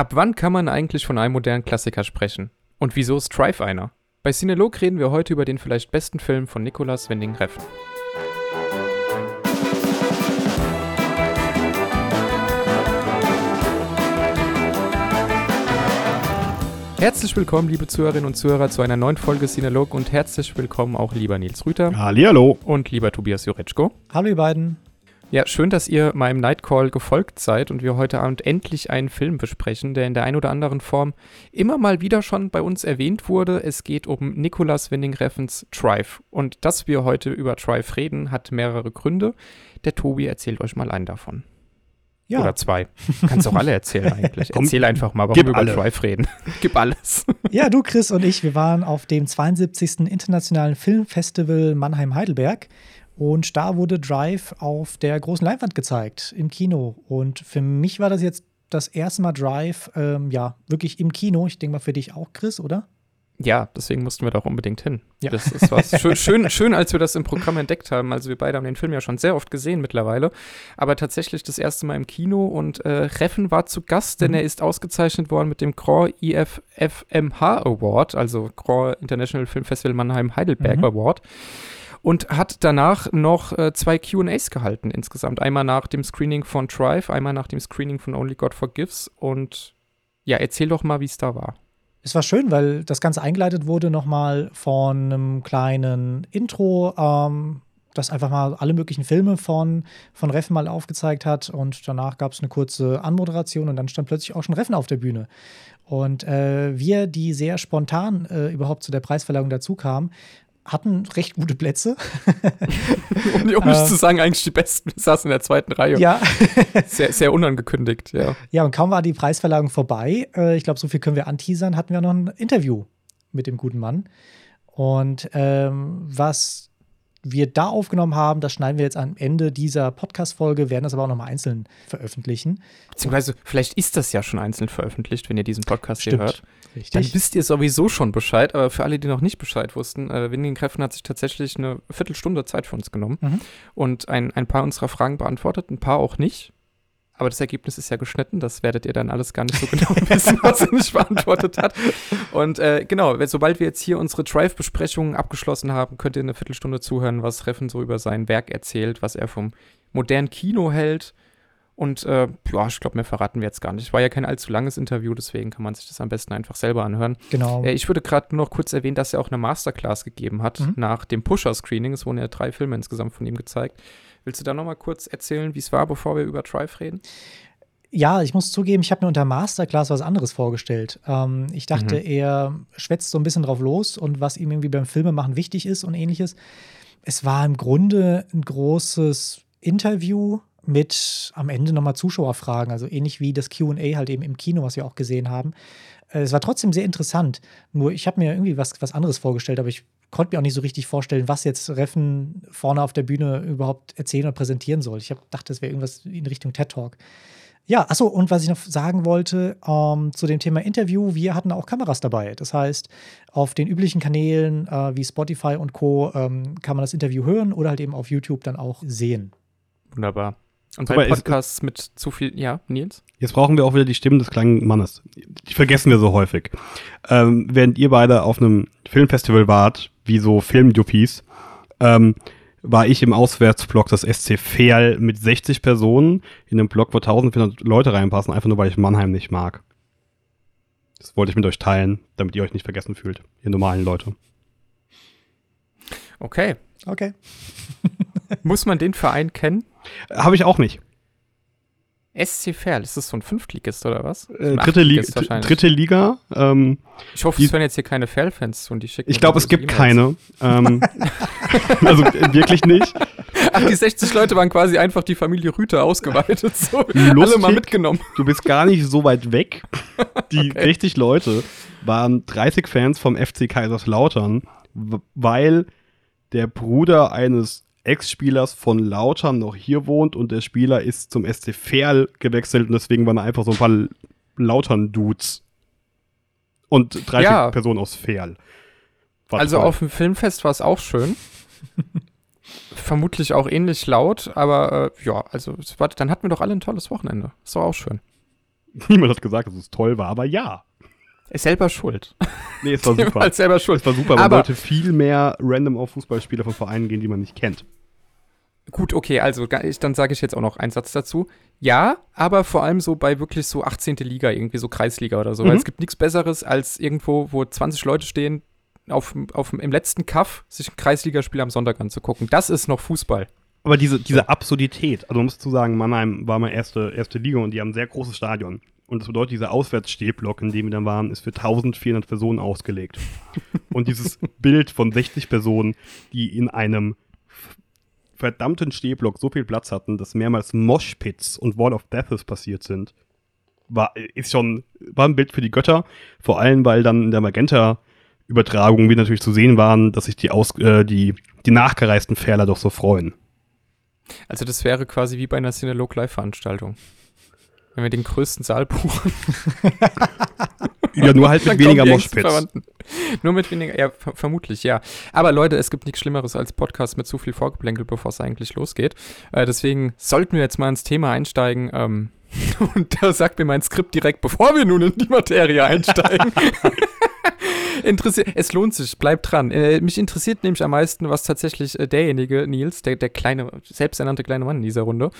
Ab wann kann man eigentlich von einem modernen Klassiker sprechen? Und wieso ist Drive einer? Bei Cinelog reden wir heute über den vielleicht besten Film von Nicolas Winding Refn. Herzlich willkommen, liebe Zuhörerinnen und Zuhörer, zu einer neuen Folge Cinelog und herzlich willkommen auch lieber Nils Rüter. Hallihallo. Und lieber Tobias Juretschko. Hallo ihr beiden. Ja, schön, dass ihr meinem Nightcall gefolgt seid und wir heute Abend endlich einen Film besprechen, der in der einen oder anderen Form immer mal wieder schon bei uns erwähnt wurde. Es geht um Nicolas Winding Refns Drive. Und dass wir heute über Drive reden, hat mehrere Gründe. Der Tobi erzählt euch mal einen davon. Ja. Oder zwei. Kannst auch alle erzählen eigentlich. Komm, Erzähl einfach mal, warum wir über Drive reden. Gib alles. Ja, du, Chris und ich, wir waren auf dem 72. Internationalen Filmfestival Mannheim-Heidelberg und da wurde Drive auf der großen Leinwand gezeigt, im Kino. Und für mich war das jetzt das erste Mal Drive, ähm, ja, wirklich im Kino. Ich denke mal für dich auch, Chris, oder? Ja, deswegen mussten wir da auch unbedingt hin. Ja. Das ist was. Schön, schön, schön, als wir das im Programm entdeckt haben. Also wir beide haben den Film ja schon sehr oft gesehen mittlerweile. Aber tatsächlich das erste Mal im Kino und äh, Reffen war zu Gast, denn mhm. er ist ausgezeichnet worden mit dem Grand IFFMH Award, also Grand International Film Festival Mannheim Heidelberg mhm. Award und hat danach noch äh, zwei QAs gehalten insgesamt. Einmal nach dem Screening von Drive, einmal nach dem Screening von Only God Forgives. Und ja, erzähl doch mal, wie es da war. Es war schön, weil das Ganze eingeleitet wurde nochmal von einem kleinen Intro, ähm, das einfach mal alle möglichen Filme von, von Reffen mal aufgezeigt hat. Und danach gab es eine kurze Anmoderation und dann stand plötzlich auch schon Reffen auf der Bühne. Und äh, wir, die sehr spontan äh, überhaupt zu der Preisverleihung dazu kamen, hatten recht gute Plätze. um, um nicht zu sagen, eigentlich die besten. Wir saßen in der zweiten Reihe. Ja. sehr, sehr unangekündigt, ja. Ja, und kaum war die Preisverleihung vorbei, äh, ich glaube, so viel können wir anteasern, hatten wir noch ein Interview mit dem guten Mann. Und ähm, was wir da aufgenommen haben, das schneiden wir jetzt am Ende dieser Podcast-Folge, werden das aber auch nochmal einzeln veröffentlichen. Beziehungsweise, vielleicht ist das ja schon einzeln veröffentlicht, wenn ihr diesen Podcast Stimmt. hier hört. Richtig. Dann wisst ihr sowieso schon Bescheid, aber für alle, die noch nicht Bescheid wussten, äh, Windigen Kräften hat sich tatsächlich eine Viertelstunde Zeit für uns genommen mhm. und ein, ein paar unserer Fragen beantwortet, ein paar auch nicht. Aber das Ergebnis ist ja geschnitten, das werdet ihr dann alles gar nicht so genau wissen, was er nicht beantwortet hat. Und äh, genau, sobald wir jetzt hier unsere Drive-Besprechungen abgeschlossen haben, könnt ihr eine Viertelstunde zuhören, was Reffen so über sein Werk erzählt, was er vom modernen Kino hält. Und äh, ja, ich glaube, mehr verraten wir jetzt gar nicht. War ja kein allzu langes Interview, deswegen kann man sich das am besten einfach selber anhören. Genau. Äh, ich würde gerade nur noch kurz erwähnen, dass er auch eine Masterclass gegeben hat mhm. nach dem Pusher-Screening. Es wurden ja drei Filme insgesamt von ihm gezeigt. Willst du da noch mal kurz erzählen, wie es war, bevor wir über Drive reden? Ja, ich muss zugeben, ich habe mir unter Masterclass was anderes vorgestellt. Ähm, ich dachte, mhm. er schwätzt so ein bisschen drauf los und was ihm irgendwie beim Filmemachen wichtig ist und ähnliches. Es war im Grunde ein großes Interview mit am Ende nochmal Zuschauerfragen, also ähnlich wie das QA halt eben im Kino, was wir auch gesehen haben. Äh, es war trotzdem sehr interessant. Nur ich habe mir irgendwie was, was anderes vorgestellt, aber ich konnte mir auch nicht so richtig vorstellen, was jetzt Reffen vorne auf der Bühne überhaupt erzählen oder präsentieren soll. Ich hab, dachte, das wäre irgendwas in Richtung TED Talk. Ja, achso, und was ich noch sagen wollte ähm, zu dem Thema Interview, wir hatten auch Kameras dabei. Das heißt, auf den üblichen Kanälen äh, wie Spotify und Co. Ähm, kann man das Interview hören oder halt eben auf YouTube dann auch sehen. Wunderbar. Und bei Podcasts mit zu viel, ja, Nils? Jetzt brauchen wir auch wieder die Stimmen des kleinen Mannes. Die vergessen wir so häufig. Ähm, während ihr beide auf einem Filmfestival wart, wie so Filmjuppies, ähm, war ich im Auswärtsblock des SC Fehl mit 60 Personen in einem Block, wo 1400 Leute reinpassen, einfach nur weil ich Mannheim nicht mag. Das wollte ich mit euch teilen, damit ihr euch nicht vergessen fühlt, ihr normalen Leute. Okay. Okay. Muss man den Verein kennen? Habe ich auch nicht. SC Verl, ist das so ein Fünftligist oder was? Äh, dritte, Li dritte Liga. Ähm, ich hoffe, es werden jetzt hier keine Ferl-Fans und die schicken. Ich glaube, es gibt keine. ähm, also wirklich nicht. Ach, die 60 Leute waren quasi einfach die Familie Rüter ausgeweitet. So. Lustig, Alle mal mitgenommen. Du bist gar nicht so weit weg. Die okay. 60 Leute waren 30 Fans vom FC Kaiserslautern, weil der Bruder eines Ex-Spielers von Lautern noch hier wohnt und der Spieler ist zum SC Verl gewechselt und deswegen waren einfach so ein paar Lautern-Dudes. Und 30 ja. Personen aus Verl. also toll. auf dem Filmfest war es auch schön. Vermutlich auch ähnlich laut, aber äh, ja, also dann hatten wir doch alle ein tolles Wochenende. Das war auch schön. Niemand hat gesagt, dass es toll war, aber ja. Ist selber schuld. Nee, es war super. Ist selber schuld. Es war super, man Aber- wollte viel mehr random auf Fußballspieler von Vereinen gehen, die man nicht kennt. Gut, okay, also dann sage ich jetzt auch noch einen Satz dazu. Ja, aber vor allem so bei wirklich so 18. Liga, irgendwie so Kreisliga oder so. Weil Mhm. es gibt nichts Besseres als irgendwo, wo 20 Leute stehen, auf, auf, im letzten Kaff sich ein Kreisligaspiel am Sonntag anzugucken. Das ist noch Fußball. Aber diese, diese Absurdität, also man muss zu sagen, Mannheim war mal erste, erste Liga und die haben ein sehr großes Stadion. Und das bedeutet, dieser Auswärtsstehblock, in dem wir dann waren, ist für 1400 Personen ausgelegt. und dieses Bild von 60 Personen, die in einem verdammten Stehblock so viel Platz hatten, dass mehrmals Moshpits und Wall of Deaths passiert sind, war, ist schon, war ein Bild für die Götter. Vor allem, weil dann in der Magenta-Übertragung wir natürlich zu sehen waren, dass sich die, Aus, äh, die, die nachgereisten Pferler doch so freuen. Also das wäre quasi wie bei einer Cinelog-Live-Veranstaltung. Wenn wir den größten Saal buchen. Ja, nur halt mit weniger Moshpits. Nur mit weniger, ja, ver vermutlich, ja. Aber Leute, es gibt nichts Schlimmeres als Podcast mit zu viel Vorgeplänkel, bevor es eigentlich losgeht. Äh, deswegen sollten wir jetzt mal ins Thema einsteigen. Ähm, und da sagt mir mein Skript direkt, bevor wir nun in die Materie einsteigen. Interessiert, es lohnt sich, bleibt dran. Äh, mich interessiert nämlich am meisten, was tatsächlich äh, derjenige, Nils, der, der kleine, selbsternannte kleine Mann in dieser Runde,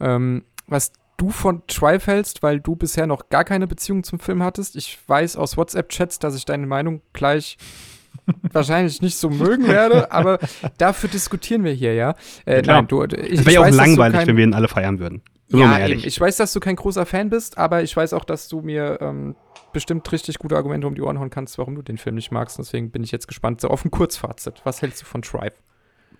ähm, was du von Tribe hältst, weil du bisher noch gar keine Beziehung zum Film hattest. Ich weiß aus WhatsApp-Chats, dass ich deine Meinung gleich wahrscheinlich nicht so mögen werde, aber dafür diskutieren wir hier, ja. Äh, klar. nein, du, ich, Es wäre ja auch weiß, langweilig, kein- wenn wir ihn alle feiern würden. Sind ja, ehrlich. eben. ich weiß, dass du kein großer Fan bist, aber ich weiß auch, dass du mir ähm, bestimmt richtig gute Argumente um die Ohren hauen kannst, warum du den Film nicht magst. Deswegen bin ich jetzt gespannt so auf ein Kurzfazit. Was hältst du von Tribe?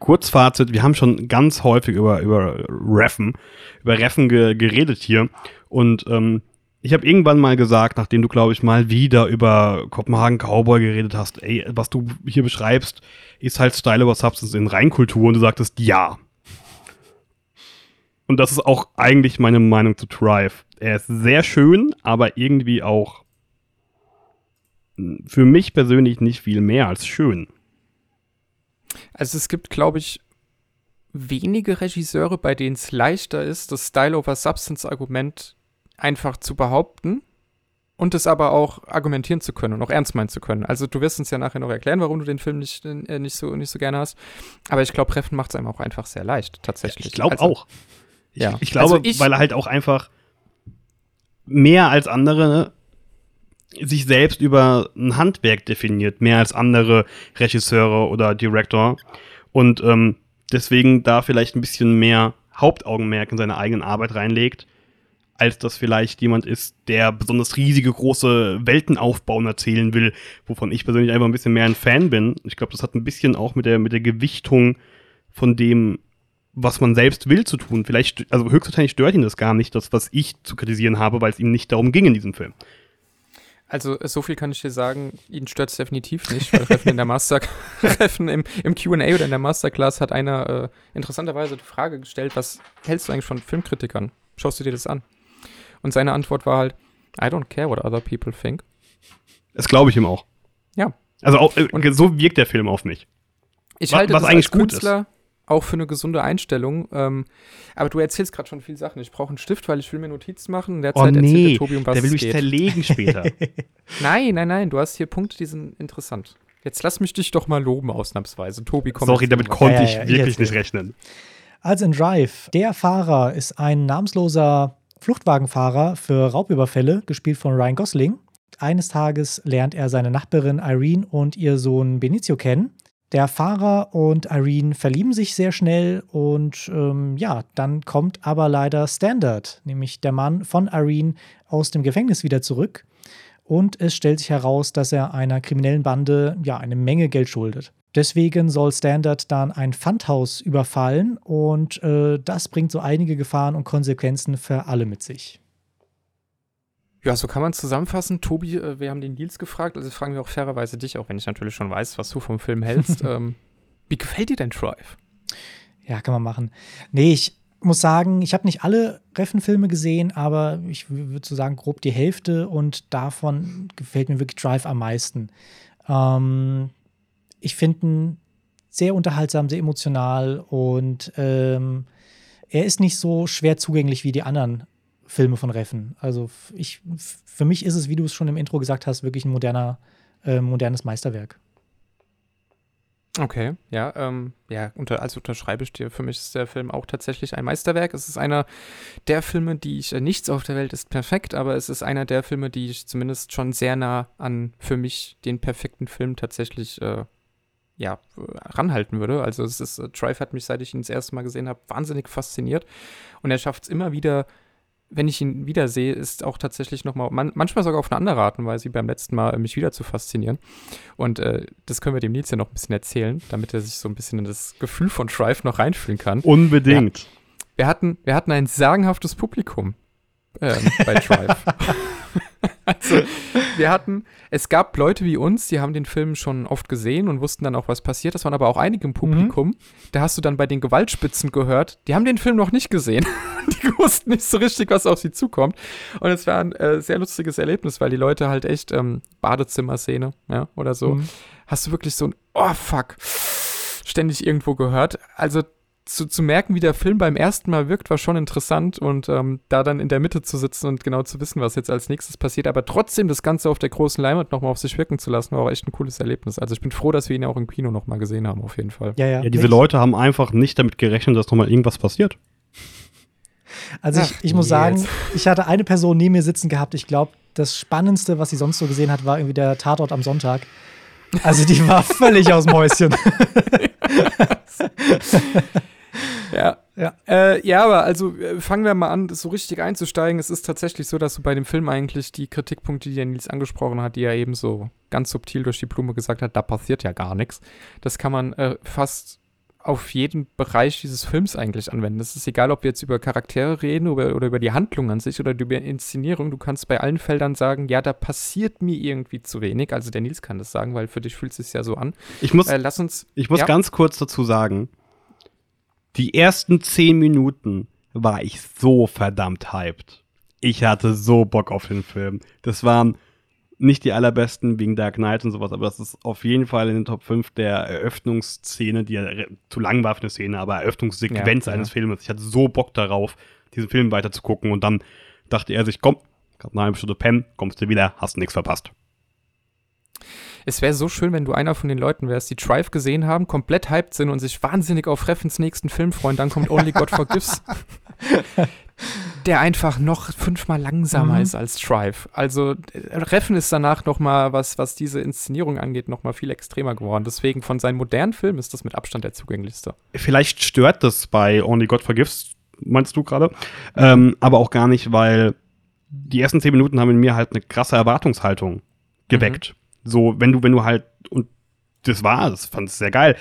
Kurzfazit, wir haben schon ganz häufig über, über Reffen, über Reffen ge geredet hier. Und ähm, ich habe irgendwann mal gesagt, nachdem du, glaube ich, mal wieder über Kopenhagen Cowboy geredet hast, ey, was du hier beschreibst, ist halt Style over Substance in Reinkultur und du sagtest ja. Und das ist auch eigentlich meine Meinung zu Thrive. Er ist sehr schön, aber irgendwie auch mh, für mich persönlich nicht viel mehr als schön. Also es gibt, glaube ich, wenige Regisseure, bei denen es leichter ist, das Style over Substance Argument einfach zu behaupten und es aber auch argumentieren zu können und auch ernst meinen zu können. Also du wirst uns ja nachher noch erklären, warum du den Film nicht, äh, nicht, so, nicht so gerne hast. Aber ich glaube, Reffen macht es einem auch einfach sehr leicht, tatsächlich. Ich glaube also, auch. Ich, ja. ich glaube, Also ich- weil er halt auch einfach mehr als andere sich selbst über ein Handwerk definiert, mehr als andere Regisseure oder Director. Und ähm, deswegen da vielleicht ein bisschen mehr Hauptaugenmerk in seine eigene Arbeit reinlegt, als das vielleicht jemand ist, der besonders riesige, große Welten aufbauen erzählen will, wovon ich persönlich einfach ein bisschen mehr ein Fan bin. Ich glaube, das hat ein bisschen auch mit der, mit der Gewichtung von dem, was man selbst will, zu tun. Vielleicht, also höchstwahrscheinlich stört ihn das gar nicht, das, was ich zu kritisieren habe, weil es ihm nicht darum ging in diesem Film. Also so viel kann ich dir sagen, ihn stört es definitiv nicht, weil Reffen in der Master Reffen im, im Q&A oder in der Masterclass hat einer äh, interessanterweise die Frage gestellt, was hältst du eigentlich von Filmkritikern? Schaust du dir das an? Und seine Antwort war halt, I don't care what other people think. Das glaube ich ihm auch. Ja. Also auch, äh, so wirkt der Film auf mich. Ich Wa- halte was das eigentlich als gut Künstler auch für eine gesunde Einstellung. Ähm, aber du erzählst gerade schon viele Sachen. Ich brauche einen Stift, weil ich will mir Notizen machen. In der Oh Zeit erzählt nee, der Tobi, um was der will mich geht. zerlegen später. Nein, nein, nein. Du hast hier Punkte, die sind interessant. Jetzt lass mich dich doch mal loben, ausnahmsweise. Tobi, komm. Sorry, damit konnte Ja, ja, ich ja, ich wirklich nicht rechnen. Also in Drive. Der Fahrer ist ein namensloser Fluchtwagenfahrer für Raubüberfälle, gespielt von Ryan Gosling. Eines Tages lernt er seine Nachbarin Irene und ihr Sohn Benicio kennen. Der Fahrer und Irene verlieben sich sehr schnell und ähm, ja, dann kommt aber leider Standard, nämlich der Mann von Irene, aus dem Gefängnis wieder zurück. Und es stellt sich heraus, dass er einer kriminellen Bande ja eine Menge Geld schuldet. Deswegen soll Standard dann ein Pfandhaus überfallen und äh, das bringt so einige Gefahren und Konsequenzen für alle mit sich. Ja, so kann man zusammenfassen. Tobi, äh, wir haben den Nils gefragt, also fragen wir auch fairerweise dich, auch wenn ich natürlich schon weiß, was du vom Film hältst. ähm, wie gefällt dir denn Drive? Ja, kann man machen. Nee, ich muss sagen, ich habe nicht alle Reffen-Filme gesehen, aber ich würde so sagen, grob die Hälfte und davon gefällt mir wirklich Drive am meisten. Ähm, ich finde ihn sehr unterhaltsam, sehr emotional und ähm, er ist nicht so schwer zugänglich wie die anderen Filme von Reffen. Also ich, für mich ist es, wie du es schon im Intro gesagt hast, wirklich ein moderner, äh, modernes Meisterwerk. Okay, ja, ähm, ja, unter, also unterschreibe ich dir. Für mich ist der Film auch tatsächlich ein Meisterwerk. Es ist einer der Filme, die ich, äh, nichts auf der Welt ist perfekt, aber es ist einer der Filme, die ich zumindest schon sehr nah an für mich den perfekten Film tatsächlich, äh, ja, ranhalten würde. Also es ist, äh, Drive hat mich, seit ich ihn das erste Mal gesehen habe, wahnsinnig fasziniert. Und er schafft es immer wieder, wenn ich ihn wiedersehe, ist auch tatsächlich noch mal, man, manchmal sogar auf eine andere Art und Weise, wie beim letzten Mal, mich wieder zu faszinieren. Und äh, das können wir dem Nils ja noch ein bisschen erzählen, damit er sich so ein bisschen in das Gefühl von Shrive noch reinfühlen kann. Unbedingt. Ja. Wir, hatten, wir hatten ein sagenhaftes Publikum ähm, bei Drive. also, wir hatten, es gab Leute wie uns, die haben den Film schon oft gesehen und wussten dann auch, was passiert. Das waren aber auch einige im Publikum. Mhm. Da hast du dann bei den Gewaltspitzen gehört, die haben den Film noch nicht gesehen. die wussten nicht so richtig, was auf sie zukommt. Und es war ein äh, sehr lustiges Erlebnis, weil die Leute halt echt ähm, Badezimmerszene, ja, oder so. Mhm. Hast du wirklich so ein, oh fuck, ständig irgendwo gehört. Also zu, zu merken, wie der Film beim ersten Mal wirkt, war schon interessant und ähm, da dann in der Mitte zu sitzen und genau zu wissen, was jetzt als nächstes passiert, aber trotzdem das Ganze auf der großen Leinwand nochmal auf sich wirken zu lassen, war auch echt ein cooles Erlebnis. Also ich bin froh, dass wir ihn auch im Kino nochmal gesehen haben, auf jeden Fall. Ja, ja. ja diese echt? Leute haben einfach nicht damit gerechnet, dass nochmal irgendwas passiert. Also ich, ich muss sagen, ich hatte eine Person neben mir sitzen gehabt, ich glaube, das Spannendste, was sie sonst so gesehen hat, war irgendwie der Tatort am Sonntag. Also die war völlig aus dem Häuschen. ja. Ja. Äh, ja, aber also äh, fangen wir mal an, so richtig einzusteigen. Es ist tatsächlich so, dass du bei dem Film eigentlich die Kritikpunkte, die der Nils angesprochen hat, die er eben so ganz subtil durch die Blume gesagt hat, da passiert ja gar nichts. Das kann man äh, fast auf jeden Bereich dieses Films eigentlich anwenden. Es ist egal, ob wir jetzt über Charaktere reden oder, oder über die Handlung an sich oder über Inszenierung. Du kannst bei allen Feldern sagen, ja, da passiert mir irgendwie zu wenig. Also der Nils kann das sagen, weil für dich fühlt es sich ja so an. Ich muss, äh, lass uns, ich muss ja? ganz kurz dazu sagen, die ersten zehn Minuten war ich so verdammt hyped. Ich hatte so Bock auf den Film. Das waren nicht die allerbesten wegen Dark Knight und sowas, aber das ist auf jeden Fall in den Top 5 der Eröffnungsszene, die ja zu lang war für eine Szene, aber Eröffnungssequenz ja, eines ja. Filmes. Ich hatte so Bock darauf, diesen Film weiter zu gucken und dann dachte er sich, komm, gerade eine halbe Stunde pennen, kommst du wieder, hast nichts verpasst. Es wäre so schön, wenn du einer von den Leuten wärst, die Drive gesehen haben, komplett hyped sind und sich wahnsinnig auf Reffens nächsten Film freuen. Dann kommt Only God Forgives. der einfach noch fünfmal langsamer mhm. ist als Drive. Also Reffen ist danach noch mal, was, was diese Inszenierung angeht, noch mal viel extremer geworden. Deswegen von seinen modernen Filmen ist das mit Abstand der zugänglichste. Vielleicht stört das bei Only God Forgives, meinst du gerade? Ähm, aber auch gar nicht, weil die ersten zehn Minuten haben in mir halt eine krasse Erwartungshaltung geweckt. Mhm. So, wenn du, wenn du halt, und das war, das fand ich sehr geil,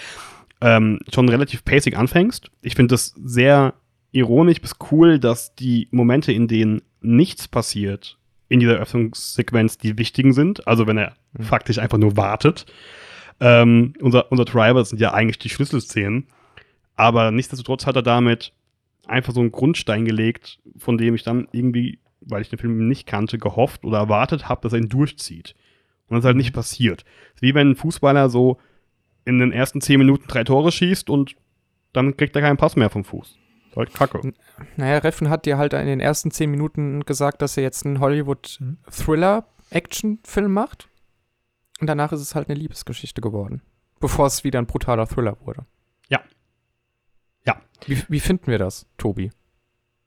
ähm, schon relativ pacing anfängst. Ich finde das sehr ironisch bis cool, dass die Momente, in denen nichts passiert, in dieser Öffnungssequenz die wichtigen sind. Also wenn er mhm. faktisch einfach nur wartet. Ähm, unser, unser Driver sind ja eigentlich die Schlüsselszenen. Aber nichtsdestotrotz hat er damit einfach so einen Grundstein gelegt, von dem ich dann irgendwie, weil ich den Film nicht kannte, gehofft oder erwartet habe, dass er ihn durchzieht. Und das ist halt nicht passiert. Wie wenn ein Fußballer so in den ersten zehn Minuten drei Tore schießt und dann kriegt er keinen Pass mehr vom Fuß. Halt kacke. Naja, Reffen hat dir halt in den ersten zehn Minuten gesagt, dass er jetzt einen Hollywood-Thriller-Action-Film macht. Und danach ist es halt eine Liebesgeschichte geworden. Bevor es wieder ein brutaler Thriller wurde. Ja. Ja. Wie, wie finden wir das, Tobi?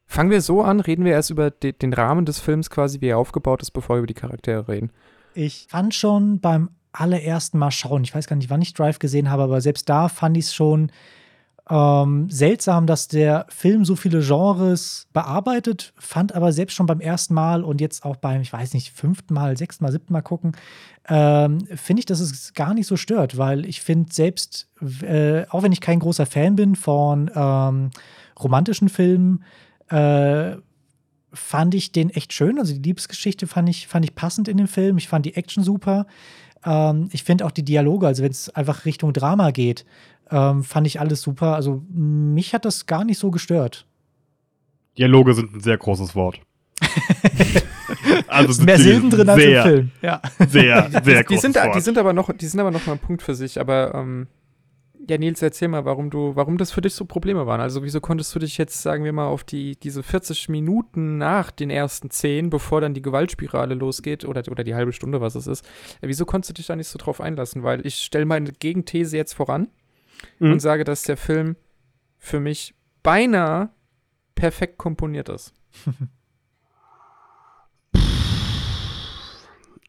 Fangen wir so an, reden wir erst über de den Rahmen des Films quasi, wie er aufgebaut ist, bevor wir über die Charaktere reden. Ich fand schon beim allerersten Mal schauen, ich weiß gar nicht, wann ich Drive gesehen habe, aber selbst da fand ich es schon ähm, seltsam, dass der Film so viele Genres bearbeitet, fand aber selbst schon beim ersten Mal und jetzt auch beim, ich weiß nicht, fünften Mal, sechsten Mal, siebten Mal gucken, ähm, finde ich, dass es gar nicht so stört, weil ich finde selbst, äh, auch wenn ich kein großer Fan bin von ähm, romantischen Filmen, äh, fand ich den echt schön. Also die Liebesgeschichte fand ich, fand ich passend in dem Film. Ich fand die Action super. Ähm, ich finde auch die Dialoge, also wenn es einfach Richtung Drama geht, ähm, fand ich alles super. Also mich hat das gar nicht so gestört. Dialoge sind ein sehr großes Wort. also mehr Silben drin als im Film. Ja. Sehr, sehr die, die sind, Wort. Die sind aber noch, die sind aber noch mal ein Punkt für sich. Aber ähm, Ja, Nils, erzähl mal, warum du, warum das für dich so Probleme waren. Also wieso konntest du dich jetzt, sagen wir mal, auf die, diese 40 Minuten nach den ersten 10, bevor dann die Gewaltspirale losgeht, oder, oder die halbe Stunde, was es ist, äh, wieso konntest du dich da nicht so drauf einlassen? Weil ich stelle meine Gegenthese jetzt voran mhm. und sage, dass der Film für mich beinahe perfekt komponiert ist.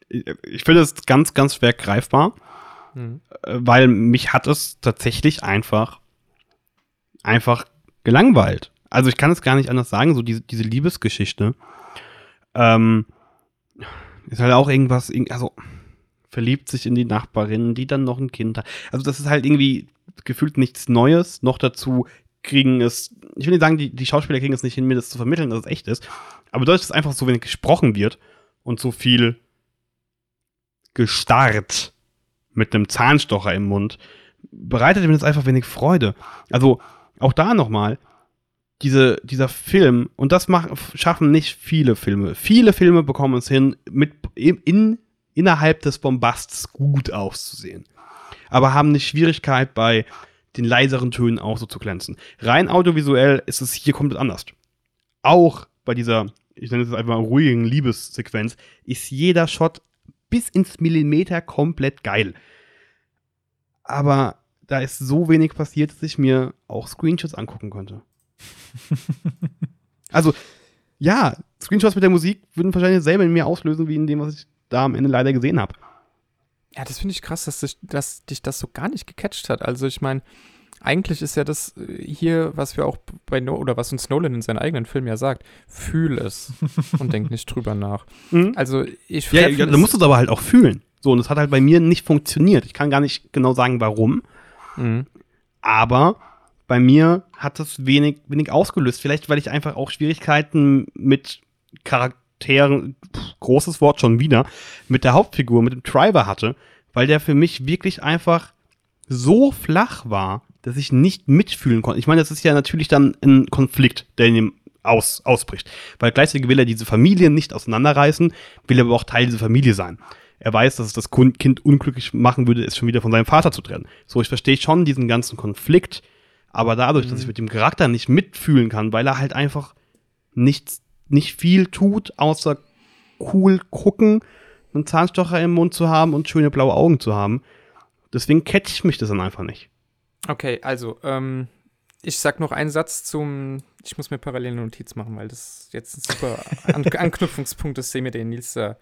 ich finde es ganz, ganz schwer greifbar, mhm. weil mich hat es tatsächlich einfach, einfach gelangweilt. Also ich kann es gar nicht anders sagen, so diese, diese Liebesgeschichte ähm, ist halt auch irgendwas, also verliebt sich in die Nachbarin, die dann noch ein Kind hat. Also das ist halt irgendwie gefühlt nichts Neues. Noch dazu kriegen es, ich will nicht sagen, die, die Schauspieler kriegen es nicht hin, mir das zu vermitteln, dass es echt ist. Aber dadurch, dass einfach so wenig gesprochen wird und so viel gestarrt mit einem Zahnstocher im Mund, bereitet mir das einfach wenig Freude. Also auch da nochmal, diese, dieser Film, und das machen, schaffen nicht viele Filme. Viele Filme bekommen es hin, mit, in, innerhalb des Bombasts gut auszusehen. Aber haben eine Schwierigkeit bei den leiseren Tönen auch so zu glänzen. Rein audiovisuell ist es hier komplett anders. Auch bei dieser, ich nenne es einfach mal ruhigen Liebessequenz, ist jeder Shot bis ins Millimeter komplett geil. Aber da ist so wenig passiert, dass ich mir auch Screenshots angucken konnte. also, ja, Screenshots mit der Musik würden wahrscheinlich selber in mir auslösen, wie in dem, was ich da am Ende leider gesehen habe. Ja, das finde ich krass, dass, dich, dass dich das so gar nicht gecatcht hat. Also, ich meine, eigentlich ist ja das äh, hier, was wir auch bei no oder was uns Nolan in seinem eigenen Film ja sagt, fühl es und denk nicht drüber nach. Mhm. Also ich Ja, ja du musst es aber halt auch fühlen. So, und es hat halt bei mir nicht funktioniert. Ich kann gar nicht genau sagen, warum. Mhm. Aber bei mir hat das wenig, wenig ausgelöst. Vielleicht, weil ich einfach auch Schwierigkeiten mit Charakteren, pff, großes Wort schon wieder, mit der Hauptfigur, mit dem Driver hatte, weil der für mich wirklich einfach so flach war, dass ich nicht mitfühlen konnte. Ich meine, das ist ja natürlich dann ein Konflikt, der in ihm aus, ausbricht. Weil gleichzeitig will er diese Familie nicht auseinanderreißen, will aber auch Teil dieser Familie sein. Er weiß, dass es das Kind unglücklich machen würde, es schon wieder von seinem Vater zu trennen. So, ich verstehe schon diesen ganzen Konflikt, aber dadurch, mhm. dass ich mit dem Charakter nicht mitfühlen kann, weil er halt einfach nichts, nicht viel tut, außer cool gucken, einen Zahnstocher im Mund zu haben und schöne blaue Augen zu haben. Deswegen catch mich das dann einfach nicht. Okay, also, ähm, ich sag noch einen Satz zum. Ich muss mir parallel eine Notiz machen, weil das jetzt ein super An Anknüpfungspunkt ist, den mir der Nils da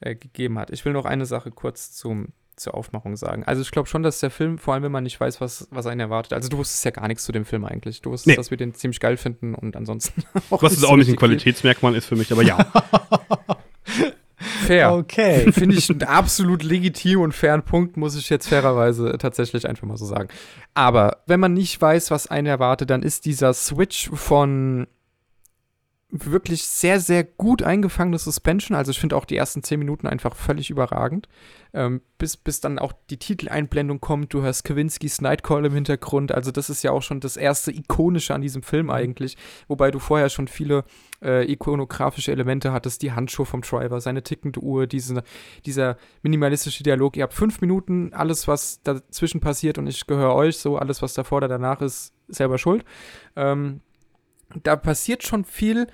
äh, gegeben hat. Ich will noch eine Sache kurz zum, zur Aufmachung sagen. Also, ich glaube schon, dass der Film, vor allem wenn man nicht weiß, was, was einen erwartet. Also, du wusstest ja gar nichts zu dem Film eigentlich. Du wusstest, nee. dass wir den ziemlich geil finden und ansonsten. Auch was es auch nicht ein Qualitätsmerkmal ist für mich, aber ja. Fair. Okay. Finde ich einen absolut legitim und fairen Punkt, muss ich jetzt fairerweise tatsächlich einfach mal so sagen. Aber wenn man nicht weiß, was einen erwartet, dann ist dieser Switch von wirklich sehr, sehr gut eingefangene Suspension. Also ich finde auch die ersten zehn Minuten einfach völlig überragend. Ähm, bis, bis dann auch die Titeleinblendung kommt, du hörst Kowinskis Nightcall im Hintergrund. Also das ist ja auch schon das erste Ikonische an diesem Film eigentlich. Wobei du vorher schon viele äh, ikonografische Elemente hattest. Die Handschuhe vom Driver, seine tickende Uhr, diese, dieser minimalistische Dialog. Ihr habt fünf Minuten, alles was dazwischen passiert und ich gehöre euch, so alles was davor oder danach ist, selber schuld. Ähm, da passiert schon viel.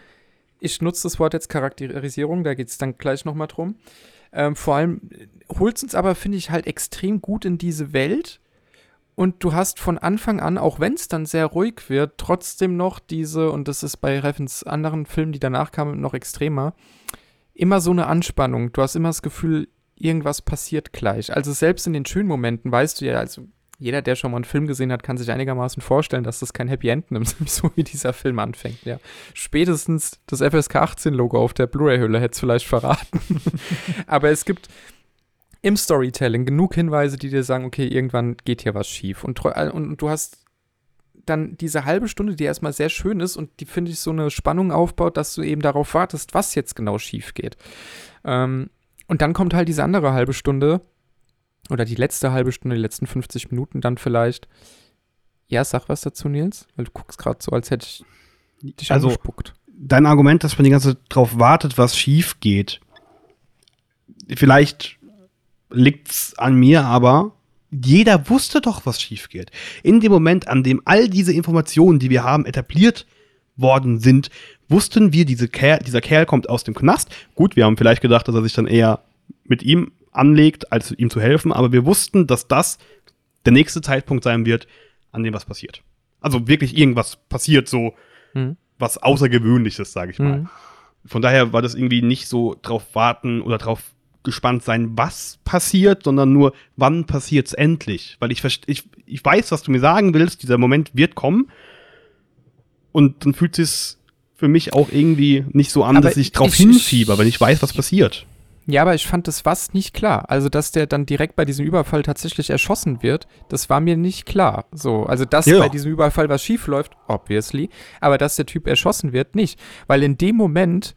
Ich nutze das Wort jetzt Charakterisierung, da geht es dann gleich nochmal drum. Ähm, vor allem holt es uns aber, finde ich, halt extrem gut in diese Welt. Und du hast von Anfang an, auch wenn es dann sehr ruhig wird, trotzdem noch diese, und das ist bei Reffens anderen Filmen, die danach kamen, noch extremer, immer so eine Anspannung. Du hast immer das Gefühl, irgendwas passiert gleich. Also selbst in den schönen Momenten weißt du ja, also jeder, der schon mal einen Film gesehen hat, kann sich einigermaßen vorstellen, dass das kein Happy End nimmt, so wie dieser Film anfängt. Ja. Spätestens das FSK 18-Logo auf der Blu-ray-Hülle hätte es vielleicht verraten. Aber es gibt im Storytelling genug Hinweise, die dir sagen, okay, irgendwann geht hier was schief. Und, und, und du hast dann diese halbe Stunde, die erstmal sehr schön ist und die, finde ich, so eine Spannung aufbaut, dass du eben darauf wartest, was jetzt genau schief geht. Ähm, und dann kommt halt diese andere halbe Stunde, oder die letzte halbe Stunde, die letzten 50 Minuten dann vielleicht. Ja, sag was dazu, Nils, weil du guckst gerade so, als hätte ich dich also, angespuckt. Dein Argument, dass man die ganze Zeit drauf wartet, was schief geht. Vielleicht liegt es an mir, aber jeder wusste doch, was schief geht. In dem Moment, an dem all diese Informationen, die wir haben, etabliert worden sind, wussten wir, diese Kerl, dieser Kerl kommt aus dem Knast. Gut, wir haben vielleicht gedacht, dass er sich dann eher mit ihm anlegt, als ihm zu helfen, aber wir wussten, dass das der nächste Zeitpunkt sein wird, an dem was passiert. Also wirklich irgendwas passiert, so mhm. was Außergewöhnliches, sage ich mal. Mhm. Von daher war das irgendwie nicht so drauf warten oder drauf gespannt sein, was passiert, sondern nur, wann passiert es endlich. Weil ich, ich, ich weiß, was du mir sagen willst, dieser Moment wird kommen. Und dann fühlt es für mich auch irgendwie nicht so an, aber dass ich drauf ich, hinfieber, wenn ich weiß, was passiert. Ja, aber ich fand das was nicht klar. Also, dass der dann direkt bei diesem Überfall tatsächlich erschossen wird, das war mir nicht klar. So, also, dass ja. bei diesem Überfall was schief läuft, obviously, aber dass der Typ erschossen wird, nicht. Weil in dem Moment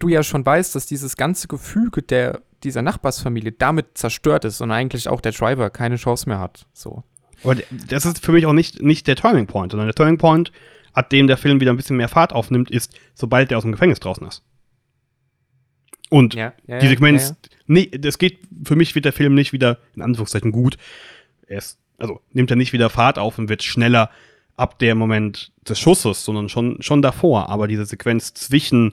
du ja schon weißt, dass dieses ganze Gefüge der, dieser Nachbarsfamilie damit zerstört ist und eigentlich auch der Driver keine Chance mehr hat. So. Aber das ist für mich auch nicht, nicht der Turning Point, sondern der Turning Point, ab dem der Film wieder ein bisschen mehr Fahrt aufnimmt, ist, sobald der aus dem Gefängnis draußen ist. Und ja, ja, die Sequenz, ja, nee, das geht, für mich wird der Film nicht wieder, in Anführungszeichen, gut. Er ist, also nimmt er nicht wieder Fahrt auf und wird schneller ab dem Moment des Schusses, sondern schon, schon davor. Aber diese Sequenz zwischen,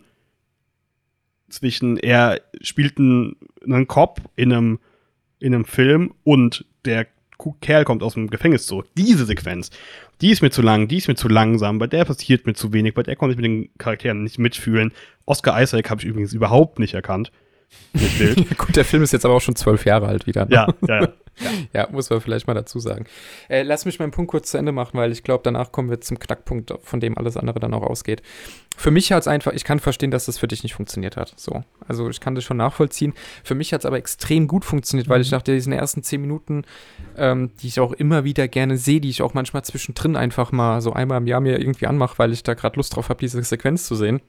zwischen er spielt einen, einen Cop in einem, in einem Film und der Kerl kommt aus dem Gefängnis zurück. Diese Sequenz, die ist mir zu lang, die ist mir zu langsam, bei der passiert mir zu wenig, bei der konnte ich mit den Charakteren nicht mitfühlen. Oscar Isaac habe ich übrigens überhaupt nicht erkannt. Gut, der Film ist jetzt aber auch schon zwölf Jahre alt wieder. Ne? Ja, ja, ja. Ja. ja, muss man vielleicht mal dazu sagen. Äh, lass mich meinen Punkt kurz zu Ende machen, weil ich glaube, danach kommen wir zum Knackpunkt, von dem alles andere dann auch ausgeht. Für mich hat es einfach, ich kann verstehen, dass das für dich nicht funktioniert hat. So. Also ich kann das schon nachvollziehen. Für mich hat es aber extrem gut funktioniert, mhm. weil ich nach diesen ersten zehn Minuten, ähm, die ich auch immer wieder gerne sehe, die ich auch manchmal zwischendrin einfach mal so einmal im Jahr mir irgendwie anmache, weil ich da gerade Lust drauf habe, diese Sequenz zu sehen.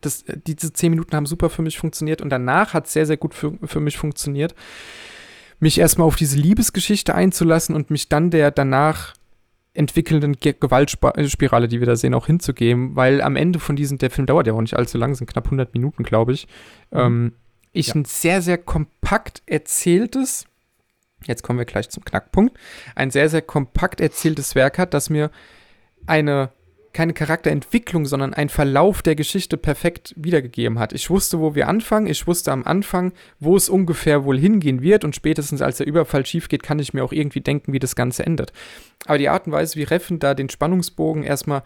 Das, äh, diese zehn Minuten haben super für mich funktioniert und danach hat es sehr, sehr gut für, für mich funktioniert mich erstmal auf diese Liebesgeschichte einzulassen und mich dann der danach entwickelnden Gewaltspirale, die wir da sehen, auch hinzugeben, weil am Ende von diesem, der Film dauert ja auch nicht allzu lang, sind knapp 100 Minuten, glaube ich, mhm. ähm, ich ja. ein sehr, sehr kompakt erzähltes, jetzt kommen wir gleich zum Knackpunkt, ein sehr, sehr kompakt erzähltes Werk hat, das mir eine keine Charakterentwicklung, sondern ein Verlauf der Geschichte perfekt wiedergegeben hat. Ich wusste, wo wir anfangen, ich wusste am Anfang, wo es ungefähr wohl hingehen wird und spätestens als der Überfall schief geht, kann ich mir auch irgendwie denken, wie das Ganze endet. Aber die Art und Weise, wie Reffen da den Spannungsbogen erstmal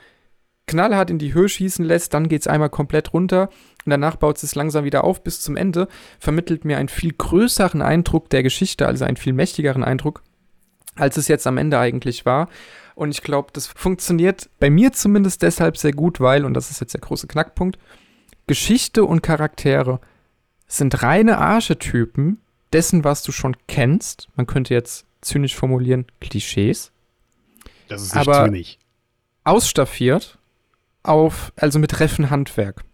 knallhart in die Höhe schießen lässt, dann geht es einmal komplett runter und danach baut es langsam wieder auf bis zum Ende, vermittelt mir einen viel größeren Eindruck der Geschichte, also einen viel mächtigeren Eindruck, als es jetzt am Ende eigentlich war. Und ich glaube, das funktioniert bei mir zumindest deshalb sehr gut, weil, und das ist jetzt der große Knackpunkt, Geschichte und Charaktere sind reine Archetypen dessen, was du schon kennst. Man könnte jetzt zynisch formulieren, Klischees. Das ist nicht aber zynisch. Ausstaffiert auf, also mit Reffenhandwerk.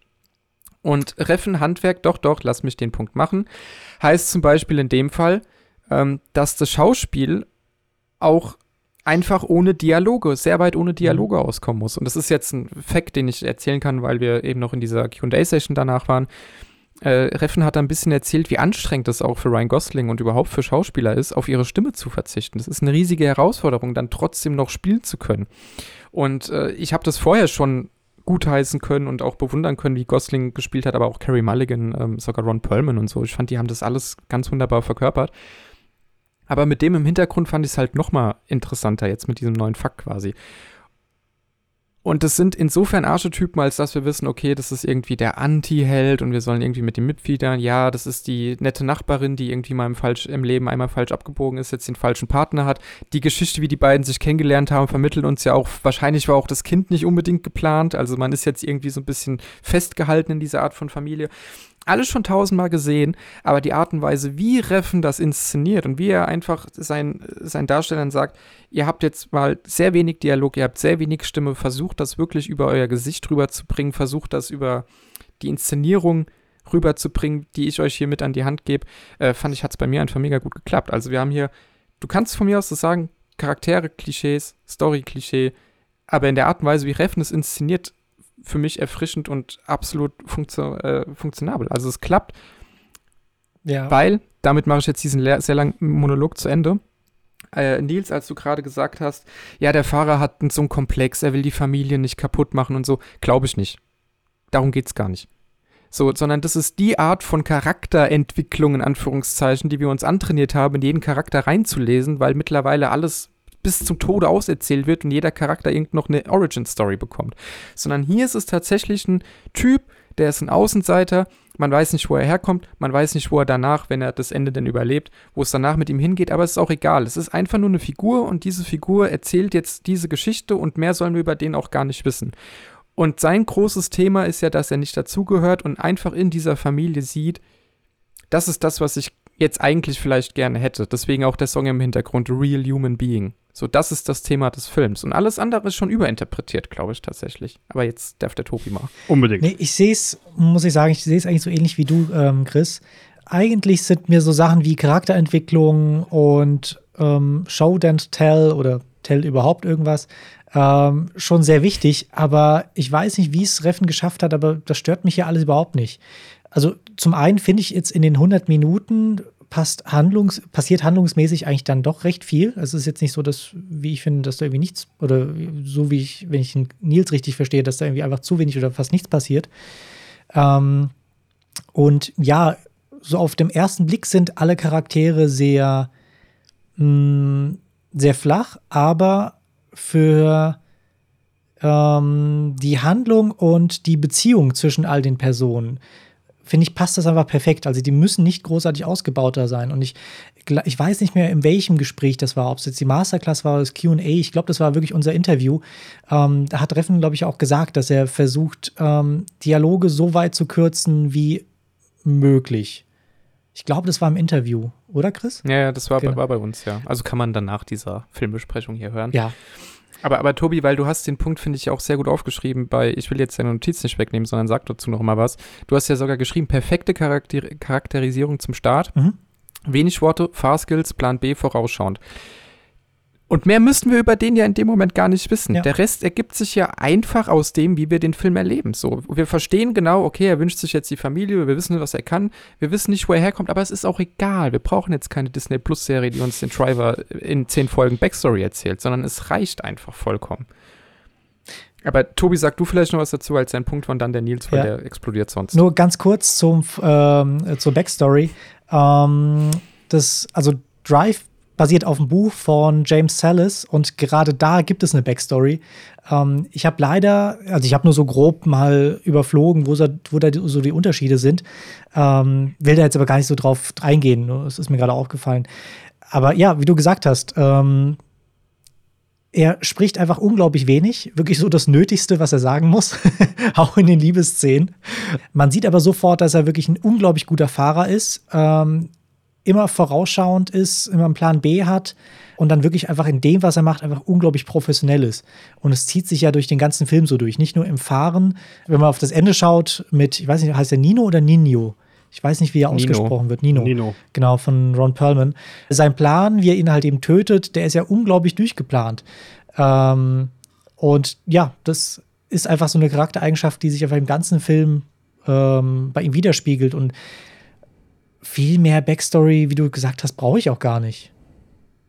Und Reffenhandwerk, doch, doch, lass mich den Punkt machen, heißt zum Beispiel in dem Fall, ähm, dass das Schauspiel auch einfach ohne Dialoge, sehr weit ohne Dialoge mhm. auskommen muss. Und das ist jetzt ein Fact, den ich erzählen kann, weil wir eben noch in dieser QA-Session danach waren. Äh, Reffen hat ein bisschen erzählt, wie anstrengend es auch für Ryan Gosling und überhaupt für Schauspieler ist, auf ihre Stimme zu verzichten. Das ist eine riesige Herausforderung, dann trotzdem noch spielen zu können. Und äh, ich habe das vorher schon gutheißen können und auch bewundern können, wie Gosling gespielt hat, aber auch Carrie Mulligan, ähm, sogar Ron Perlman und so. Ich fand, die haben das alles ganz wunderbar verkörpert. Aber mit dem im Hintergrund fand ich es halt noch mal interessanter, jetzt mit diesem neuen Fakt quasi. Und das sind insofern Archetypen, als dass wir wissen, okay, das ist irgendwie der Anti-Held und wir sollen irgendwie mit dem mitfiedern. Ja, das ist die nette Nachbarin, die irgendwie mal im, falsch, im Leben einmal falsch abgebogen ist, jetzt den falschen Partner hat. Die Geschichte, wie die beiden sich kennengelernt haben, vermittelt uns ja auch, wahrscheinlich war auch das Kind nicht unbedingt geplant. Also man ist jetzt irgendwie so ein bisschen festgehalten in dieser Art von Familie alles schon tausendmal gesehen, aber die Art und Weise, wie Reffen das inszeniert und wie er einfach sein, seinen Darstellern sagt, ihr habt jetzt mal sehr wenig Dialog, ihr habt sehr wenig Stimme, versucht das wirklich über euer Gesicht rüberzubringen, versucht das über die Inszenierung rüberzubringen, die ich euch hier mit an die Hand gebe, äh, fand ich, hat es bei mir einfach mega gut geklappt. Also wir haben hier, du kannst von mir aus das sagen, Charaktere, Klischees, Story-Klischee, aber in der Art und Weise, wie Reffen es inszeniert, für mich erfrischend und absolut funktio äh, funktionabel. Also es klappt, ja. weil, damit mache ich jetzt diesen sehr langen Monolog zu Ende. äh, Nils, als du gerade gesagt hast, ja, der Fahrer hat so einen Komplex, er will die Familie nicht kaputt machen und so, glaube ich nicht. Darum geht es gar nicht. So, sondern das ist die Art von Charakterentwicklung, in Anführungszeichen, die wir uns antrainiert haben, in jeden Charakter reinzulesen, weil mittlerweile alles bis zum Tode auserzählt wird und jeder Charakter irgend noch eine Origin-Story bekommt. Sondern hier ist es tatsächlich ein Typ, der ist ein Außenseiter, man weiß nicht, wo er herkommt, man weiß nicht, wo er danach, wenn er das Ende denn überlebt, wo es danach mit ihm hingeht, aber es ist auch egal. Es ist einfach nur eine Figur und diese Figur erzählt jetzt diese Geschichte und mehr sollen wir über den auch gar nicht wissen. Und sein großes Thema ist ja, dass er nicht dazugehört und einfach in dieser Familie sieht, das ist das, was ich jetzt eigentlich vielleicht gerne hätte. Deswegen auch der Song im Hintergrund, Real Human Being. So, das ist das Thema des Films. Und alles andere ist schon überinterpretiert, glaube ich tatsächlich. Aber jetzt darf der Tobi mal. Unbedingt. Nee, ich sehe es, muss ich sagen, ich sehe es eigentlich so ähnlich wie du, ähm, Chris. Eigentlich sind mir so Sachen wie Charakterentwicklung und ähm, Show and Tell oder Tell überhaupt irgendwas ähm, schon sehr wichtig. Aber ich weiß nicht, wie es Reffen geschafft hat, aber das stört mich ja alles überhaupt nicht. Also zum einen finde ich jetzt in den 100 Minuten passt handlungs passiert handlungsmäßig eigentlich dann doch recht viel. Also es ist jetzt nicht so, dass, wie ich finde, dass da irgendwie nichts, oder so wie ich, wenn ich Nils richtig verstehe, dass da irgendwie einfach zu wenig oder fast nichts passiert. Ähm, und ja, so auf dem ersten Blick sind alle Charaktere sehr, mh, mm, sehr flach, aber für ähm, die Handlung und die Beziehung zwischen all den Personen finde ich, passt das einfach perfekt. Also die müssen nicht großartig ausgebauter sein. Und ich, ich weiß nicht mehr, in welchem Gespräch das war, ob es jetzt die Masterclass war oder das QA. Ich glaube, das war wirklich unser Interview. Ähm, da hat Reffen, glaube ich, auch gesagt, dass er versucht, ähm, Dialoge so weit zu kürzen wie möglich. Ich glaube, das war im Interview, oder Chris? Ja, ja das war, genau. war bei uns, ja. Also kann man dann nach dieser Filmbesprechung hier hören. Ja. Aber, aber Tobi, weil du hast den Punkt, finde ich, auch sehr gut aufgeschrieben bei, ich will jetzt deine Notiz nicht wegnehmen, sondern sag dazu noch mal was. Du hast ja sogar geschrieben, perfekte Charakter Charakterisierung zum Start. Mhm. Wenig Worte, Fahrskills, Plan B vorausschauend. Und mehr müssten wir über den ja in dem Moment gar nicht wissen. Ja. Der Rest ergibt sich ja einfach aus dem, wie wir den Film erleben. So, wir verstehen genau, okay, er wünscht sich jetzt die Familie, wir wissen, was er kann, wir wissen nicht, wo er herkommt, aber es ist auch egal. Wir brauchen jetzt keine Disney Plus Serie, die uns den Driver in zehn Folgen Backstory erzählt, sondern es reicht einfach vollkommen. Aber Tobi, sag du vielleicht noch was dazu als ein Punkt von dann der Nils, weil ja. der explodiert sonst. Nur ganz kurz zum, ähm, zur Backstory. Ähm, das, also Drive basiert auf dem Buch von James Sallis und gerade da gibt es eine Backstory. Ähm, ich habe leider, also ich habe nur so grob mal überflogen, wo, wo da so die Unterschiede sind. Ähm, will da jetzt aber gar nicht so drauf eingehen, das ist mir gerade aufgefallen. Aber ja, wie du gesagt hast, ähm, er spricht einfach unglaublich wenig, wirklich so das Nötigste, was er sagen muss, auch in den Liebesszenen. Man sieht aber sofort, dass er wirklich ein unglaublich guter Fahrer ist. Ähm, immer vorausschauend ist, immer einen Plan B hat und dann wirklich einfach in dem, was er macht, einfach unglaublich professionell ist. Und es zieht sich ja durch den ganzen Film so durch. Nicht nur im Fahren, wenn man auf das Ende schaut, mit, ich weiß nicht, heißt er Nino oder Nino? Ich weiß nicht, wie er Nino. ausgesprochen wird. Nino. Nino. Genau, von Ron Perlman. Sein Plan, wie er ihn halt eben tötet, der ist ja unglaublich durchgeplant. Ähm, und ja, das ist einfach so eine Charaktereigenschaft, die sich einfach im ganzen Film ähm, bei ihm widerspiegelt. Und viel mehr Backstory, wie du gesagt hast, brauche ich auch gar nicht.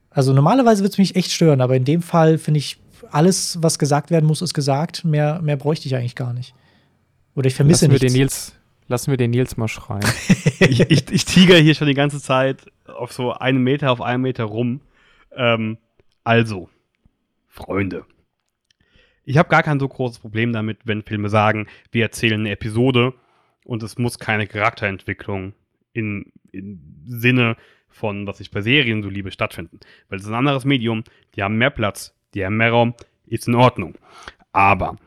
Also normalerweise würde es mich echt stören, aber in dem Fall finde ich, alles, was gesagt werden muss, ist gesagt. Mehr, mehr bräuchte ich eigentlich gar nicht. Oder ich vermisse lassen nichts. Wir den Nils, lassen wir den Nils mal schreien. ich, ich, ich tiger hier schon die ganze Zeit auf so einen Meter auf einen Meter rum. Ähm, also, Freunde. Ich habe gar kein so großes Problem damit, wenn Filme sagen, wir erzählen eine Episode und es muss keine Charakterentwicklung in, Sinne von, was ich bei Serien so liebe, stattfinden. Weil es ist ein anderes Medium, die haben mehr Platz, die haben mehr Raum, ist in Ordnung. Aber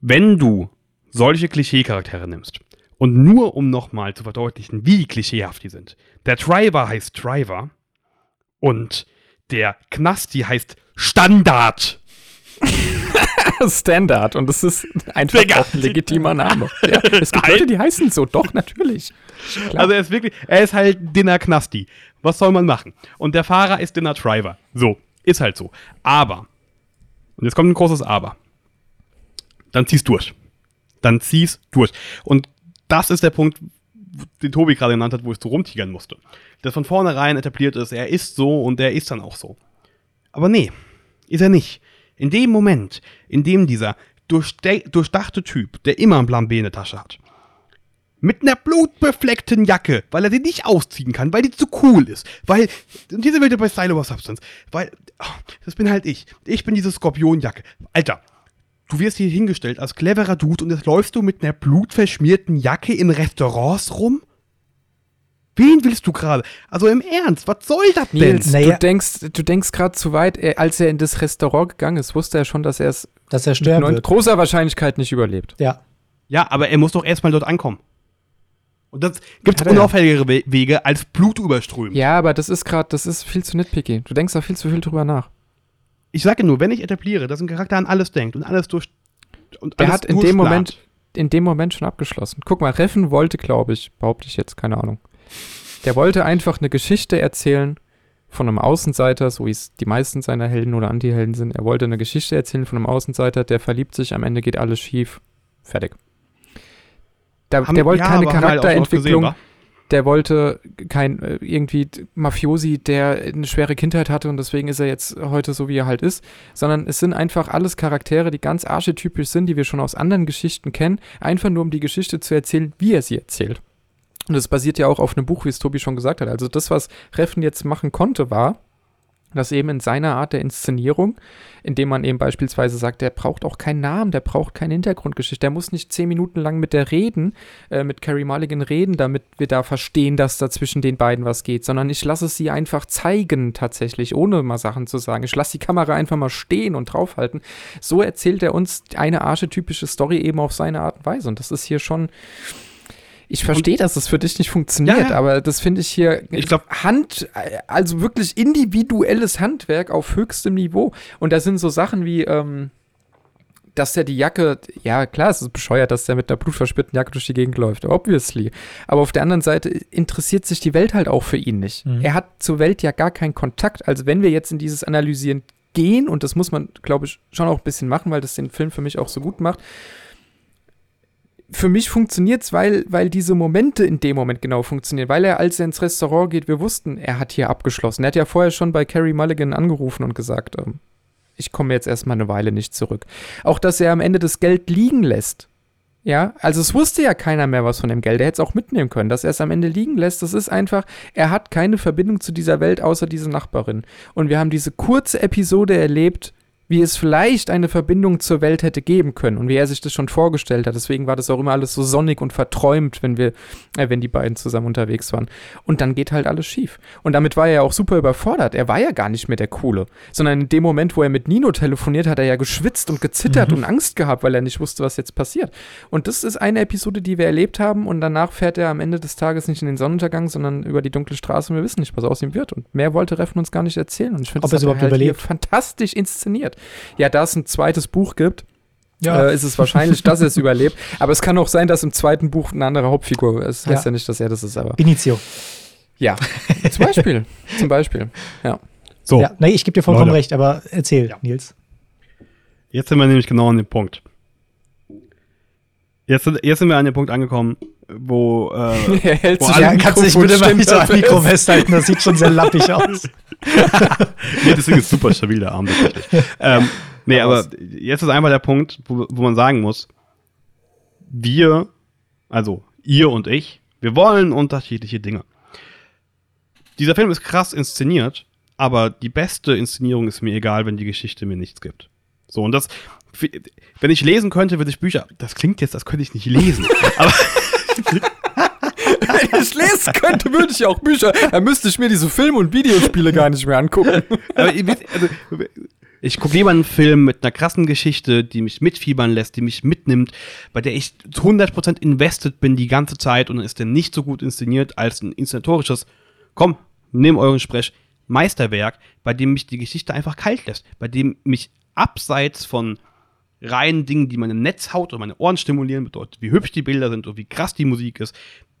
wenn du solche Klischee-Charaktere nimmst und nur um nochmal zu verdeutlichen, wie klischeehaft die sind, der Driver heißt Driver und der Knasti heißt Standard. Standard und das ist einfach auch ein legitimer Name. Ja, es gibt Leute, die heißen so, doch, natürlich. Klar. Also er ist wirklich, er ist halt Dinner Knasti. Was soll man machen? Und der Fahrer ist Dinner Driver. So, ist halt so. Aber, und jetzt kommt ein großes Aber. Dann zieh's durch. Dann zieh's durch. Und das ist der Punkt, den Tobi gerade genannt hat, wo ich so rumtigern musste. Das von vornherein etabliert ist, er ist so und er ist dann auch so. Aber nee, ist er nicht. In dem Moment, in dem dieser durchdachte Typ, der immer einen Plan B in der Tasche hat, mit einer blutbefleckten Jacke, weil er sie nicht ausziehen kann, weil die zu cool ist, weil, und diese Welt bei Style over Substance, weil, oh, das bin halt ich. Ich bin diese Skorpionjacke. Alter, du wirst hier hingestellt als cleverer Dude und jetzt läufst du mit einer blutverschmierten Jacke in Restaurants rum? Wen willst du gerade? Also im Ernst, was soll das denn? Nils, naja. du denkst, du denkst gerade zu weit. Er, als er in das Restaurant gegangen ist, wusste er schon, dass er es dass er sterben mit großer Wahrscheinlichkeit nicht überlebt. Ja. Ja, aber er muss doch erstmal dort ankommen. Und das gibt es unauffälligere Wege als Blut überströmen. Ja, aber das ist gerade, das ist viel zu nitpicky. Du denkst da viel zu viel drüber nach. Ich sage nur, wenn ich etabliere, dass ein Charakter an alles denkt und alles durch. Und Der alles hat in dem Moment, in dem Moment schon abgeschlossen. Guck mal, Reffen wollte, glaube ich, behaupte ich jetzt, keine Ahnung. Der wollte einfach eine Geschichte erzählen von einem Außenseiter, so wie es die meisten seiner Helden oder Antihelden sind. Er wollte eine Geschichte erzählen von einem Außenseiter, der verliebt sich, am Ende geht alles schief. Fertig. Der, haben, der wollte ja, keine Charakterentwicklung. Gesehen, der wollte kein äh, irgendwie Mafiosi, der eine schwere Kindheit hatte und deswegen ist er jetzt heute so, wie er halt ist, sondern es sind einfach alles Charaktere, die ganz archetypisch sind, die wir schon aus anderen Geschichten kennen, einfach nur um die Geschichte zu erzählen, wie er sie erzählt. Und es basiert ja auch auf einem Buch, wie es Tobi schon gesagt hat. Also das, was Reffen jetzt machen konnte, war, dass eben in seiner Art der Inszenierung, indem man eben beispielsweise sagt, der braucht auch keinen Namen, der braucht keine Hintergrundgeschichte, der muss nicht zehn Minuten lang mit der reden, äh, mit Carrie Mulligan reden, damit wir da verstehen, dass da zwischen den beiden was geht, sondern ich lasse es sie einfach zeigen tatsächlich, ohne mal Sachen zu sagen. Ich lasse die Kamera einfach mal stehen und draufhalten. So erzählt er uns eine archetypische Story eben auf seine Art und Weise und das ist hier schon ich verstehe, dass das für dich nicht funktioniert, ja, ja. aber das finde ich hier ich glaub, Hand, also wirklich individuelles Handwerk auf höchstem Niveau. Und da sind so Sachen wie, ähm, dass der die Jacke, ja klar, es ist bescheuert, dass der mit einer blutverspürten Jacke durch die Gegend läuft, obviously. Aber auf der anderen Seite interessiert sich die Welt halt auch für ihn nicht. Mhm. Er hat zur Welt ja gar keinen Kontakt. Also wenn wir jetzt in dieses Analysieren gehen, und das muss man, glaube ich, schon auch ein bisschen machen, weil das den Film für mich auch so gut macht, für mich funktioniert es, weil, weil diese Momente in dem Moment genau funktionieren. Weil er, als er ins Restaurant geht, wir wussten, er hat hier abgeschlossen. Er hat ja vorher schon bei Carrie Mulligan angerufen und gesagt, ähm, ich komme jetzt erstmal eine Weile nicht zurück. Auch, dass er am Ende das Geld liegen lässt. Ja, also es wusste ja keiner mehr was von dem Geld. Er hätte es auch mitnehmen können. Dass er es am Ende liegen lässt, das ist einfach, er hat keine Verbindung zu dieser Welt außer diese Nachbarin. Und wir haben diese kurze Episode erlebt, wie es vielleicht eine Verbindung zur Welt hätte geben können und wie er sich das schon vorgestellt hat. Deswegen war das auch immer alles so sonnig und verträumt, wenn wir, äh, wenn die beiden zusammen unterwegs waren. Und dann geht halt alles schief. Und damit war er ja auch super überfordert. Er war ja gar nicht mehr der Coole, sondern in dem Moment, wo er mit Nino telefoniert, hat er ja geschwitzt und gezittert mhm. und Angst gehabt, weil er nicht wusste, was jetzt passiert. Und das ist eine Episode, die wir erlebt haben und danach fährt er am Ende des Tages nicht in den Sonnenuntergang, sondern über die dunkle Straße und wir wissen nicht, was aus ihm wird. Und mehr wollte Reffen uns gar nicht erzählen. Und ich finde, das überhaupt halt überlebt. fantastisch inszeniert ja, da es ein zweites Buch gibt, ja. Äh, ist es wahrscheinlich, dass er es überlebt. Aber es kann auch sein, dass im zweiten Buch eine andere Hauptfigur ist. Das heißt ja. ja nicht, dass er das ist, aber. Benicio. Ja, zum Beispiel. zum Beispiel. Ja. So. Ja, nee, ich gebe dir vollkommen Leute. recht, aber erzähl, ja. Nils. Jetzt sind wir nämlich genau an dem Punkt. Jetzt, jetzt sind wir an dem Punkt angekommen, wo. Äh, Hältst wo du ja, kannst du dich bitte mal nicht am Mikro festhalten, das sieht schon sehr lappig aus. nee, deswegen ist super stabil der Arm. Ähm, nee, aber jetzt ist einfach der Punkt, wo, wo man sagen muss, wir, also ihr und ich, wir wollen unterschiedliche Dinge. Dieser Film ist krass inszeniert, aber die beste Inszenierung ist mir egal, wenn die Geschichte mir nichts gibt. So, und das, wenn ich lesen könnte, würde ich Bücher, das klingt jetzt, als könnte ich nicht lesen, aber Wenn ich lesen könnte, würde ich auch Bücher. Dann müsste ich mir diese Filme und Videospiele gar nicht mehr angucken. Aber also, ich gucke lieber einen Film mit einer krassen Geschichte, die mich mitfiebern lässt, die mich mitnimmt, bei der ich 100% invested bin die ganze Zeit und dann ist der nicht so gut inszeniert als ein inszenatorisches, komm, nimm euren Sprech, Meisterwerk, bei dem mich die Geschichte einfach kalt lässt, bei dem mich abseits von reinen Dingen, die meine Netzhaut und meine Ohren stimulieren, bedeutet, wie hübsch die Bilder sind und wie krass die Musik ist,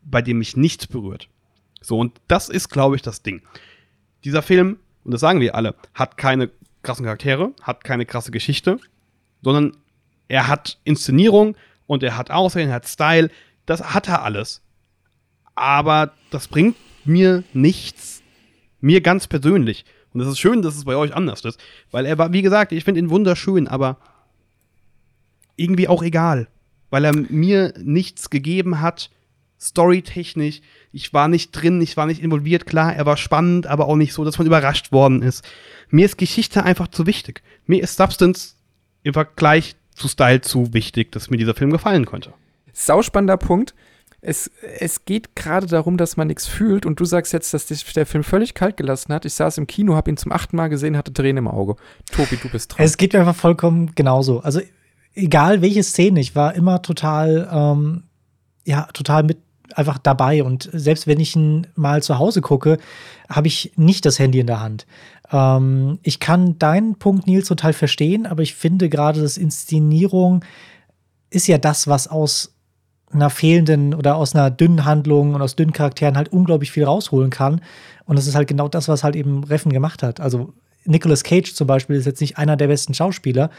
bei dem mich nichts berührt. So, und das ist, glaube ich, das Ding. Dieser Film, und das sagen wir alle, hat keine krassen Charaktere, hat keine krasse Geschichte, sondern er hat Inszenierung und er hat Aussehen, er hat Style, das hat er alles. Aber das bringt mir nichts, mir ganz persönlich. Und es ist schön, dass es bei euch anders ist. Weil er war, wie gesagt, ich finde ihn wunderschön, aber irgendwie auch egal. Weil er mir nichts gegeben hat, storytechnisch. Ich war nicht drin, ich war nicht involviert. Klar, er war spannend, aber auch nicht so, dass man überrascht worden ist. Mir ist Geschichte einfach zu wichtig. Mir ist Substance im Vergleich zu Style zu wichtig, dass mir dieser Film gefallen konnte. Sauspannender Punkt. Es, es geht gerade darum, dass man nichts fühlt und du sagst jetzt, dass dich der Film völlig kalt gelassen hat. Ich saß im Kino, habe ihn zum achten Mal gesehen, hatte Tränen im Auge. Tobi, du bist dran. Es geht mir einfach vollkommen genauso. Also egal welche Szene, ich war immer total, ähm, ja, total mit einfach dabei und selbst wenn ich ihn mal zu Hause gucke, habe ich nicht das Handy in der Hand. Ähm, ich kann deinen Punkt, Nils, total verstehen, aber ich finde gerade, dass Inszenierung ist ja das, was aus einer fehlenden oder aus einer dünnen Handlung und aus dünnen Charakteren halt unglaublich viel rausholen kann. Und das ist halt genau das, was halt eben Reffen gemacht hat. Also Nicolas Cage zum Beispiel ist jetzt nicht einer der besten Schauspieler,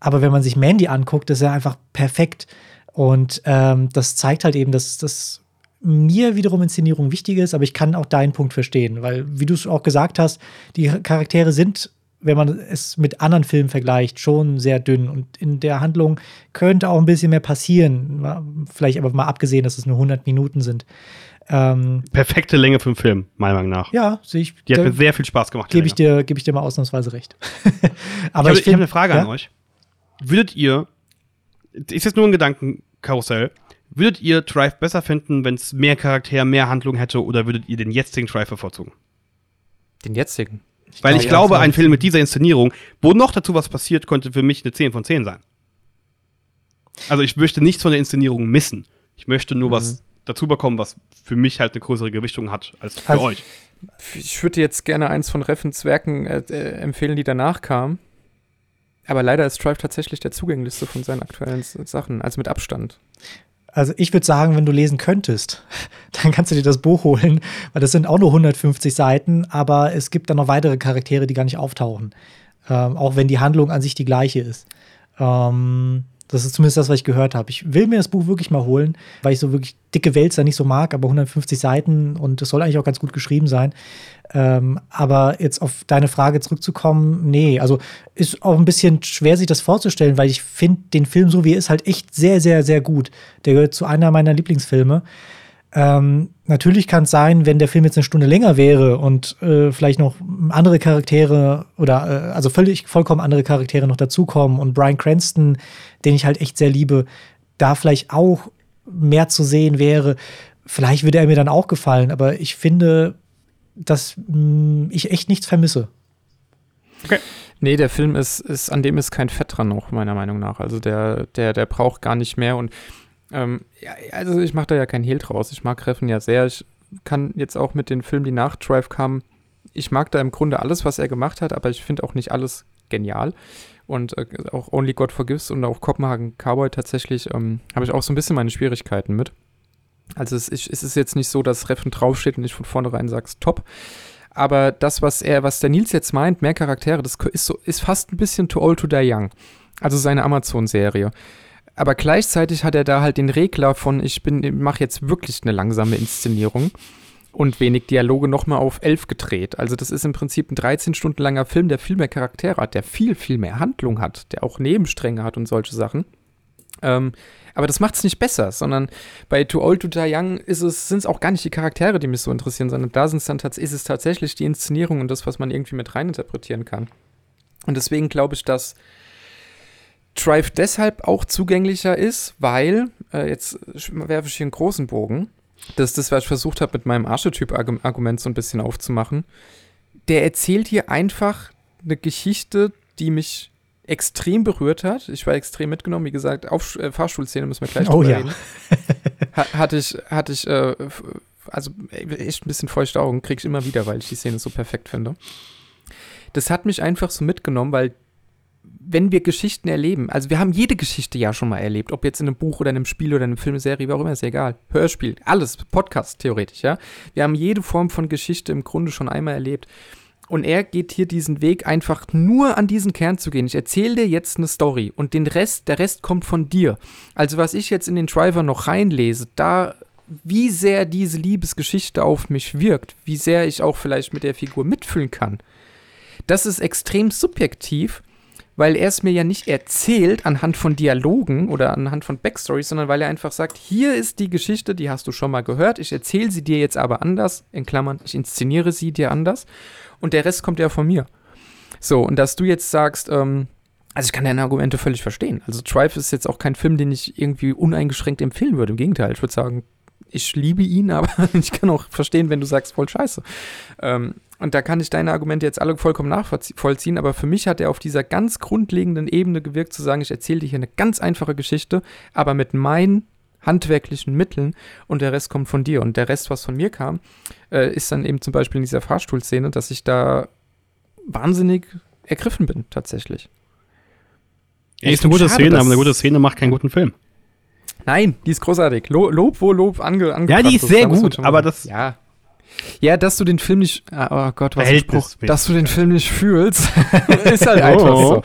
aber wenn man sich Mandy anguckt, ist er einfach perfekt. Und ähm, das zeigt halt eben, dass das mir wiederum Inszenierung wichtig ist, aber ich kann auch deinen Punkt verstehen, weil, wie du es auch gesagt hast, die Charaktere sind, wenn man es mit anderen Filmen vergleicht, schon sehr dünn und in der Handlung könnte auch ein bisschen mehr passieren. Vielleicht aber mal abgesehen, dass es nur 100 Minuten sind. Ähm, Perfekte Länge für einen Film, meiner Meinung nach. Ja, sehe ich. Die hat mir sehr viel Spaß gemacht. Gebe ich, dir, geb ich dir mal ausnahmsweise recht. aber ich, ich, ich habe eine Frage ja? an euch. Würdet ihr, ist jetzt nur ein Gedankenkarussell, Würdet ihr Drive besser finden, wenn es mehr Charakter, mehr Handlung hätte, oder würdet ihr den jetzigen Drive bevorzugen? Den jetzigen? Ich Weil ich glaube, ein Film mit dieser Inszenierung, wo noch dazu was passiert, könnte für mich eine 10 von 10 sein. Also ich möchte nichts von der Inszenierung missen. Ich möchte nur mhm. was dazu bekommen, was für mich halt eine größere Gewichtung hat als für also, euch. Ich würde jetzt gerne eins von Reffens Werken äh, äh, empfehlen, die danach kamen. Aber leider ist Drive tatsächlich der zugänglichste von seinen aktuellen Sachen, also mit Abstand. Also ich würde sagen, wenn du lesen könntest, dann kannst du dir das Buch holen, weil das sind auch nur 150 Seiten, aber es gibt dann noch weitere Charaktere, die gar nicht auftauchen. Ähm, auch wenn die Handlung an sich die gleiche ist. Ähm, das ist zumindest das, was ich gehört habe. Ich will mir das Buch wirklich mal holen, weil ich so wirklich dicke Wälzer nicht so mag, aber 150 Seiten und es soll eigentlich auch ganz gut geschrieben sein. Ähm, aber jetzt auf deine Frage zurückzukommen, nee, also ist auch ein bisschen schwer, sich das vorzustellen, weil ich finde den Film, so wie er ist, halt echt sehr, sehr, sehr gut. Der gehört zu einer meiner Lieblingsfilme. Ähm, natürlich kann es sein, wenn der Film jetzt eine Stunde länger wäre und äh, vielleicht noch andere Charaktere oder äh, also völlig vollkommen andere Charaktere noch dazukommen und Brian Cranston, den ich halt echt sehr liebe, da vielleicht auch mehr zu sehen wäre. Vielleicht würde er mir dann auch gefallen, aber ich finde, dass mh, mm, ich echt nichts vermisse. Okay. Nee, der Film ist, ist, an dem ist kein Fett dran noch, meiner Meinung nach. Also der, der, der braucht gar nicht mehr und ähm, ja, also ich mache da ja kein Hehl draus. Ich mag Reffen ja sehr. Ich kann jetzt auch mit den Filmen, die nach Drive kamen, ich mag da im Grunde alles, was er gemacht hat, aber ich finde auch nicht alles genial. Und äh, auch Only God Forgives und auch Kopenhagen Cowboy tatsächlich ähm, habe ich auch so ein bisschen meine Schwierigkeiten mit. Also es, ich, es ist jetzt nicht so, dass Reffen draufsteht und ich von vornherein sagst, top. Aber das, was er, was der Nils jetzt meint, mehr Charaktere, das ist so, ist fast ein bisschen Too Old to Die Young. Also seine Amazon-Serie. Aber gleichzeitig hat er da halt den Regler von, ich bin, mache jetzt wirklich eine langsame Inszenierung und wenig Dialoge nochmal auf elf gedreht. Also das ist im Prinzip ein 13 Stunden langer Film, der viel mehr Charaktere hat, der viel, viel mehr Handlung hat, der auch Nebenstränge hat und solche Sachen. Ähm, aber das macht es nicht besser, sondern bei Too Old to Die Young sind es auch gar nicht die Charaktere, die mich so interessieren, sondern da sind's dann ist es tatsächlich die Inszenierung und das, was man irgendwie mit reininterpretieren kann. Und deswegen glaube ich, dass Drive deshalb auch zugänglicher ist, weil, äh, jetzt werfe ich hier einen großen Bogen, das ist das, was ich versucht habe, mit meinem Archetyp-Argument so ein bisschen aufzumachen. Der erzählt hier einfach eine Geschichte, die mich extrem berührt hat. Ich war extrem mitgenommen, wie gesagt, auf äh, Fahrstuhlszene müssen wir gleich oh, ja. reden. ha hatte ich, hatte ich, äh, also echt ein bisschen feuchte Augen, kriege ich immer wieder, weil ich die Szene so perfekt finde. Das hat mich einfach so mitgenommen, weil wenn wir Geschichten erleben, also wir haben jede Geschichte ja schon mal erlebt, ob jetzt in einem Buch oder in einem Spiel oder in einer Filmserie, wie auch immer, ist ja egal. Hörspiel, alles, Podcast theoretisch, ja. Wir haben jede Form von Geschichte im Grunde schon einmal erlebt. Und er geht hier diesen Weg, einfach nur an diesen Kern zu gehen. Ich erzähle dir jetzt eine Story und den Rest, der Rest kommt von dir. Also was ich jetzt in den Driver noch reinlese, da, wie sehr diese Liebesgeschichte auf mich wirkt, wie sehr ich auch vielleicht mit der Figur mitfühlen kann Das ist extrem subjektiv, weil er es mir ja nicht erzählt anhand von Dialogen oder anhand von Backstories, sondern weil er einfach sagt, hier ist die Geschichte, die hast du schon mal gehört, ich erzähle sie dir jetzt aber anders, in Klammern, ich inszeniere sie dir anders und der Rest kommt ja von mir. So, und dass du jetzt sagst, ähm, also ich kann deine Argumente völlig verstehen. Also Drive ist jetzt auch kein Film, den ich irgendwie uneingeschränkt empfehlen würde. Im Gegenteil, ich würde sagen, ich liebe ihn, aber ich kann auch verstehen, wenn du sagst, voll scheiße. Ähm, und da kann ich deine Argumente jetzt alle vollkommen nachvollziehen, aber für mich hat er auf dieser ganz grundlegenden Ebene gewirkt, zu sagen, ich erzähle dir hier eine ganz einfache Geschichte, aber mit meinen handwerklichen Mitteln und der Rest kommt von dir. Und der Rest, was von mir kam, äh, ist dann eben zum Beispiel in dieser Fahrstuhlszene, dass ich da wahnsinnig ergriffen bin, tatsächlich. Ja, ist eine gute schade, Szene, aber eine gute Szene macht keinen guten Film. Nein, die ist großartig. Lob, Lob wo Lob ange, Ja, die ist sehr gut, aber das. Ja. Ja, dass du den Film nicht, ah, oh Gott, was Spruch, dass du den Film nicht fühlst, ist halt einfach oh. so.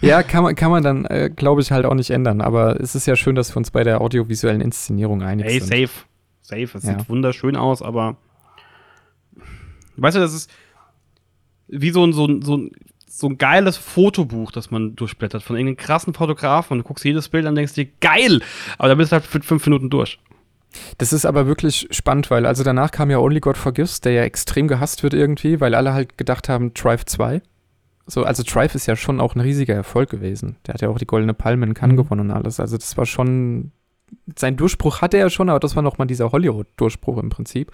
Ja, kann man, kann man dann, äh, glaube ich, halt auch nicht ändern. Aber es ist ja schön, dass wir uns bei der audiovisuellen Inszenierung einig hey, sind. Hey, safe, safe. Es ja. sieht wunderschön aus, aber weißt du, das ist wie so ein, so ein, so ein so ein geiles Fotobuch, das man durchblättert von irgendeinem krassen Fotografen und du guckst jedes Bild an und denkst dir, geil! Aber da bist du halt für fünf Minuten durch. Das ist aber wirklich spannend, weil also danach kam ja Only God Forgives, der ja extrem gehasst wird irgendwie, weil alle halt gedacht haben, Drive 2. So, also Drive ist ja schon auch ein riesiger Erfolg gewesen. Der hat ja auch die Goldene Palme in Cannes mhm. gewonnen und alles. Also das war schon sein Durchbruch hatte er schon, aber das war nochmal dieser Hollywood-Durchbruch im Prinzip.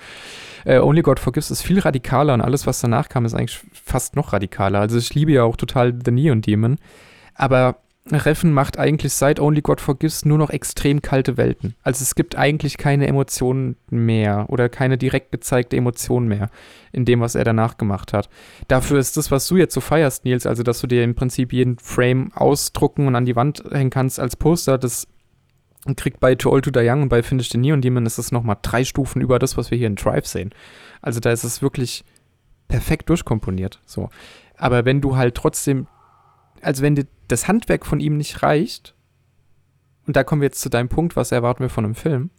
Äh, Only God Forgives ist viel radikaler und alles, was danach kam, ist eigentlich fast noch radikaler. Also ich liebe ja auch total The Neon Demon, aber Reffen macht eigentlich seit Only God Forgives nur noch extrem kalte Welten. Also es gibt eigentlich keine Emotionen mehr oder keine direkt gezeigte Emotion mehr in dem, was er danach gemacht hat. Dafür ist das, was du jetzt so feierst, Nils, also dass du dir im Prinzip jeden Frame ausdrucken und an die Wand hängen kannst als Poster, das kriegt bei Too Old to Die Young und bei Finish the Neon Demon ist es nochmal drei Stufen über das, was wir hier in Drive sehen. Also da ist es wirklich perfekt durchkomponiert. So. Aber wenn du halt trotzdem, also wenn dir das Handwerk von ihm nicht reicht, und da kommen wir jetzt zu deinem Punkt, was erwarten wir von einem Film,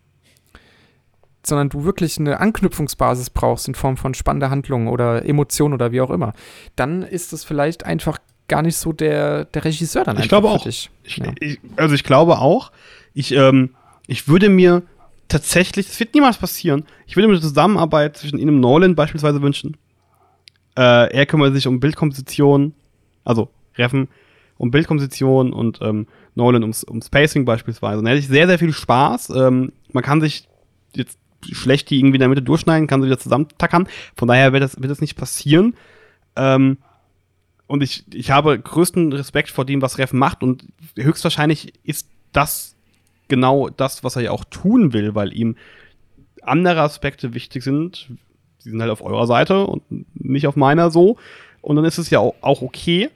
sondern du wirklich eine Anknüpfungsbasis brauchst in Form von spannender Handlung oder Emotion oder wie auch immer, dann ist es vielleicht einfach gar nicht so der, der Regisseur dann ich glaube auch. Ich, ja. ich, also ich glaube auch, ich, ähm, ich würde mir tatsächlich, das wird niemals passieren, ich würde mir eine Zusammenarbeit zwischen ihm und Nolan beispielsweise wünschen. Äh, er kümmert sich um Bildkomposition, also Reffen, um Bildkomposition und ähm, Nolan ums, um Spacing beispielsweise. Und da hätte ich sehr, sehr viel Spaß. Ähm, man kann sich jetzt schlecht die irgendwie in der Mitte durchschneiden, kann sie wieder zusammentackern. Von daher wird das, wird das nicht passieren. Ähm, und ich, ich habe größten Respekt vor dem, was Reffen macht. Und höchstwahrscheinlich ist das genau das, was er ja auch tun will, weil ihm andere Aspekte wichtig sind. Sie sind halt auf eurer Seite und nicht auf meiner so. Und dann ist es ja auch, okay.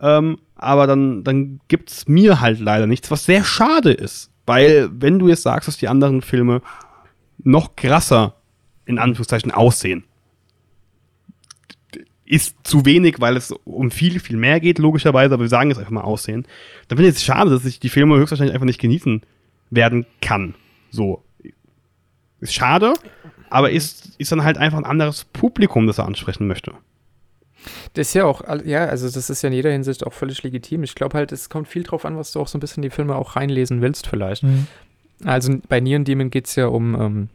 Ähm, aber dann, dann es mir halt leider nichts, was sehr schade ist. Weil, wenn du jetzt sagst, dass die anderen Filme noch krasser in Anführungszeichen aussehen, ist zu wenig, weil es um viel, viel mehr geht, logischerweise, aber wir sagen es einfach mal aussehen. Dann finde ich es schade, dass ich die Filme höchstwahrscheinlich einfach nicht genießen werden kann. So. Ist schade, aber ist, ist dann halt einfach ein anderes Publikum, das er ansprechen möchte. Das ist ja auch, ja, also das ist ja in jeder Hinsicht auch völlig legitim. Ich glaube halt, es kommt viel drauf an, was du auch so ein bisschen in die Filme auch reinlesen willst, vielleicht. Mhm. Also bei Neon Demon geht es ja um, ähm,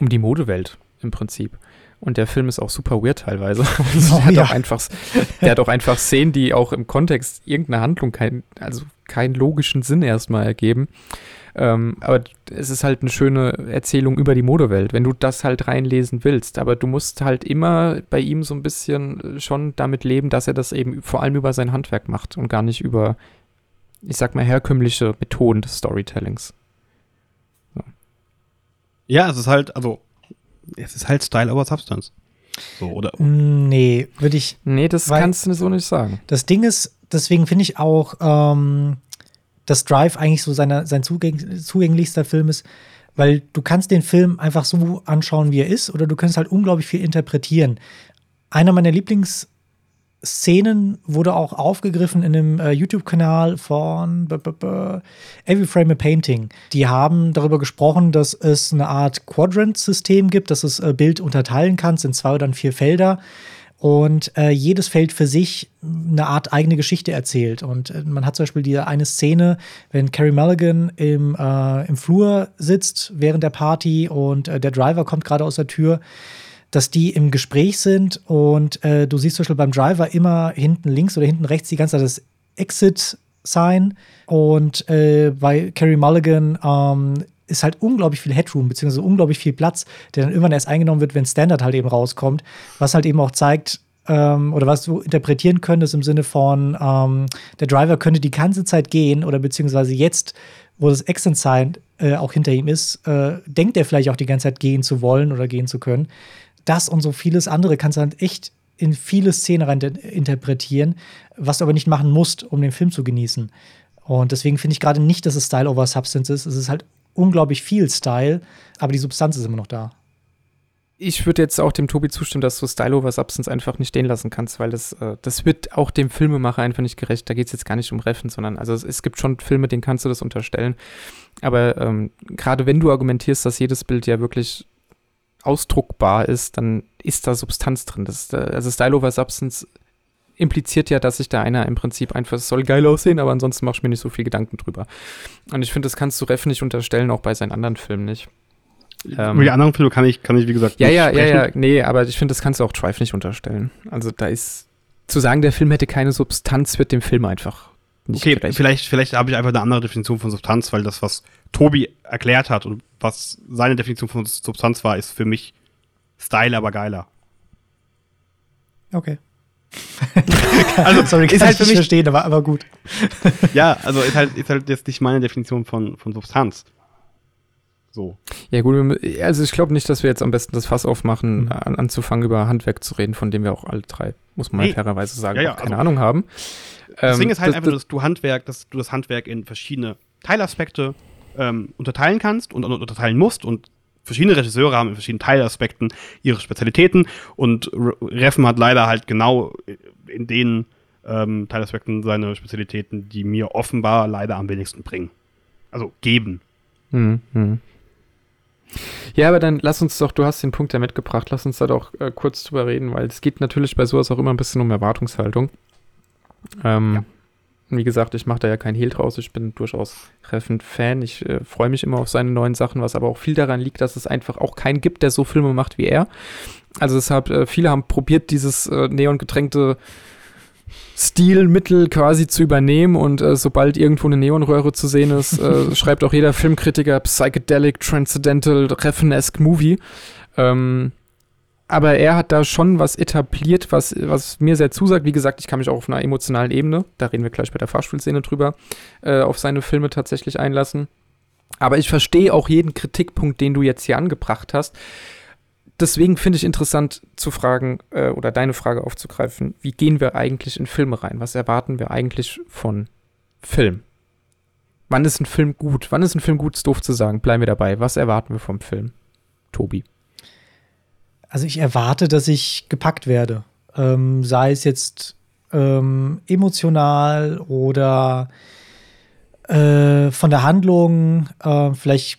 um die Modewelt im Prinzip. Und der Film ist auch super weird teilweise. Oh, der, hat ja. auch einfach, der hat auch einfach Szenen, die auch im Kontext irgendeiner Handlung kein, also keinen logischen Sinn erstmal ergeben. Ähm, aber es ist halt eine schöne Erzählung über die Modewelt, wenn du das halt reinlesen willst. Aber du musst halt immer bei ihm so ein bisschen schon damit leben, dass er das eben vor allem über sein Handwerk macht und gar nicht über, ich sag mal, herkömmliche Methoden des Storytellings. So. Ja, es ist halt, also, es ist halt Style over Substance. So, oder? Nee, würde ich. Nee, das kannst du so nicht sagen. Das Ding ist, deswegen finde ich auch, ähm, dass Drive eigentlich so seine, sein zugäng zugänglichster Film ist, weil du kannst den Film einfach so anschauen, wie er ist, oder du kannst halt unglaublich viel interpretieren. Einer meiner Lieblingsszenen wurde auch aufgegriffen in einem äh, YouTube-Kanal von B -B -B Every Frame a Painting. Die haben darüber gesprochen, dass es eine Art Quadrant-System gibt, dass es äh, Bild unterteilen kannst in zwei oder vier Felder und äh, jedes Feld für sich eine Art eigene Geschichte erzählt. Und äh, man hat zum Beispiel die eine Szene, wenn Carrie Mulligan im, äh, im Flur sitzt während der Party und äh, der Driver kommt gerade aus der Tür, dass die im Gespräch sind und äh, du siehst zum Beispiel beim Driver immer hinten links oder hinten rechts die ganze Zeit das Exit-Sign und äh, bei Carrie Mulligan ähm, ist halt unglaublich viel Headroom, beziehungsweise unglaublich viel Platz, der dann irgendwann erst eingenommen wird, wenn Standard halt eben rauskommt, was halt eben auch zeigt, ähm, oder was du interpretieren könntest im Sinne von, ähm, der Driver könnte die ganze Zeit gehen oder beziehungsweise jetzt, wo das Exit Sign äh, auch hinter ihm ist, äh, denkt er vielleicht auch die ganze Zeit gehen zu wollen oder gehen zu können. Das und so vieles andere kannst du halt echt in viele Szenen rein interpretieren, was du aber nicht machen musst, um den Film zu genießen. Und deswegen finde ich gerade nicht, dass es Style over Substance ist. Es ist halt unglaublich viel Style, aber die Substanz ist immer noch da. Ich würde jetzt auch dem Tobi zustimmen, dass du Style over Substance einfach nicht stehen lassen kannst, weil das, äh, das wird auch dem Filmemacher einfach nicht gerecht. Da geht es jetzt gar nicht um Reffen, sondern also es, es, gibt schon Filme, denen kannst du das unterstellen. Aber ähm, gerade wenn du argumentierst, dass jedes Bild ja wirklich ausdruckbar ist, dann ist da Substanz drin. Das, äh, also Style over Substance impliziert ja, dass sich da einer im Prinzip einfach, es soll geil aussehen, aber ansonsten machst du mir nicht so viel Gedanken drüber. Und ich finde, das kannst du Reff nicht unterstellen, auch bei seinen anderen Filmen nicht. Ähm, Über die anderen Filme kann ich, kann ich wie gesagt, ja, nicht Ja, sprechen. ja, ja, nee, aber ich finde, das kannst du auch Drive nicht unterstellen. Also da ist, zu sagen, der Film hätte keine Substanz, wird dem Film einfach nicht Okay, gerecht. vielleicht, vielleicht habe ich einfach eine andere Definition von Substanz, weil das, was Tobi erklärt hat und was seine Definition von Substanz war, ist für mich Style, aber geiler. Okay. also, sorry, kann ist halt für mich verstehen, aber, aber gut. ja, also ist halt, ist halt jetzt nicht meine Definition von, von Substanz. So. Ja, gut, also ich glaube nicht, dass wir jetzt am besten das Fass aufmachen, mhm. an, anzufangen, über Handwerk zu reden, von dem wir auch alle drei, muss man nee. fairerweise sagen, ja, ja, keine also, Ahnung haben. Das ähm, Ding ist halt das, einfach, dass du Handwerk, dass du das Handwerk in verschiedene Teilaspekte ähm, unterteilen kannst und, und unterteilen musst und verschiedene Regisseure haben in verschiedenen Teilaspekten ihre Spezialitäten und Reffen hat leider halt genau in den ähm, Teilaspekten seine Spezialitäten, die mir offenbar leider am wenigsten bringen. Also geben. Mhm. Ja, aber dann lass uns doch, du hast den Punkt ja mitgebracht, lass uns da doch äh, kurz drüber reden, weil es geht natürlich bei sowas auch immer ein bisschen um Erwartungshaltung. Ähm, ja. Wie gesagt, ich mache da ja kein Hehl draus. Ich bin durchaus treffend Fan. Ich äh, freue mich immer auf seine neuen Sachen, was aber auch viel daran liegt, dass es einfach auch keinen gibt, der so Filme macht wie er. Also deshalb, äh, viele haben probiert, dieses äh, neongetränkte Stilmittel quasi zu übernehmen und äh, sobald irgendwo eine Neonröhre zu sehen ist, äh, schreibt auch jeder Filmkritiker Psychedelic, Transcendental, Refenesque Movie. Ähm, aber er hat da schon was etabliert, was, was mir sehr zusagt. Wie gesagt, ich kann mich auch auf einer emotionalen Ebene, da reden wir gleich bei der Fahrstuhlszene drüber, äh, auf seine Filme tatsächlich einlassen. Aber ich verstehe auch jeden Kritikpunkt, den du jetzt hier angebracht hast. Deswegen finde ich interessant zu fragen äh, oder deine Frage aufzugreifen, wie gehen wir eigentlich in Filme rein? Was erwarten wir eigentlich von Film? Wann ist ein Film gut? Wann ist ein Film gut, ist doof zu sagen. Bleiben wir dabei. Was erwarten wir vom Film? Tobi. Also ich erwarte, dass ich gepackt werde. Ähm, sei es jetzt ähm, emotional oder äh, von der Handlung, äh, vielleicht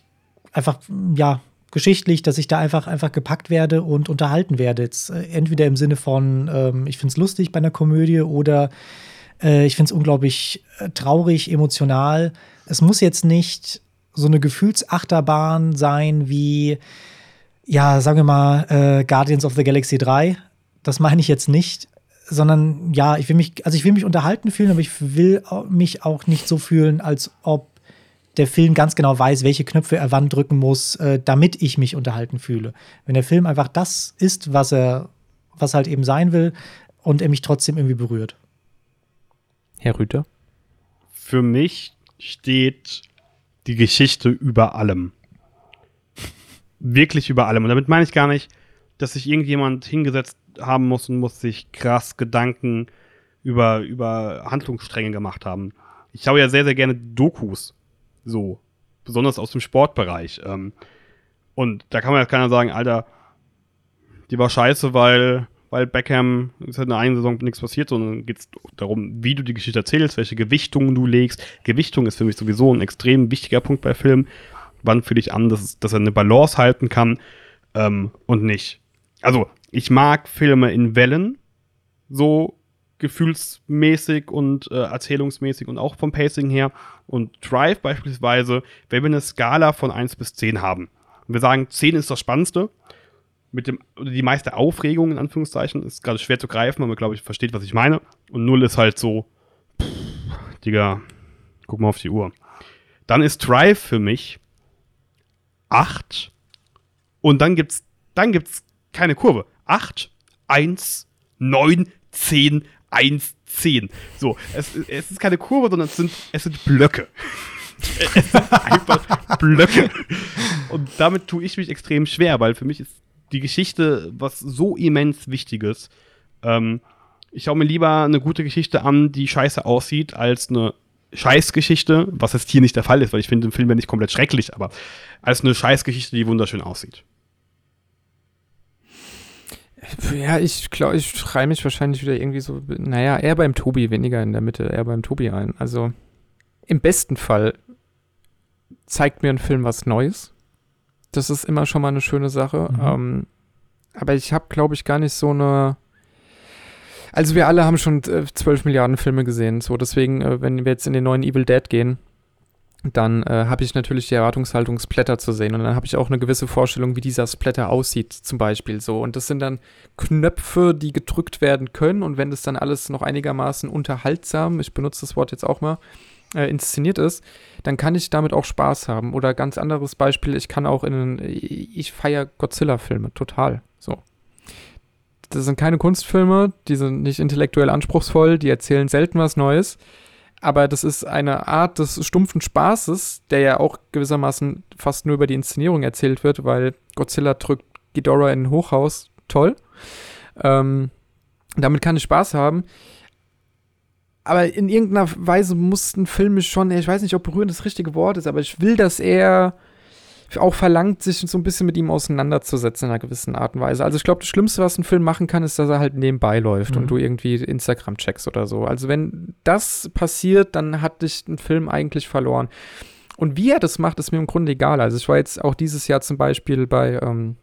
einfach, ja, geschichtlich, dass ich da einfach, einfach gepackt werde und unterhalten werde. Jetzt äh, entweder im Sinne von, ähm, ich finde es lustig bei einer Komödie oder äh, ich finde es unglaublich äh, traurig, emotional. Es muss jetzt nicht so eine Gefühlsachterbahn sein wie ja, sagen wir mal, äh, Guardians of the Galaxy 3. Das meine ich jetzt nicht, sondern ja, ich will mich, also ich will mich unterhalten fühlen, aber ich will mich auch nicht so fühlen, als ob der Film ganz genau weiß, welche Knöpfe er wann drücken muss, äh, damit ich mich unterhalten fühle. Wenn der Film einfach das ist, was er, was halt eben sein will, und er mich trotzdem irgendwie berührt. Herr Rüter? Für mich steht die Geschichte über allem wirklich über allem. Und damit meine ich gar nicht, dass sich irgendjemand hingesetzt haben muss und muss sich krass Gedanken über, über Handlungsstränge gemacht haben. Ich schaue ja sehr, sehr gerne Dokus. So. Besonders aus dem Sportbereich. Ähm, und da kann man jetzt keiner sagen, Alter, die war scheiße, weil, weil Beckham ist halt in der einen Saison nichts passiert, sondern geht es darum, wie du die Geschichte erzählst, welche Gewichtungen du legst. Gewichtung ist für mich sowieso ein extrem wichtiger Punkt bei Filmen wann fühle ich an, dass, dass er eine Balance halten kann ähm, und nicht. Also, ich mag Filme in Wellen, so gefühlsmäßig und äh, erzählungsmäßig und auch vom Pacing her. Und Drive beispielsweise, wenn wir eine Skala von 1 bis 10 haben und wir sagen, 10 ist das Spannendste, mit dem, die meiste Aufregung in Anführungszeichen, ist gerade schwer zu greifen, man, glaube ich, versteht, was ich meine. Und 0 ist halt so, pff, Digga, guck mal auf die Uhr. Dann ist Drive für mich 8 und dann gibt's, dann gibt's keine Kurve. 8, 1, 9, 10, 1, 10. So, es, es ist keine Kurve, sondern es sind, es sind Blöcke. es sind einfach Blöcke. Und damit tue ich mich extrem schwer, weil für mich ist die Geschichte was so immens Wichtiges. Ähm, ich schaue mir lieber eine gute Geschichte an, die scheiße aussieht, als eine Scheißgeschichte, was jetzt hier nicht der Fall ist, weil ich finde den Film ja nicht komplett schrecklich, aber als eine Scheißgeschichte, die wunderschön aussieht. Ja, ich glaube, ich schreibe mich wahrscheinlich wieder irgendwie so, naja, eher beim Tobi, weniger in der Mitte, eher beim Tobi ein. Also im besten Fall zeigt mir ein Film was Neues. Das ist immer schon mal eine schöne Sache. Mhm. Ähm, aber ich habe, glaube ich, gar nicht so eine. Also wir alle haben schon äh, zwölf Milliarden Filme gesehen. So, deswegen, äh, wenn wir jetzt in den neuen Evil Dead gehen, dann äh, habe ich natürlich die Erwartungshaltung, Splatter zu sehen. Und dann habe ich auch eine gewisse Vorstellung, wie dieser Splatter aussieht, zum Beispiel so. Und das sind dann Knöpfe, die gedrückt werden können. Und wenn das dann alles noch einigermaßen unterhaltsam, ich benutze das Wort jetzt auch mal, äh, inszeniert ist, dann kann ich damit auch Spaß haben. Oder ganz anderes Beispiel, ich kann auch in ich feiere Godzilla-Filme total. Das sind keine Kunstfilme, die sind nicht intellektuell anspruchsvoll, die erzählen selten was Neues aber das ist eine Art des stumpfen Spaßes, der ja auch gewissermaßen fast nur über die Inszenierung erzählt wird, weil Godzilla drückt Ghidorah in ein Hochhaus. Toll. Ähm, damit kann ich Spaß haben. Aber in irgendeiner Weise muss ein Film mich schon, ich weiß nicht, ob berührend das richtige Wort ist, aber ich will, dass er auch verlangt, sich so ein bisschen mit ihm auseinanderzusetzen in einer gewissen Art und Weise. Also ich glaube, das Schlimmste, was ein Film machen kann, ist, dass er halt nebenbei läuft mhm. und du irgendwie Instagram checkst oder so. Also wenn das passiert, dann hat dich ein Film eigentlich verloren. Und wie er das macht, ist mir im Grunde egal. Also ich war jetzt auch dieses Jahr zum Beispiel bei ähm,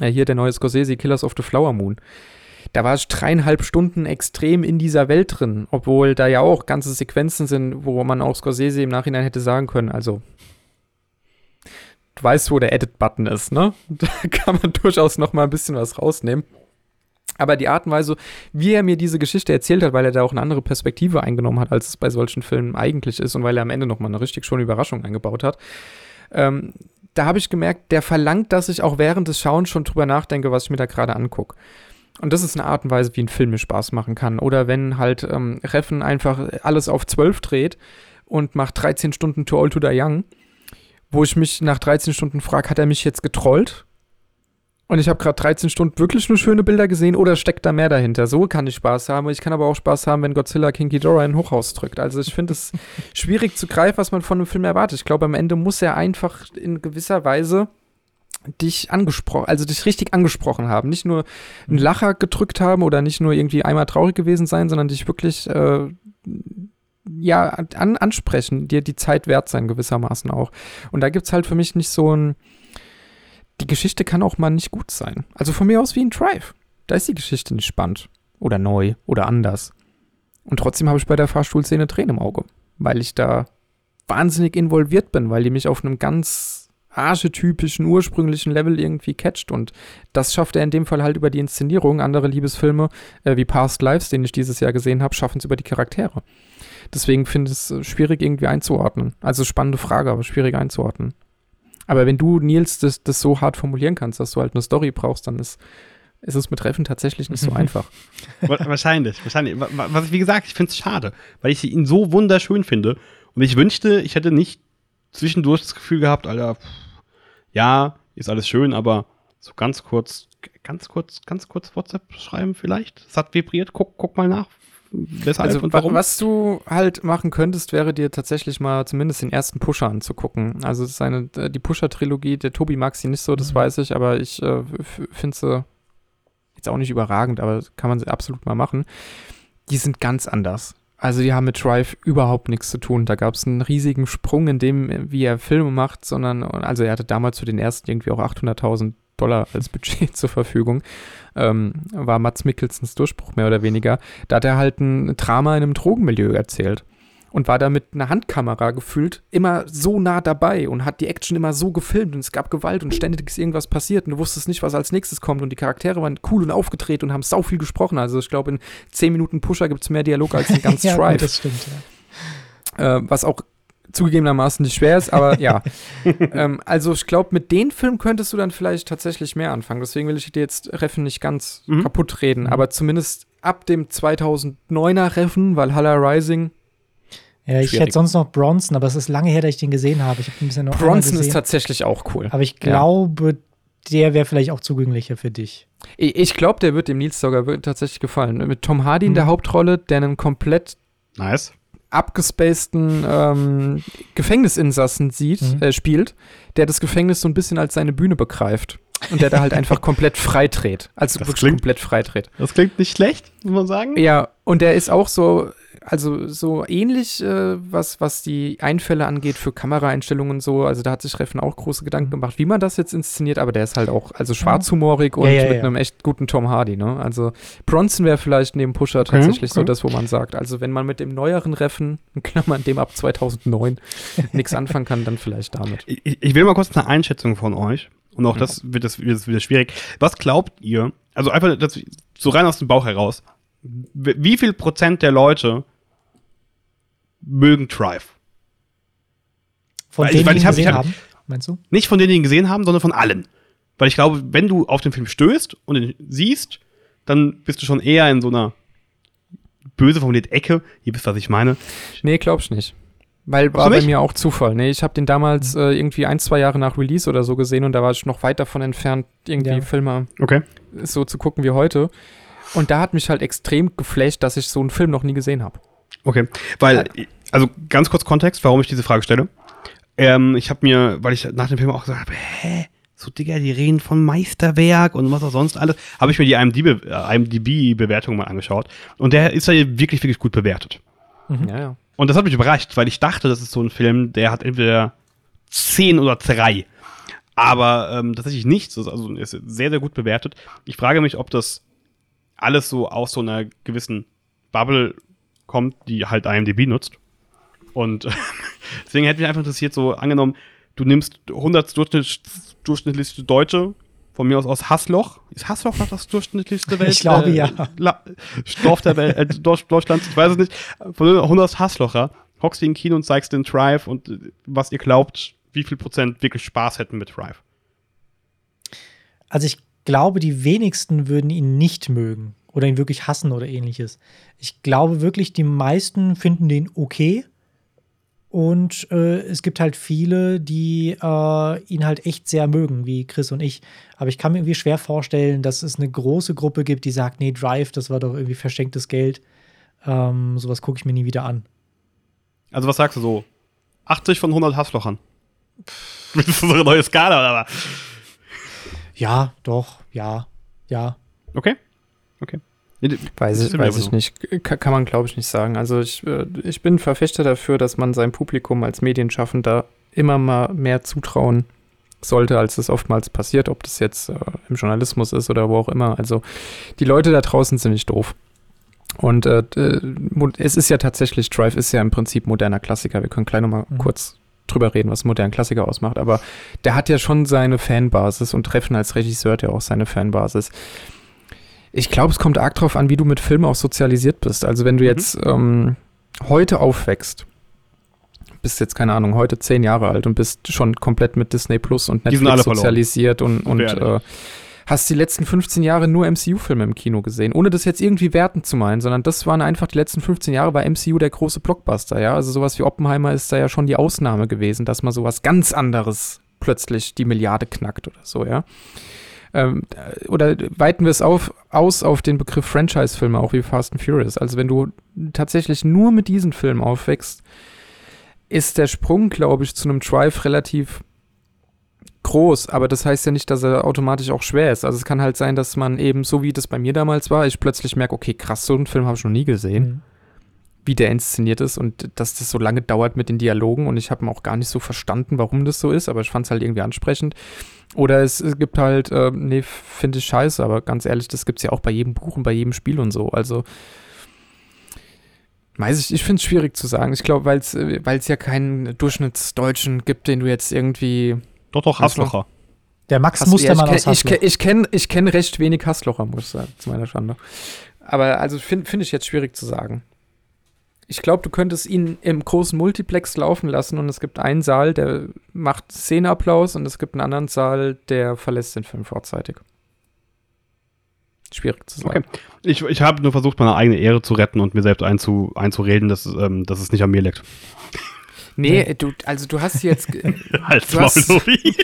hier der neue Scorsese, Killers of the Flower Moon. Da war ich dreieinhalb Stunden extrem in dieser Welt drin, obwohl da ja auch ganze Sequenzen sind, wo man auch Scorsese im Nachhinein hätte sagen können, also du weißt, wo der Edit-Button ist, ne? Da kann man durchaus noch mal ein bisschen was rausnehmen. Aber die Art und Weise, wie er mir diese Geschichte erzählt hat, weil er da auch eine andere Perspektive eingenommen hat, als es bei solchen Filmen eigentlich ist und weil er am Ende noch mal eine richtig schöne Überraschung eingebaut hat, ähm, da habe ich gemerkt, der verlangt, dass ich auch während des Schauens schon drüber nachdenke, was ich mir da gerade angucke. Und das ist eine Art und Weise, wie ein Film mir Spaß machen kann. Oder wenn halt ähm, Reffen einfach alles auf 12 dreht und macht 13 Stunden Too Old to Die Young wo ich mich nach 13 Stunden frage, hat er mich jetzt getrollt? Und ich habe gerade 13 Stunden wirklich nur schöne Bilder gesehen oder steckt da mehr dahinter? So kann ich Spaß haben. Ich kann aber auch Spaß haben, wenn Godzilla King Ghidorah in ein Hochhaus drückt. Also ich finde es schwierig zu greifen, was man von einem Film erwartet. Ich glaube, am Ende muss er einfach in gewisser Weise dich angesprochen, also dich richtig angesprochen haben. Nicht nur einen Lacher gedrückt haben oder nicht nur irgendwie einmal traurig gewesen sein, sondern dich wirklich äh, ja, an, ansprechen, dir die Zeit wert sein, gewissermaßen auch. Und da gibt es halt für mich nicht so ein. Die Geschichte kann auch mal nicht gut sein. Also von mir aus wie ein Drive. Da ist die Geschichte nicht spannend. Oder neu oder anders. Und trotzdem habe ich bei der Fahrstuhlszene Tränen im Auge. Weil ich da wahnsinnig involviert bin, weil die mich auf einem ganz archetypischen, ursprünglichen Level irgendwie catcht. Und das schafft er in dem Fall halt über die Inszenierung. Andere Liebesfilme, äh, wie Past Lives, den ich dieses Jahr gesehen habe, schaffen es über die Charaktere. Deswegen finde ich es äh, schwierig irgendwie einzuordnen. Also spannende Frage, aber schwierig einzuordnen. Aber wenn du, Nils, das, das so hart formulieren kannst, dass du halt eine Story brauchst, dann ist, ist es mit Treffen tatsächlich nicht so einfach. wahrscheinlich, wahrscheinlich. Was, wie gesagt, ich finde es schade, weil ich ihn so wunderschön finde. Und ich wünschte, ich hätte nicht zwischendurch das Gefühl gehabt, Alter, pff, ja, ist alles schön, aber so ganz kurz, ganz kurz, ganz kurz WhatsApp schreiben vielleicht. Es hat vibriert, guck, guck mal nach, Weshalb also, und warum? Was du halt machen könntest, wäre dir tatsächlich mal zumindest den ersten Pusher anzugucken. Also es ist eine, äh, die Pusher-Trilogie, der Tobi mag sie nicht so, das mhm. weiß ich, aber ich äh, finde sie jetzt auch nicht überragend, aber kann man sie absolut mal machen. Die sind ganz anders. Also die haben mit Drive überhaupt nichts zu tun. Da gab es einen riesigen Sprung in dem, wie er Filme macht, sondern, also er hatte damals zu den ersten irgendwie auch 800.000 Dollar als Budget zur Verfügung. Ähm, war Mats Mikkelsens Durchbruch mehr oder weniger. Da hat er halt ein Drama in einem Drogenmilieu erzählt und war da mit einer Handkamera gefühlt immer so nah dabei und hat die Action immer so gefilmt und es gab Gewalt und ständig ist irgendwas passiert und du wusstest nicht, was als nächstes kommt und die Charaktere waren cool und aufgedreht und haben sau viel gesprochen. Also ich glaube, in 10 Minuten Pusher gibt es mehr Dialog als in ganz ja, gut, das stimmt, ja. Äh, was auch zugegebenermaßen nicht schwer ist, aber ja. ähm, also ich glaube, mit den Filmen könntest du dann vielleicht tatsächlich mehr anfangen. Deswegen will ich dir jetzt Reffen nicht ganz Mhm. kaputt reden, aber zumindest ab dem 2009er Reffen, Valhalla Rising, Ja, ich Schwierig. hätte sonst noch Bronson, aber es ist lange her, dass ich den gesehen habe. Ich habe ihn bisher noch Bronson ist tatsächlich auch cool. Aber ich glaube, der wäre vielleicht auch zugänglicher für dich. Ich, ich glaube, der wird dem Nils sogar tatsächlich gefallen. Mit Tom Hardy in Mhm. der Hauptrolle, der einen komplett Nice. Abgespaceden ähm, Gefängnisinsassen sieht, Mhm. äh, spielt, der das Gefängnis so ein bisschen als seine Bühne begreift. Und der da halt einfach komplett freidreht. Also Das wirklich klingt- komplett freidreht. Das klingt nicht schlecht, muss man sagen. Ja, und der ist auch so, also so ähnlich, äh, was, was die Einfälle angeht für Kameraeinstellungen und so. Also da hat sich Reffen auch große Gedanken gemacht, wie man das jetzt inszeniert, aber der ist halt auch, also schwarzhumorig und ja, mit ja. einem echt guten Tom Hardy, ne? Also Bronson wäre vielleicht neben Pusher Okay, tatsächlich so okay. das, wo man sagt, also wenn man mit dem neueren Reffen, in Klammern dem ab 2009, nichts anfangen kann, dann vielleicht damit. Ich, ich will mal kurz eine Einschätzung von euch. Und auch Ja. das wird das wird das wieder schwierig. Was glaubt ihr? Also einfach das, so rein aus dem Bauch heraus. Wie viel Prozent der Leute mögen Drive? Von Weil ich- denen, weil die ich ihn hab- ich gesehen hab- haben, meinst du? Nicht von denen, die ihn gesehen haben, sondern von allen. Weil ich glaube, wenn du auf den Film stößt und ihn siehst, dann bist du schon eher in so einer böse formuliert Ecke. Ihr wisst, was ich meine. Nee, glaub's nicht. Weil war bei mir auch Zufall. Nee, ich habe den damals äh, irgendwie ein, zwei Jahre nach Release oder so gesehen und da war ich noch weit davon entfernt, irgendwie Ja. Filme Okay. so zu gucken wie heute. Und da hat mich halt extrem geflasht, dass ich so einen Film noch nie gesehen habe. Okay, weil, also ganz kurz Kontext, warum ich diese Frage stelle. Ähm, ich habe mir, weil ich nach dem Film auch gesagt habe, hä, so Digga, die reden von Meisterwerk und was auch sonst alles, habe ich mir die IMDb äh, IMDb-Bewertung mal angeschaut. Und der ist ja wirklich, wirklich gut bewertet. Ja, ja. Und das hat mich überrascht, weil ich dachte, das ist so ein Film, der hat entweder 10 oder 3. Aber ähm, tatsächlich nichts. Also ist sehr, sehr gut bewertet. Ich frage mich, ob das alles so aus so einer gewissen Bubble kommt, die halt IMDb nutzt. Und deswegen hätte mich einfach interessiert, so angenommen, du nimmst 100 durchschnitt, durchschnittlichste Deutsche, von mir aus aus Hassloch. Ist Hassloch noch das durchschnittlichste Welt? Ich glaube, äh, ja. La Dorf der Welt, äh, Deutschlands, ich weiß es nicht. Von 100 Hasslocher, hockst du im Kino und zeigst den Drive und äh, was ihr glaubt, wie viel Prozent wirklich Spaß hätten mit Drive. Also ich glaube, die wenigsten würden ihn nicht mögen oder ihn wirklich hassen oder ähnliches. Ich glaube wirklich, die meisten finden den okay. Und äh, es gibt halt viele, die äh, ihn halt echt sehr mögen, wie Chris und ich. Aber ich kann mir irgendwie schwer vorstellen, dass es eine große Gruppe gibt, die sagt, nee, Drive, das war doch irgendwie verschenktes Geld. Ähm, sowas gucke ich mir nie wieder an. Also was sagst du so? 80 von 100 Hasslochern. Das ist unsere neue Skala, oder was? Ja, doch, ja, ja. Okay. Okay. Weiß ich, weiß ich nicht. Ka- kann man, glaube ich, nicht sagen. Also ich, äh, ich bin Verfechter dafür, dass man seinem Publikum als Medienschaffender immer mal mehr zutrauen sollte, als es oftmals passiert, ob das jetzt äh, im Journalismus ist oder wo auch immer. Also die Leute da draußen sind nicht doof. Und äh, mo- es ist ja tatsächlich, Drive ist ja im Prinzip moderner Klassiker. Wir können gleich nochmal Mhm. kurz drüber reden, was modernen Klassiker ausmacht. Aber der hat ja schon seine Fanbasis und Treffen als Regisseur hat ja auch seine Fanbasis. Ich glaube, es kommt arg drauf an, wie du mit Filmen auch sozialisiert bist. Also wenn du Mhm. jetzt ähm, heute aufwächst, bist jetzt, keine Ahnung, heute zehn Jahre alt und bist schon komplett mit Disney Plus und Netflix verloren. sozialisiert und, und äh, hast die letzten 15 Jahre nur MCU-Filme im Kino gesehen, ohne das jetzt irgendwie werten zu meinen, sondern das waren einfach die letzten 15 Jahre bei MCU der große Blockbuster, ja. Also sowas wie Oppenheimer ist da ja schon die Ausnahme gewesen, dass mal sowas ganz anderes plötzlich die Milliarde knackt oder so, ja. Ähm, oder weiten wir es auf, aus auf den Begriff Franchise-Filme, auch wie Fast and Furious. Also wenn du tatsächlich nur mit diesen Filmen aufwächst, ist der Sprung, glaube ich, zu einem Drive relativ groß, aber das heißt ja nicht, dass er automatisch auch schwer ist. Also es kann halt sein, dass man eben, so wie das bei mir damals war, ich plötzlich merke, okay, krass, so einen Film habe ich noch nie gesehen. Mhm. wie der inszeniert ist und dass das so lange dauert mit den Dialogen und ich habe auch gar nicht so verstanden, warum das so ist, aber ich fand es halt irgendwie ansprechend. Oder es, es gibt halt, äh, nee, finde ich scheiße, aber ganz ehrlich, das gibt es ja auch bei jedem Buch und bei jedem Spiel und so. Also, weiß ich, ich finde es schwierig zu sagen. Ich glaube, weil es äh, ja keinen Durchschnittsdeutschen gibt, den du jetzt irgendwie. Doch, doch, Hasslocher. Der Max Hast, Mustermann ja, ich aus Hassloch. Ich, ich kenne ich kenn recht wenig Hasslocher, muss ich sagen, zu meiner Schande. Aber also finde find ich jetzt schwierig zu sagen. Ich glaube, du könntest ihn im großen Multiplex laufen lassen und es gibt einen Saal, der macht Szeneapplaus und es gibt einen anderen Saal, der verlässt den Film vorzeitig. Schwierig zu sagen. Okay. Ich, ich habe nur versucht, meine eigene Ehre zu retten und mir selbst einzu, einzureden, dass, ähm, dass es nicht an mir liegt. Nee, du, also du hast jetzt Halt's du hast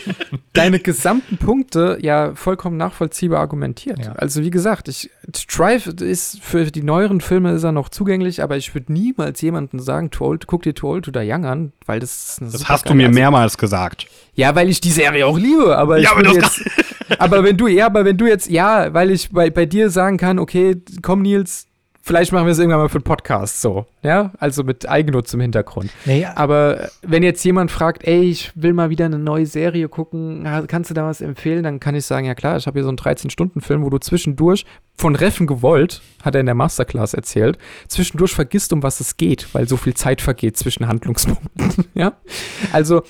deine gesamten Punkte ja vollkommen nachvollziehbar argumentiert. Ja. Also wie gesagt, ich, Drive ist für die neueren Filme ist er noch zugänglich, aber ich würde niemals jemandem sagen, old, guck dir Too Old to Die Young an, weil das Das hast du mir mehrmals gesagt. Ja, weil ich die Serie auch liebe, aber ja, aber, jetzt, aber wenn du, ja, aber wenn du jetzt, ja, weil ich bei, bei dir sagen kann, okay, komm Nils, Vielleicht machen wir es irgendwann mal für einen Podcast so, ja, also mit Eigennutz im Hintergrund. Nee, Aber wenn jetzt jemand fragt, ey, ich will mal wieder eine neue Serie gucken, kannst du da was empfehlen? Dann kann ich sagen, ja klar, ich habe hier so einen 13-Stunden-Film, wo du zwischendurch, von Reffen gewollt, hat er in der Masterclass erzählt, zwischendurch vergisst, um was es geht, weil so viel Zeit vergeht zwischen Handlungspunkten, ja. Also,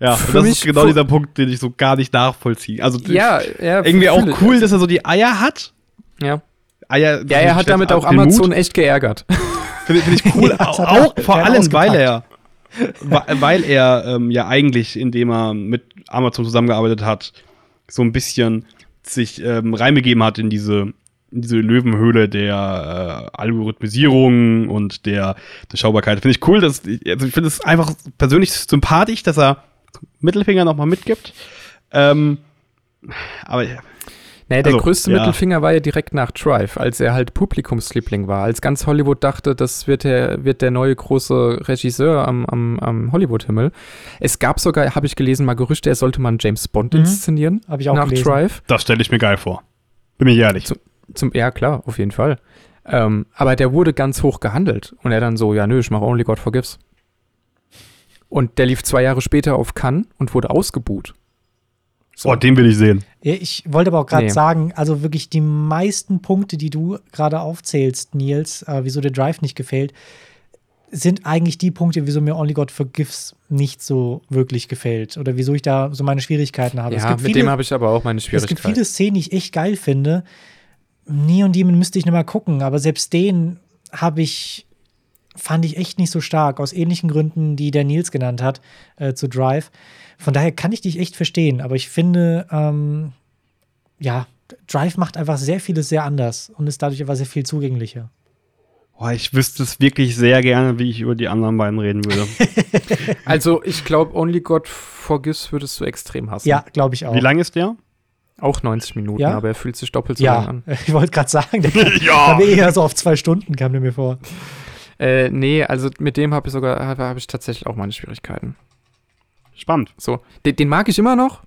ja, und das ist genau dieser Punkt, den ich so gar nicht nachvollziehe. Also ja, ja, irgendwie auch cool, dass er so die Eier hat. Ja. Eier. Ja, er hat damit auch Amazon echt geärgert. Finde find ich cool. auch, auch vor allem, weil er, weil er ähm, ja eigentlich, indem er mit Amazon zusammengearbeitet hat, so ein bisschen sich ähm, reingegeben hat in diese in diese Löwenhöhle der äh, Algorithmisierung und der, der Schaubarkeit. Finde ich cool, dass also ich finde es einfach persönlich sympathisch, dass er Mittelfinger nochmal mitgibt. Ähm, aber ja, naja, der also, größte ja. Mittelfinger war ja direkt nach Drive, als er halt Publikumsliebling war. Als ganz Hollywood dachte, das wird der, wird der neue große Regisseur am, am, am Hollywood-Himmel. Es gab sogar, habe ich gelesen, mal Gerüchte, er sollte mal einen James Bond mhm. inszenieren. Habe ich auch nach gelesen. Drive. Das stelle ich mir geil vor. Bin ich ehrlich. Zum, zum, ja, klar, auf jeden Fall. Ähm, aber der wurde ganz hoch gehandelt. Und er dann so, ja, nö, ich mache Only God Forgives. Und der lief zwei Jahre später auf Cannes und wurde ausgebuht. So. Oh, den will ich sehen. Ich wollte aber auch gerade nee. sagen, also wirklich die meisten Punkte, die du gerade aufzählst, Nils, äh, wieso der Drive nicht gefällt, sind eigentlich die Punkte, wieso mir Only God Forgives nicht so wirklich gefällt oder wieso ich da so meine Schwierigkeiten habe. Ja, mit viele, dem habe ich aber auch meine Schwierigkeiten. Es gibt viele Szenen, die ich echt geil finde. Neon Demon müsste ich noch mal gucken, aber selbst den habe ich fand ich echt nicht so stark aus ähnlichen Gründen, die der Nils genannt hat äh, zu Drive. Von daher kann ich dich echt verstehen, aber ich finde, ähm, ja, Drive macht einfach sehr vieles sehr anders und ist dadurch einfach sehr viel zugänglicher. Boah, ich wüsste es wirklich sehr gerne, wie ich über die anderen beiden reden würde. also, ich glaube, Only God Forgives würdest du extrem hassen. Ja, glaube ich auch. Wie lang ist der? Auch 90 Minuten, ja? aber er fühlt sich doppelt so ja, lang an. Ich wollte gerade sagen, der kam, ja. eher so auf zwei Stunden, kam der mir vor. Äh, nee, also mit dem habe ich sogar, habe hab ich tatsächlich auch meine Schwierigkeiten. Spannend. So, den, den, mag ich immer noch,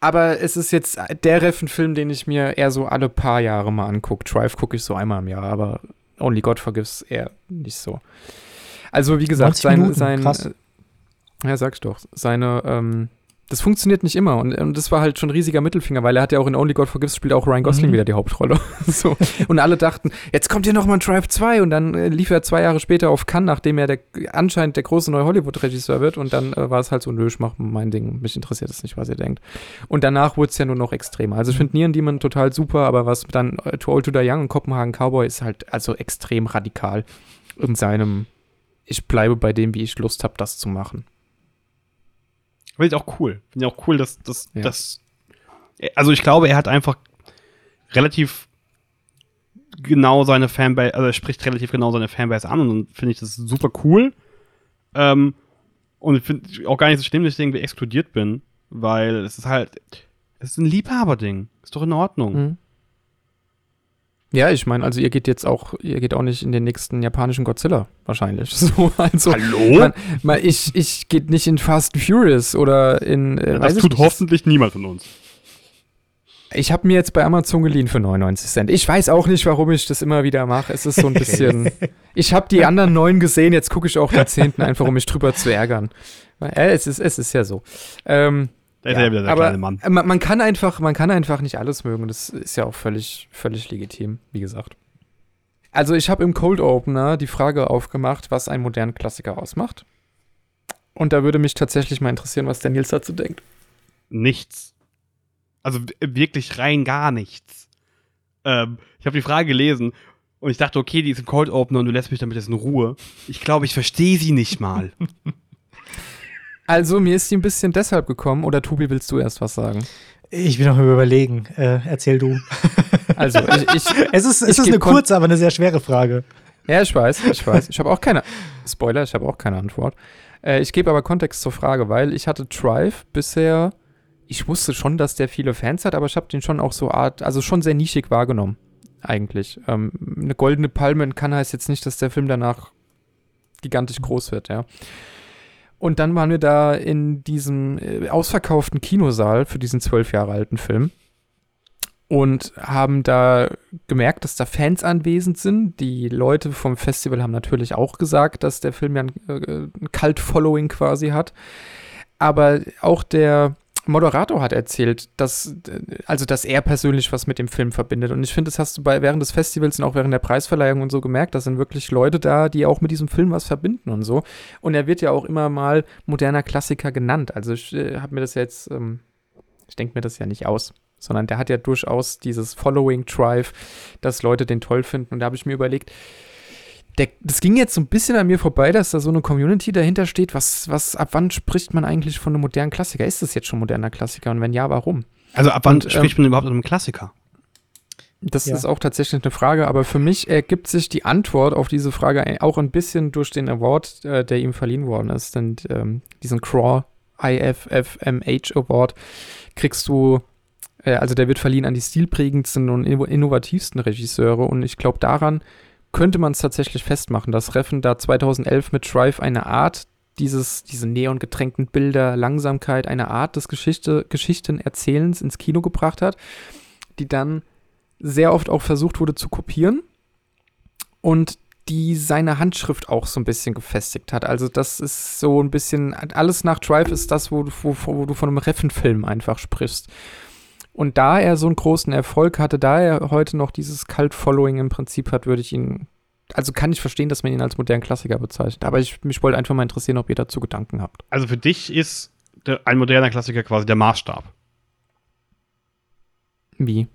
aber es ist jetzt der Reffen-Film, den ich mir eher so alle paar Jahre mal angucke. Drive gucke ich so einmal im Jahr, aber Only God Forgives eher nicht so. Also, wie gesagt, sein, Minuten, sein, krass. Äh, ja, sag's doch, seine, ähm, das funktioniert nicht immer. Und, und das war halt schon ein riesiger Mittelfinger, weil er hat ja auch in Only God Forgives spielt auch Ryan Gosling mhm. wieder die Hauptrolle. so. Und alle dachten, jetzt kommt hier nochmal ein Drive 2 und dann äh, lief er zwei Jahre später auf Cannes, nachdem er der, anscheinend der große neue Hollywood-Regisseur wird. Und dann äh, war es halt so, nö, ich mach mein Ding. Mich interessiert es nicht, was ihr denkt. Und danach wurde es ja nur noch extremer. Also ich finde Nieren Demon total super, aber was dann äh, To Old to Die Young und Kopenhagen Cowboy ist halt also extrem radikal in seinem, ich bleibe bei dem, wie ich Lust habe, das zu machen. Finde ich auch cool. Finde ich auch cool, dass, dass, ja. dass. Also ich glaube, er hat einfach relativ genau seine Fanbase, also er spricht relativ genau seine Fanbase an und dann finde ich das super cool. Ähm, und ich finde auch gar nicht so schlimm, dass ich irgendwie exkludiert bin, weil es ist halt, es ist ein Liebhaberding. Ist doch in Ordnung. Mhm. Ja, ich meine, also ihr geht jetzt auch, ihr geht auch nicht in den nächsten japanischen Godzilla wahrscheinlich. So, also, Hallo? Man, man, ich, ich geht nicht in Fast and Furious oder in. Äh, das tut nicht, hoffentlich niemand von uns. Ich habe mir jetzt bei Amazon geliehen für 99 Cent. Ich weiß auch nicht, warum ich das immer wieder mache. Es ist so ein bisschen. ich habe die anderen neun gesehen, jetzt gucke ich auch den zehnten einfach, um mich drüber zu ärgern. Äh, es, ist, es ist ja so. Ähm, Da ist ja wieder der aber kleine Mann. Man, man, kann einfach, man kann einfach nicht alles mögen. Das ist ja auch völlig, völlig legitim, wie gesagt. Also ich habe im Cold Opener die Frage aufgemacht, was einen modernen Klassiker ausmacht. Und da würde mich tatsächlich mal interessieren, was der Nils dazu denkt. Nichts. Also wirklich rein gar nichts. Ähm, ich habe die Frage gelesen und ich dachte, okay, die ist im Cold Opener und du lässt mich damit jetzt in Ruhe. Ich glaube, ich verstehe sie nicht mal. Also mir ist die ein bisschen deshalb gekommen, oder Tobi, willst du erst was sagen? Ich bin noch am überlegen. Äh, erzähl du. Also ich, ich Es ist, es ist eine kurze, aber eine sehr schwere Frage. ja, ich weiß, ich weiß. Ich habe auch keine, Spoiler, ich habe auch keine Antwort. Äh, ich gebe aber Kontext zur Frage, weil ich hatte Drive bisher, ich wusste schon, dass der viele Fans hat, aber ich habe den schon auch so Art, also schon sehr nischig wahrgenommen, eigentlich. Ähm, eine goldene Palme in Cannes heißt jetzt nicht, dass der Film danach gigantisch groß wird, ja. Und dann waren wir da in diesem äh, ausverkauften Kinosaal für diesen zwölf Jahre alten Film und haben da gemerkt, dass da Fans anwesend sind. Die Leute vom Festival haben natürlich auch gesagt, dass der Film ja ein, äh, ein Cult-Following quasi hat. Aber auch der Moderator hat erzählt, dass, also, dass er persönlich was mit dem Film verbindet. Und ich finde, das hast du bei, während des Festivals und auch während der Preisverleihung und so gemerkt, da sind wirklich Leute da, die auch mit diesem Film was verbinden und so. Und er wird ja auch immer mal moderner Klassiker genannt. Also ich äh, habe mir das jetzt, ähm, ich denke mir das ja nicht aus, sondern der hat ja durchaus dieses Following Drive, dass Leute den toll finden. Und da habe ich mir überlegt, der, das ging jetzt so ein bisschen an mir vorbei, dass da so eine Community dahinter steht. Was, was, ab wann spricht man eigentlich von einem modernen Klassiker? Ist das jetzt schon moderner Klassiker? Und wenn ja, warum? Also ab wann Und, ähm, spricht man überhaupt von einem Klassiker? Das Ja. ist auch tatsächlich eine Frage, aber für mich ergibt sich die Antwort auf diese Frage auch ein bisschen durch den Award, äh, der ihm verliehen worden ist. Denn ähm, diesen Craw IFFMH Award kriegst du, äh, also der wird verliehen an die stilprägendsten und inno- innovativsten Regisseure und ich glaube, daran könnte man es tatsächlich festmachen, dass Reffen da 2011 mit Drive eine Art dieses, diese neongetränkten Bilder, Langsamkeit, eine Art des Geschichte, Geschichtenerzählens ins Kino gebracht hat, die dann sehr oft auch versucht wurde zu kopieren und die seine Handschrift auch so ein bisschen gefestigt hat. Also das ist so ein bisschen, alles nach Drive ist das, wo, du- wo, wo du von einem Reffenfilm einfach sprichst. Und da er so einen großen Erfolg hatte, da er heute noch dieses Cult-Following im Prinzip hat, würde ich ihn, also kann ich verstehen, dass man ihn als modernen Klassiker bezeichnet. Aber ich, mich wollte einfach mal interessieren, ob ihr dazu Gedanken habt. Also für dich ist der, ein moderner Klassiker quasi der Maßstab. Wie?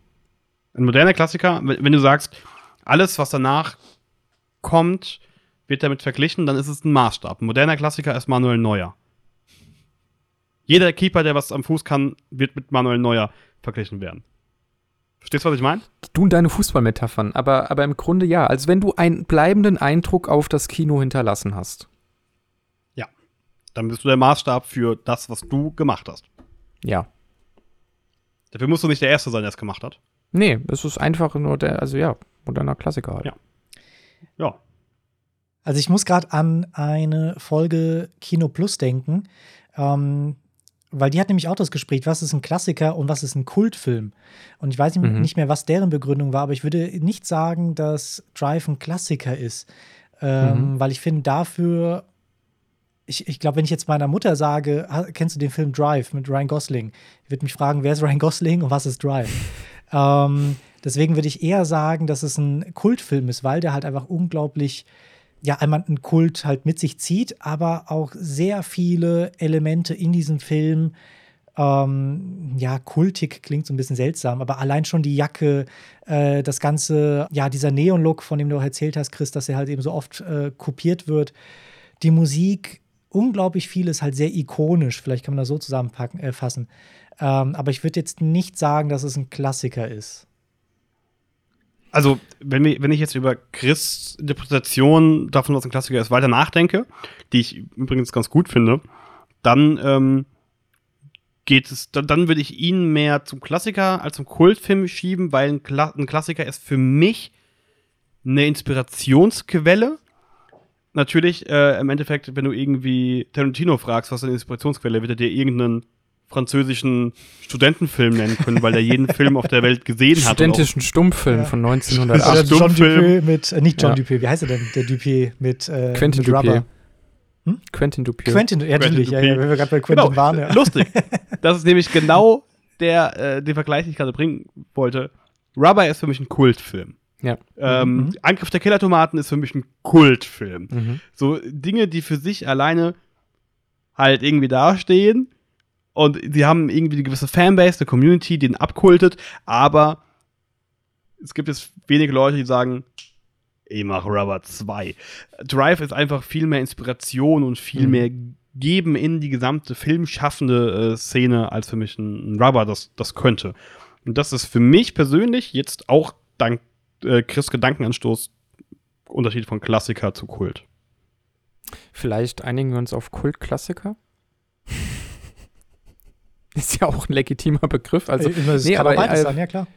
Ein moderner Klassiker, wenn du sagst, alles, was danach kommt, wird damit verglichen, dann ist es ein Maßstab. Ein moderner Klassiker ist Manuel Neuer. Jeder Keeper, der was am Fuß kann, wird mit Manuel Neuer verglichen werden. Verstehst du, was ich meine? Du und deine Fußballmetaphern, aber, aber im Grunde ja. Also wenn du einen bleibenden Eindruck auf das Kino hinterlassen hast. Dann bist du der Maßstab für das, was du gemacht hast. Ja. Dafür musst du nicht der Erste sein, der es gemacht hat. Nee, es ist einfach nur der, also ja, moderner Klassiker halt. Ja. Ja. Also ich muss gerade an eine Folge Kino Plus denken, ähm, weil die hat nämlich auch das Gespräch, was ist ein Klassiker und was ist ein Kultfilm. Und ich weiß nicht, Mhm. nicht mehr, was deren Begründung war, aber ich würde nicht sagen, dass Drive ein Klassiker ist, ähm, Mhm. weil ich finde dafür ich, ich glaube, wenn ich jetzt meiner Mutter sage, "Ha- kennst du den Film Drive mit Ryan Gosling? Die wird mich fragen, wer ist Ryan Gosling und was ist Drive? ähm, deswegen würde ich eher sagen, dass es ein Kultfilm ist, weil der halt einfach unglaublich, ja, einmal einen Kult halt mit sich zieht, aber auch sehr viele Elemente in diesem Film, ähm, ja, kultig klingt so ein bisschen seltsam, aber allein schon die Jacke, äh, das Ganze, ja, dieser Neon-Look, von dem du auch erzählt hast, Chris, dass er halt eben so oft äh, kopiert wird, die Musik, unglaublich viel ist halt sehr ikonisch, vielleicht kann man das so zusammenpacken, äh. Ähm, aber ich würde jetzt nicht sagen, dass es ein Klassiker ist. Also, wenn, wir, wenn ich jetzt über Chris' Interpretation davon, was ein Klassiker ist, weiter nachdenke, die ich übrigens ganz gut finde, dann ähm, geht es, dann, dann würde ich ihn mehr zum Klassiker als zum Kultfilm schieben, weil ein, Kla ein Klassiker ist für mich eine Inspirationsquelle. Natürlich, äh, im Endeffekt, wenn du irgendwie Tarantino fragst, was eine Inspirationsquelle, wird er dir irgendeinen französischen Studentenfilm nennen können, weil er jeden Film auf der Welt gesehen hat. Studentischen Stummfilm Ja. von Oder 1908. John Stummfilm. Dupieux mit, äh, nicht John Ja. Dupieux, wie heißt er denn? Der Dupieux mit, äh, Quentin mit Dupieux. Rubber. Quentin Dupieux. Quentin, ja, natürlich, ja, wenn wir gerade bei Quentin Genau, waren. Ja. lustig. Das ist nämlich genau der, äh, den Vergleich, den ich gerade bringen wollte. Rubber ist für mich ein Kultfilm. Ja. Ähm, Mhm. Angriff der Killertomaten ist für mich ein Kultfilm. Mhm. So Dinge, die für sich alleine halt irgendwie dastehen und sie haben irgendwie eine gewisse Fanbase, eine Community, die ihn abkultet, aber es gibt jetzt wenige Leute, die sagen, ich mach Rubber 2. Drive ist einfach viel mehr Inspiration und viel Mhm. mehr geben in die gesamte filmschaffende äh, Szene, als für mich ein, ein Rubber das, das könnte. Und das ist für mich persönlich jetzt auch dank äh, Chris Gedankenanstoß Unterschied von Klassiker zu Kult. Vielleicht einigen wir uns auf Kultklassiker. Ist ja auch ein legitimer Begriff. Also, das nee, kann aber, beides äh, sein, ja klar.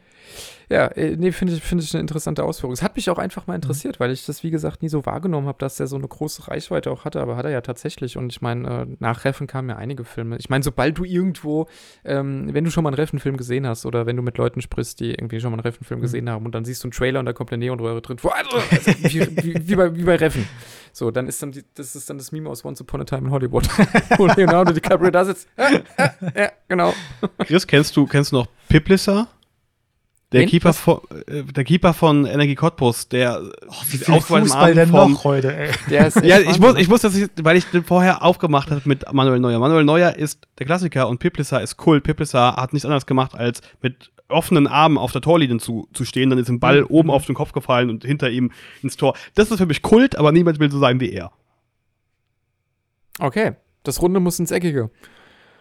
ja, äh, nee, finde ich, finde ich eine interessante Ausführung. Es hat mich auch einfach mal interessiert, weil ich das, wie gesagt, nie so wahrgenommen habe, dass der so eine große Reichweite auch hatte, aber hat er ja tatsächlich. Und ich meine, äh, nach Reffen kamen ja einige Filme. Ich meine, sobald du irgendwo, ähm, wenn du schon mal einen Reffen-Film gesehen hast oder wenn du mit Leuten sprichst, die irgendwie schon mal einen Reffen-Film gesehen haben und dann siehst du einen Trailer und da kommt eine Neonröhre drin vor, also, also, wie, wie, wie, bei, wie bei Reffen. So, dann ist dann die, das ist dann das Meme aus Once Upon a Time in Hollywood, wo Leonardo DiCaprio da sitzt. Äh, äh, ja, genau. Chris, kennst du, kennst du noch Piplissa? Der Wen? Keeper, Was? von, äh, der Keeper von Energie Cottbus, der Oh, wie viel Fußball denn vom- noch heute, ey? Der ist Ja, ich muss, ich muss das, nicht- weil ich den vorher aufgemacht habe mit Manuel Neuer. Manuel Neuer ist der Klassiker und Piplissa ist Kult. Piplissa hat nichts anderes gemacht, als mit offenen Armen auf der Torlinie zu, zu stehen. Dann ist ein Ball Mhm. oben auf den Kopf gefallen und hinter ihm ins Tor. Das ist für mich Kult, aber niemand will so sein wie er. Okay, das Runde muss ins Eckige.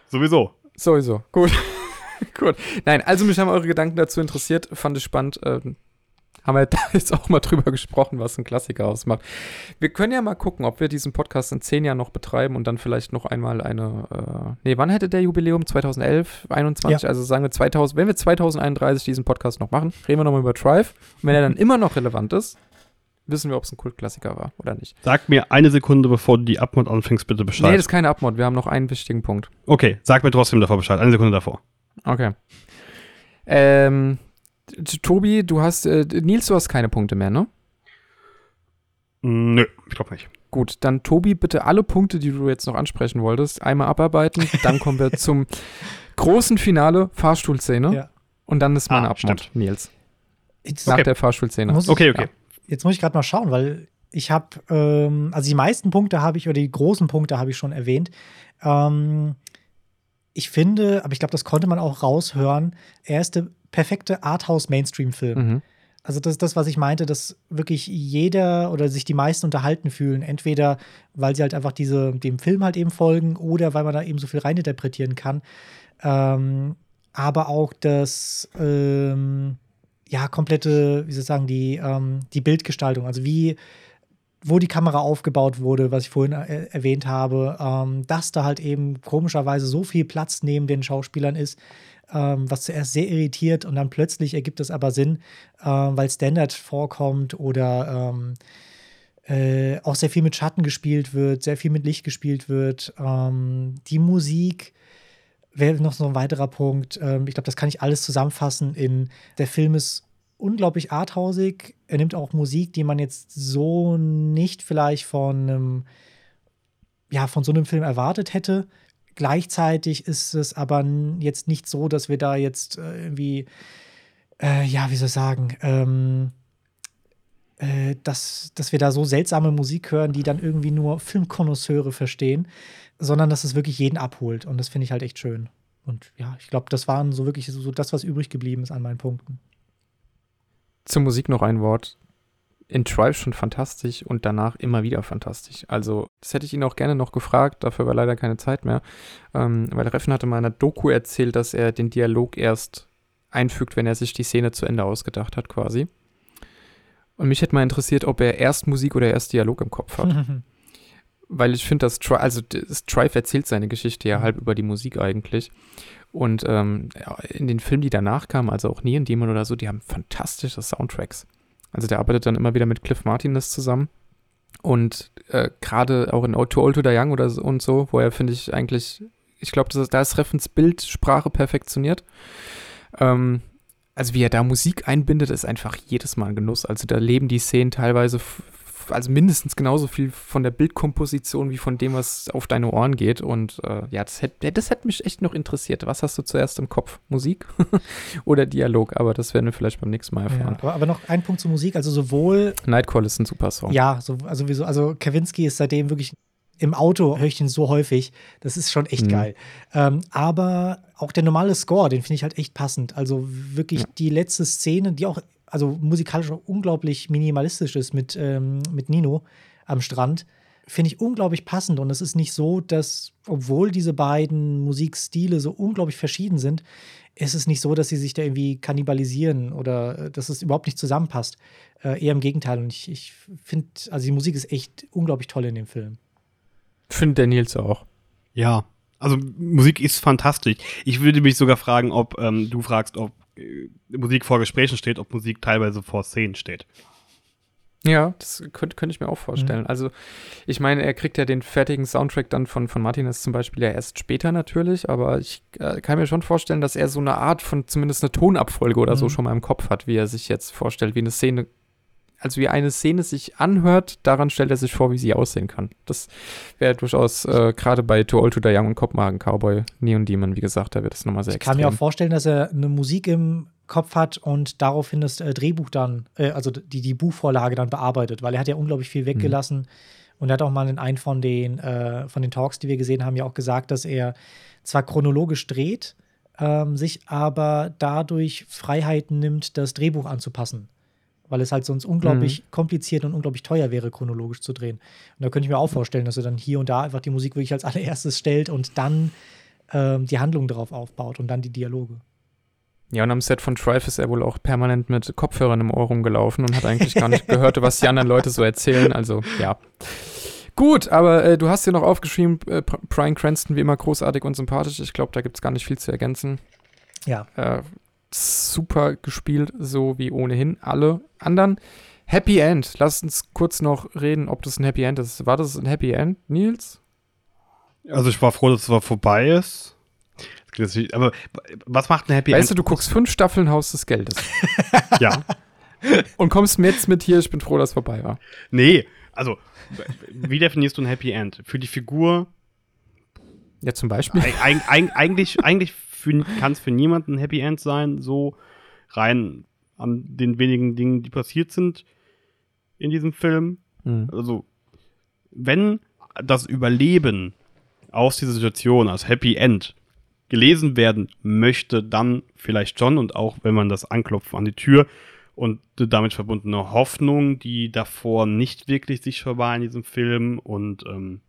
Sowieso. Sowieso. Gut. Gut. Nein, also mich haben eure Gedanken dazu interessiert. Fand ich spannend. Ähm, haben wir da jetzt auch mal drüber gesprochen, was ein Klassiker ausmacht. Wir können ja mal gucken, ob wir diesen Podcast in zehn Jahren noch betreiben und dann vielleicht noch einmal eine. Äh, nee, wann hätte der Jubiläum? 2011, 21? Also sagen wir 2000. Wenn wir 2031 diesen Podcast noch machen, reden wir nochmal über Drive. Und wenn er dann immer noch relevant ist, wissen wir, ob es ein Kultklassiker war oder nicht. Sag mir eine Sekunde, bevor du die Abmod anfängst, bitte Bescheid. Nee, das ist keine Abmod. Wir haben noch einen wichtigen Punkt. okay, sag mir trotzdem davor Bescheid. Eine Sekunde davor. Okay. Ähm, Tobi, du hast, äh, Nils, du hast keine Punkte mehr, ne? Mm, Nö, ich glaube nicht. Gut, dann Tobi, bitte alle Punkte, die du jetzt noch ansprechen wolltest, einmal abarbeiten. Dann kommen wir zum großen Finale, Fahrstuhlszene. Ja. Und dann ist meine Ah, Abmod, stimmt. Nils. Jetzt, Nach Okay. der Fahrstuhlszene. Muss ich- Okay, okay. jetzt muss ich gerade mal schauen, weil ich habe, ähm, also die meisten Punkte habe ich, oder die großen Punkte habe ich schon erwähnt. Ähm, ich finde, aber ich glaube, das konnte man auch raushören, er ist der perfekte Arthouse-Mainstream-Film. Mhm. Also das ist das, was ich meinte, dass wirklich jeder oder sich die meisten unterhalten fühlen. Entweder, weil sie halt einfach diese, dem Film halt eben folgen oder weil man da eben so viel reininterpretieren kann. Ähm, aber auch das, ähm, ja, komplette, wie soll ich sagen, die, ähm, die Bildgestaltung. Also wie, wo die Kamera aufgebaut wurde, was ich vorhin äh, erwähnt habe, ähm, dass da halt eben komischerweise so viel Platz neben den Schauspielern ist, ähm, was zuerst sehr irritiert und dann plötzlich ergibt es aber Sinn, ähm, weil Standard vorkommt oder ähm, äh, auch sehr viel mit Schatten gespielt wird, sehr viel mit Licht gespielt wird. Ähm, die Musik wäre noch so ein weiterer Punkt. Ähm, ich glaube, das kann ich alles zusammenfassen in der Film ist unglaublich arthausig. Er nimmt auch Musik, die man jetzt so nicht vielleicht von einem, ja, von so einem Film erwartet hätte. Gleichzeitig ist es aber jetzt nicht so, dass wir da jetzt äh, irgendwie, äh, ja, wie soll ich sagen, ähm, äh, dass, dass wir da so seltsame Musik hören, die dann irgendwie nur Filmkonnoisseure verstehen, sondern dass es wirklich jeden abholt. Und das finde ich halt echt schön. Und ja, ich glaube, das waren so wirklich so das, was übrig geblieben ist an meinen Punkten. Zur Musik noch ein Wort. In Drive schon fantastisch und danach immer wieder fantastisch. Also, das hätte ich ihn auch gerne noch gefragt, dafür war leider keine Zeit mehr. Ähm, weil Reffen hatte mal in einer Doku erzählt, dass er den Dialog erst einfügt, wenn er sich die Szene zu Ende ausgedacht hat, quasi. Und mich hätte mal interessiert, ob er erst Musik oder erst Dialog im Kopf hat. weil ich finde, dass Tri also das Drive erzählt seine Geschichte ja halb über die Musik eigentlich. Und ähm, in den Filmen, die danach kamen, also auch Neon Demon oder so, die haben fantastische Soundtracks. Also der arbeitet dann immer wieder mit Cliff Martinez zusammen. Und äh, gerade auch in To Old to the Young oder so und so, wo er, finde ich, eigentlich Ich glaube, da ist Reffens Bildsprache perfektioniert. Ähm, also wie er da Musik einbindet, ist einfach jedes Mal ein Genuss. Also da leben die Szenen teilweise also mindestens genauso viel von der Bildkomposition wie von dem, was auf deine Ohren geht. Und äh, ja, das hätte das hätt mich echt noch interessiert. Was hast du zuerst im Kopf? Musik oder Dialog? Aber das werden wir vielleicht beim nächsten Mal erfahren. Ja, aber, aber, noch ein Punkt zur Musik. Also sowohl. Nightcall ist ein super Song. Ja, so, also, wieso, also Kawinski ist seitdem wirklich im Auto höre ich den so häufig. Das ist schon echt mhm. geil. Ähm, aber auch der normale Score, den finde ich halt echt passend. Also wirklich ja. die letzte Szene, die auch also musikalisch auch unglaublich minimalistisch ist mit, ähm, mit Nino am Strand, finde ich unglaublich passend. Und es ist nicht so, dass, obwohl diese beiden Musikstile so unglaublich verschieden sind, ist es nicht so, dass sie sich da irgendwie kannibalisieren oder äh, dass es überhaupt nicht zusammenpasst. Äh, eher im Gegenteil. Und ich, ich finde, also die Musik ist echt unglaublich toll in dem Film. Findet der Nils auch. Ja, also Musik ist fantastisch. Ich würde mich sogar fragen, ob ähm, du fragst, ob Musik vor Gesprächen steht, ob Musik teilweise vor Szenen steht. Ja, das könnte, könnte ich mir auch vorstellen. Mhm. Also, ich meine, er kriegt ja den fertigen Soundtrack dann von, von Martinez zum Beispiel ja erst später natürlich, aber ich äh, kann mir schon vorstellen, dass er so eine Art von zumindest eine Tonabfolge oder mhm. so schon mal im Kopf hat, wie er sich jetzt vorstellt, wie eine Szene also wie eine Szene sich anhört, daran stellt er sich vor, wie sie aussehen kann. Das wäre durchaus äh, gerade bei Too Old to Die Young und Kopfmagen Cowboy, Neon Demon, wie gesagt, da wird es nochmal sehr Ich kann mir auch vorstellen, dass er eine Musik im Kopf hat und daraufhin das äh, Drehbuch dann, äh, also die, die Buchvorlage dann bearbeitet, weil er hat ja unglaublich viel weggelassen mhm. und er hat auch mal in einem von den, äh, von den Talks, die wir gesehen haben, ja auch gesagt, dass er zwar chronologisch dreht, ähm, sich aber dadurch Freiheiten nimmt, das Drehbuch anzupassen weil es halt sonst unglaublich mhm. kompliziert und unglaublich teuer wäre, chronologisch zu drehen. Und da könnte ich mir auch vorstellen, dass er dann hier und da einfach die Musik wirklich als allererstes stellt und dann ähm, die Handlung darauf aufbaut und dann die Dialoge. Ja, und am Set von Trife ist er wohl auch permanent mit Kopfhörern im Ohr rumgelaufen und hat eigentlich gar nicht gehört, was die anderen Leute so erzählen. Also, ja. Gut, aber äh, du hast hier noch aufgeschrieben, äh, Brian Cranston wie immer großartig und sympathisch. Ich glaube, da gibt es gar nicht viel zu ergänzen. Ja. Äh, super gespielt, so wie ohnehin alle anderen. Happy End. Lass uns kurz noch reden, ob das ein Happy End ist. War das ein Happy End, Nils? Also ich war froh, dass es vorbei ist. Aber was macht ein Happy weißt End? Weißt du, du guckst fünf Staffeln Haus des Geldes. ja. Und kommst jetzt mit hier, ich bin froh, dass es vorbei war. Nee, also, wie definierst du ein Happy End? Für die Figur? Ja, zum Beispiel. Eig eigentlich, eigentlich kann es für niemanden ein Happy End sein, so rein an den wenigen Dingen, die passiert sind in diesem Film. Mhm. Also, wenn das Überleben aus dieser Situation als Happy End gelesen werden möchte, dann vielleicht schon und auch wenn man das Anklopfen an die Tür und damit verbundene Hoffnung, die davor nicht wirklich sichtbar war in diesem Film und ähm,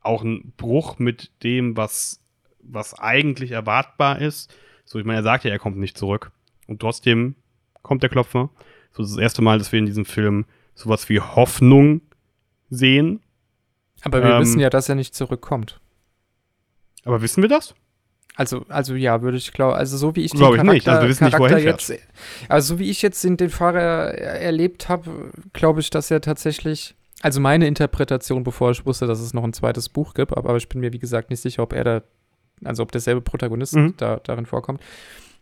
auch ein Bruch mit dem, was was eigentlich erwartbar ist. So, ich meine, er sagt ja, er kommt nicht zurück. Und trotzdem kommt der Klopfer. So, das ist das erste Mal, dass wir in diesem Film sowas wie Hoffnung sehen. Aber wir ähm, wissen ja, dass er nicht zurückkommt. Aber wissen wir das? Also, also ja, würde ich glauben, also so wie ich den Glaube Charakter, nicht. Also wir wissen Charakter nicht, jetzt, also so wie ich jetzt den, den Fahrer erlebt habe, glaube ich, dass er tatsächlich, also meine Interpretation, bevor ich wusste, dass es noch ein zweites Buch gibt, aber, aber ich bin mir wie gesagt nicht sicher, ob er da also ob derselbe Protagonist mhm. da, darin vorkommt.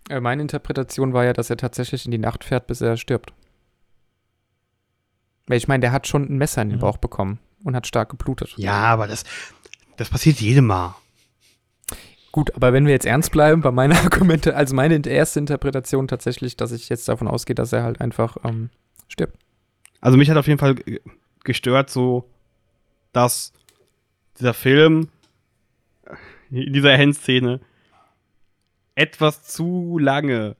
Äh, meine Interpretation war ja, dass er tatsächlich in die Nacht fährt, bis er stirbt. Weil ich meine, der hat schon ein Messer in den mhm. Bauch bekommen und hat stark geblutet. Ja, aber das, das passiert jedem Mal. Gut, aber wenn wir jetzt ernst bleiben, bei meiner Argumente, also meine erste Interpretation tatsächlich, dass ich jetzt davon ausgehe, dass er halt einfach ähm, stirbt. Also mich hat auf jeden Fall gestört so, dass dieser Film in dieser Endszene etwas zu lange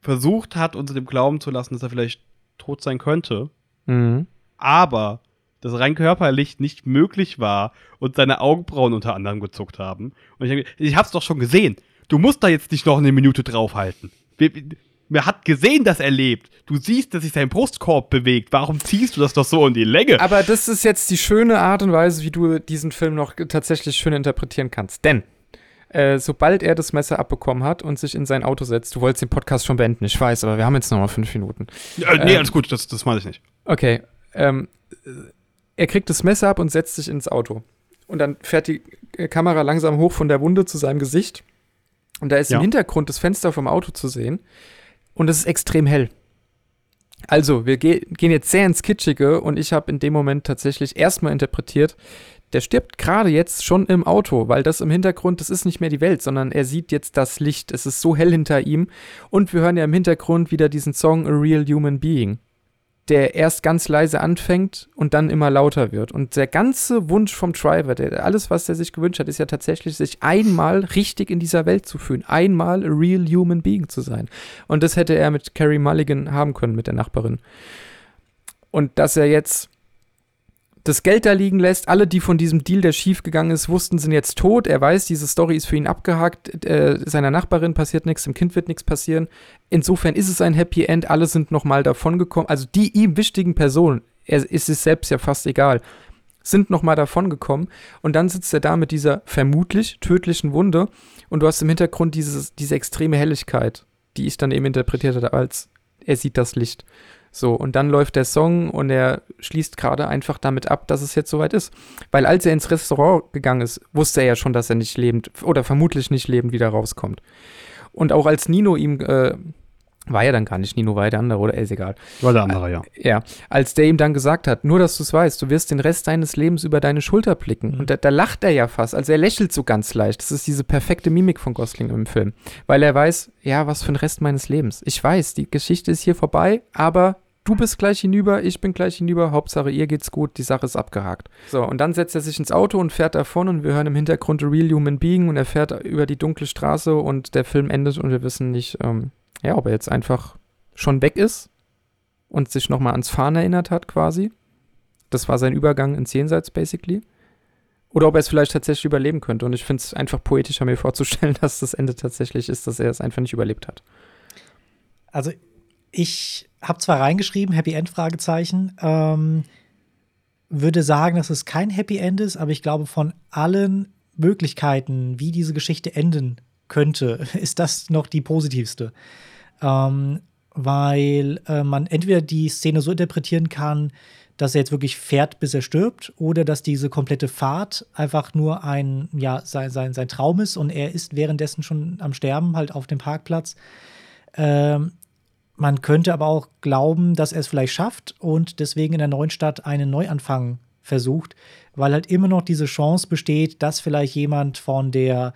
versucht hat, uns dem Glauben zu lassen, dass er vielleicht tot sein könnte. Mhm. Aber das rein körperlich nicht möglich war und seine Augenbrauen unter anderem gezuckt haben. Und ich denke, ich hab's doch schon gesehen. Du musst da jetzt nicht noch eine Minute draufhalten. Man hat gesehen, dass er lebt. Du siehst, dass sich sein Brustkorb bewegt. Warum ziehst du das doch so in die Länge? Aber das ist jetzt die schöne Art und Weise, wie du diesen Film noch tatsächlich schön interpretieren kannst. Denn äh, sobald er das Messer abbekommen hat und sich in sein Auto setzt, du wolltest den Podcast schon beenden, ich weiß, aber wir haben jetzt noch mal fünf Minuten. Ja, nee, ähm, alles gut, das, das meine ich nicht. Okay. Ähm, er kriegt das Messer ab und setzt sich ins Auto. Und dann fährt die äh, Kamera langsam hoch von der Wunde zu seinem Gesicht. Und da ist ja. im Hintergrund das Fenster vom Auto zu sehen. Und es ist extrem hell. Also, wir ge gehen jetzt sehr ins Kitschige und ich habe in dem Moment tatsächlich erstmal interpretiert, der stirbt gerade jetzt schon im Auto, weil das im Hintergrund, das ist nicht mehr die Welt, sondern er sieht jetzt das Licht. Es ist so hell hinter ihm. Und wir hören ja im Hintergrund wieder diesen Song A Real Human Being der erst ganz leise anfängt und dann immer lauter wird. Und der ganze Wunsch vom Driver, der, alles, was er sich gewünscht hat, ist ja tatsächlich, sich einmal richtig in dieser Welt zu fühlen, einmal a real human being zu sein. Und das hätte er mit Carrie Mulligan haben können, mit der Nachbarin. Und dass er jetzt das Geld da liegen lässt. Alle, die von diesem Deal, der schiefgegangen ist, wussten, sind jetzt tot. Er weiß, diese Story ist für ihn abgehakt. Äh, seiner Nachbarin passiert nichts, dem Kind wird nichts passieren. Insofern ist es ein Happy End. Alle sind nochmal davongekommen. Also die ihm wichtigen Personen, er ist es selbst ja fast egal, sind nochmal davongekommen. Und dann sitzt er da mit dieser vermutlich tödlichen Wunde. Und du hast im Hintergrund dieses, diese extreme Helligkeit, die ich dann eben interpretiert hatte als er sieht das Licht. So, und dann läuft der Song und er schließt gerade einfach damit ab, dass es jetzt soweit ist. Weil als er ins Restaurant gegangen ist, wusste er ja schon, dass er nicht lebend oder vermutlich nicht lebend wieder rauskommt. Und auch als Nino ihm, äh, war ja dann gar nicht Nino, war ja der andere, oder? Ist egal. War der andere, ja. Ja, als der ihm dann gesagt hat, nur dass du es weißt, du wirst den Rest deines Lebens über deine Schulter blicken. Mhm. Und da, da, lacht er ja fast, also er lächelt so ganz leicht. Das ist diese perfekte Mimik von Gosling im Film. Weil er weiß, ja, was für ein Rest meines Lebens. Ich weiß, die Geschichte ist hier vorbei, aber du bist gleich hinüber, ich bin gleich hinüber, Hauptsache ihr geht's gut, die Sache ist abgehakt. So, und dann setzt er sich ins Auto und fährt davon und wir hören im Hintergrund A Real Human Being und er fährt über die dunkle Straße und der Film endet und wir wissen nicht, ähm, ja, ob er jetzt einfach schon weg ist und sich nochmal ans Fahren erinnert hat quasi. Das war sein Übergang ins Jenseits, basically. Oder ob er es vielleicht tatsächlich überleben könnte. Und ich finde es einfach poetischer, mir vorzustellen, dass das Ende tatsächlich ist, dass er es einfach nicht überlebt hat. Also ich habe zwar reingeschrieben, Happy End, Fragezeichen, ähm, würde sagen, dass es kein Happy End ist, aber ich glaube, von allen Möglichkeiten, wie diese Geschichte enden könnte, ist das noch die positivste. Ähm, weil äh, man entweder die Szene so interpretieren kann, dass er jetzt wirklich fährt, bis er stirbt, oder dass diese komplette Fahrt einfach nur ein, ja, sein, sein, sein Traum ist und er ist währenddessen schon am Sterben, halt auf dem Parkplatz. Ähm, man könnte aber auch glauben, dass er es vielleicht schafft und deswegen in der neuen Stadt einen Neuanfang versucht, weil halt immer noch diese Chance besteht, dass vielleicht jemand von der,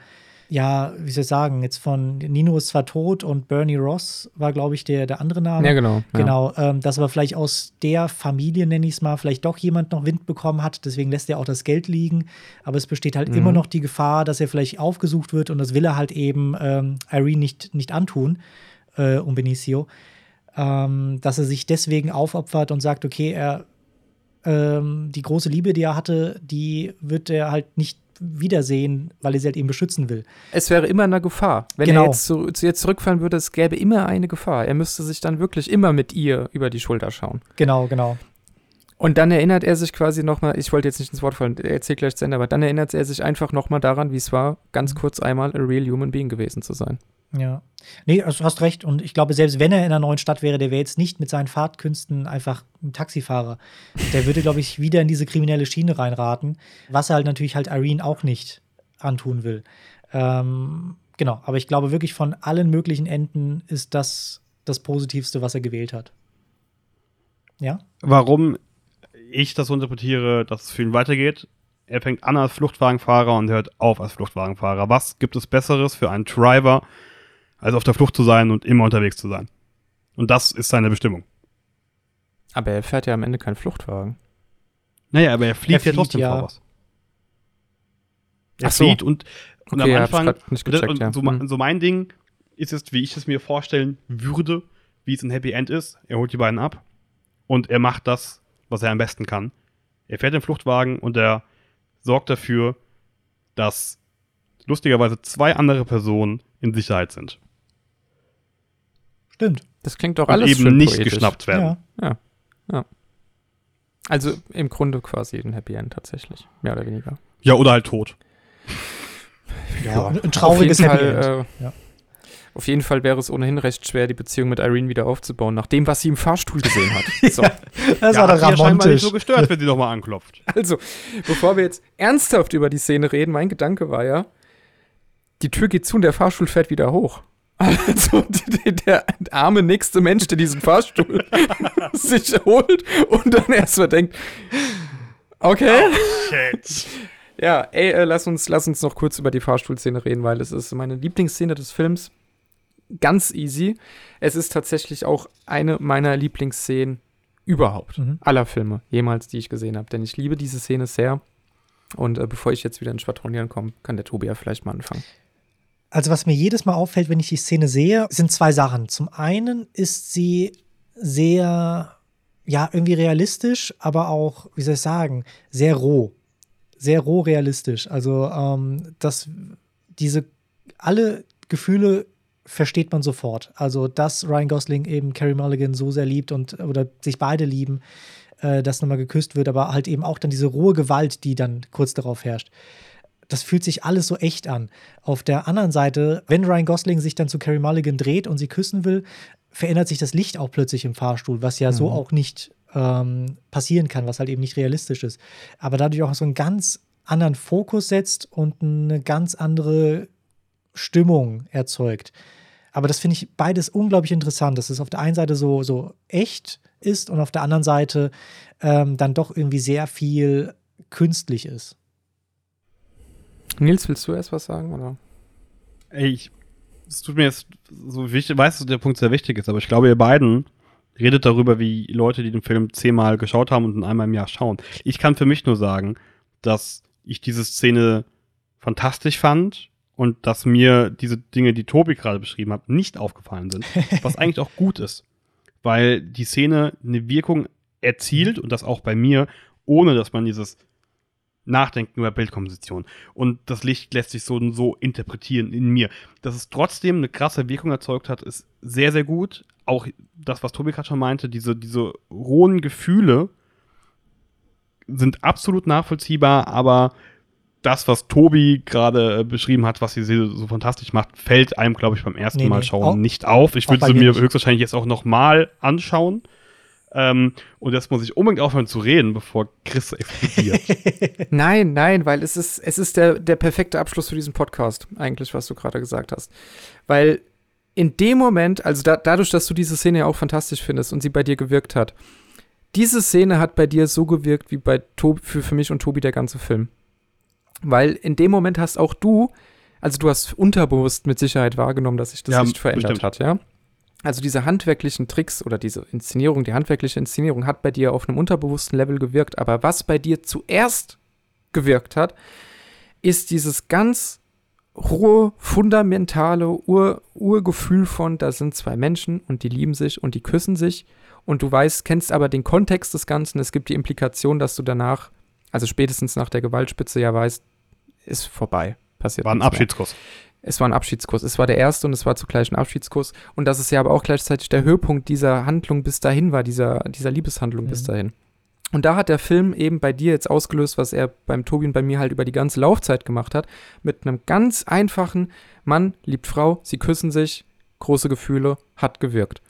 ja, wie soll ich sagen, jetzt von Nino ist zwar tot und Bernie Ross war, glaube ich, der, der andere Name. Ja, genau. Genau, ähm, dass aber vielleicht aus der Familie, nenne ich es mal, vielleicht doch jemand noch Wind bekommen hat, deswegen lässt er auch das Geld liegen. Aber es besteht halt mhm. immer noch die Gefahr, dass er vielleicht aufgesucht wird und das will er halt eben ähm, Irene nicht, nicht antun äh, um Benicio, ähm, dass er sich deswegen aufopfert und sagt, okay, er ähm, die große Liebe, die er hatte, die wird er halt nicht wiedersehen, weil er sie halt eben beschützen will. Es wäre immer eine Gefahr. Wenn genau. er jetzt zu, ihr zurückfallen würde, es gäbe immer eine Gefahr. Er müsste sich dann wirklich immer mit ihr über die Schulter schauen. Genau, genau. Und dann erinnert er sich quasi nochmal, ich wollte jetzt nicht ins Wort fallen, er erzählt gleich zu Ende, aber dann erinnert er sich einfach nochmal daran, wie es war, ganz mhm. kurz einmal a real human being gewesen zu sein. Ja. Nee, also du hast recht. Und ich glaube, selbst wenn er in einer neuen Stadt wäre, der wäre jetzt nicht mit seinen Fahrtkünsten einfach ein Taxifahrer. Der würde, glaube ich, wieder in diese kriminelle Schiene reinraten, was er halt natürlich halt Irene auch nicht antun will. Ähm, genau, aber ich glaube wirklich von allen möglichen Enden ist das das Positivste, was er gewählt hat. Ja? Warum ich das so interpretiere, dass es für ihn weitergeht, er fängt an als Fluchtwagenfahrer und hört auf als Fluchtwagenfahrer. Was gibt es Besseres für einen Driver, als auf der Flucht zu sein und immer unterwegs zu sein. Und das ist seine Bestimmung. Aber er fährt ja am Ende keinen Fluchtwagen. Naja, aber er fliegt, er ja trotzdem ja. voraus. Er Ach flieht und, und okay, am Anfang, gecheckt, und, ja. so, hm. so, mein Ding ist es, wie ich es mir vorstellen würde, wie es ein Happy End ist. Er holt die beiden ab und er macht das, was er am besten kann. Er fährt den Fluchtwagen und er sorgt dafür, dass lustigerweise zwei andere Personen in Sicherheit sind. Stimmt. Das klingt doch alles und eben nicht poetisch. geschnappt werden. Ja. ja. ja. Also im Grunde quasi ein Happy End tatsächlich, mehr oder weniger. Ja, oder halt tot. Ja, ein trauriges Happy Fall, End. Äh, ja. Auf jeden Fall wäre es ohnehin recht schwer, die Beziehung mit Irene wieder aufzubauen, nach dem, was sie im Fahrstuhl gesehen hat. So. Das ja, war doch ja scheinbar nicht romantisch. so gestört, wenn sie nochmal anklopft. Also, bevor wir jetzt ernsthaft über die Szene reden, mein Gedanke war ja, die Tür geht zu und der Fahrstuhl fährt wieder hoch. Also der, der arme nächste Mensch, der diesen Fahrstuhl sich holt und dann erstmal denkt, okay. Shit. Ja, ey, äh, lass, uns, lass uns noch kurz über die Fahrstuhlszene reden, weil es ist meine Lieblingsszene des Films. Ganz easy. Es ist tatsächlich auch eine meiner Lieblingsszenen überhaupt. Mhm. Aller Filme, jemals, die ich gesehen habe. Denn ich liebe diese Szene sehr. Und äh, bevor ich jetzt wieder ins Schwadronieren komme, kann der Tobi ja vielleicht mal anfangen. Also, was mir jedes Mal auffällt, wenn ich die Szene sehe, sind zwei Sachen. Zum einen ist sie sehr, ja, irgendwie realistisch, aber auch, wie soll ich sagen, sehr roh. Sehr roh realistisch. Also, ähm, dass diese, alle Gefühle versteht man sofort. Also, dass Ryan Gosling eben Carrie Mulligan so sehr liebt und oder sich beide lieben, äh, dass nochmal geküsst wird, aber halt eben auch dann diese rohe Gewalt, die dann kurz darauf herrscht das fühlt sich alles so echt an. Auf der anderen Seite, wenn Ryan Gosling sich dann zu Carrie Mulligan dreht und sie küssen will, verändert sich das Licht auch plötzlich im Fahrstuhl, was ja so auch nicht ähm, passieren kann, was halt eben nicht realistisch ist. Aber dadurch auch so einen ganz anderen Fokus setzt und eine ganz andere Stimmung erzeugt. Aber das finde ich beides unglaublich interessant, dass es auf der einen Seite so, so echt ist und auf der anderen Seite ähm, dann doch irgendwie sehr viel künstlich ist. Nils, willst du erst was sagen? Oder? Ey, ich, es tut mir jetzt so wichtig, weißt du, der Punkt sehr wichtig ist, aber ich glaube, ihr beiden redet darüber, wie Leute, die den Film zehnmal geschaut haben und einmal im Jahr schauen. Ich kann für mich nur sagen, dass ich diese Szene fantastisch fand und dass mir diese Dinge, die Tobi gerade beschrieben hat, nicht aufgefallen sind, was eigentlich auch gut ist, weil die Szene eine Wirkung erzielt und das auch bei mir, ohne dass man dieses Nachdenken über Bildkomposition. Und das Licht lässt sich so und so interpretieren in mir. Dass es trotzdem eine krasse Wirkung erzeugt hat, ist sehr, sehr gut. Auch das, was Tobi gerade schon meinte, diese, diese rohen Gefühle sind absolut nachvollziehbar, aber das, was Tobi gerade äh, beschrieben hat, was sie so, so fantastisch macht, fällt einem, glaube ich, beim ersten Nee, Mal nee. schauen Auch- nicht auf. Ich würde sie mir höchstwahrscheinlich jetzt auch noch mal anschauen. Ähm, und jetzt muss ich unbedingt aufhören zu reden, bevor Chris explodiert. Nein, nein, weil es ist, es ist der, der perfekte Abschluss für diesen Podcast, eigentlich, was du gerade gesagt hast. Weil in dem Moment, also da, dadurch, dass du diese Szene ja auch fantastisch findest und sie bei dir gewirkt hat, diese Szene hat bei dir so gewirkt wie bei Tobi, für, für mich und Tobi der ganze Film. Weil in dem Moment hast auch du, also du hast unterbewusst mit Sicherheit wahrgenommen, dass sich das Ja, Licht verändert bestimmt. hat, ja. Also diese handwerklichen Tricks oder diese Inszenierung, die handwerkliche Inszenierung hat bei dir auf einem unterbewussten Level gewirkt. Aber was bei dir zuerst gewirkt hat, ist dieses ganz rohe, fundamentale Ur Urgefühl von, da sind zwei Menschen und die lieben sich und die küssen sich. Und du weißt, kennst aber den Kontext des Ganzen. Es gibt die Implikation, dass du danach, also spätestens nach der Gewaltspitze ja weißt, ist vorbei. Passiert War ein nichts mehr. Es war ein Abschiedskuss. Es war der erste und es war zugleich ein Abschiedskuss. Und dass es ja aber auch gleichzeitig der Höhepunkt dieser Handlung bis dahin war, dieser, dieser Liebeshandlung bis Mhm. dahin. Und da hat der Film eben bei dir jetzt ausgelöst, was er beim Tobi und bei mir halt über die ganze Laufzeit gemacht hat, mit einem ganz einfachen Mann liebt Frau, sie küssen sich, große Gefühle, hat gewirkt.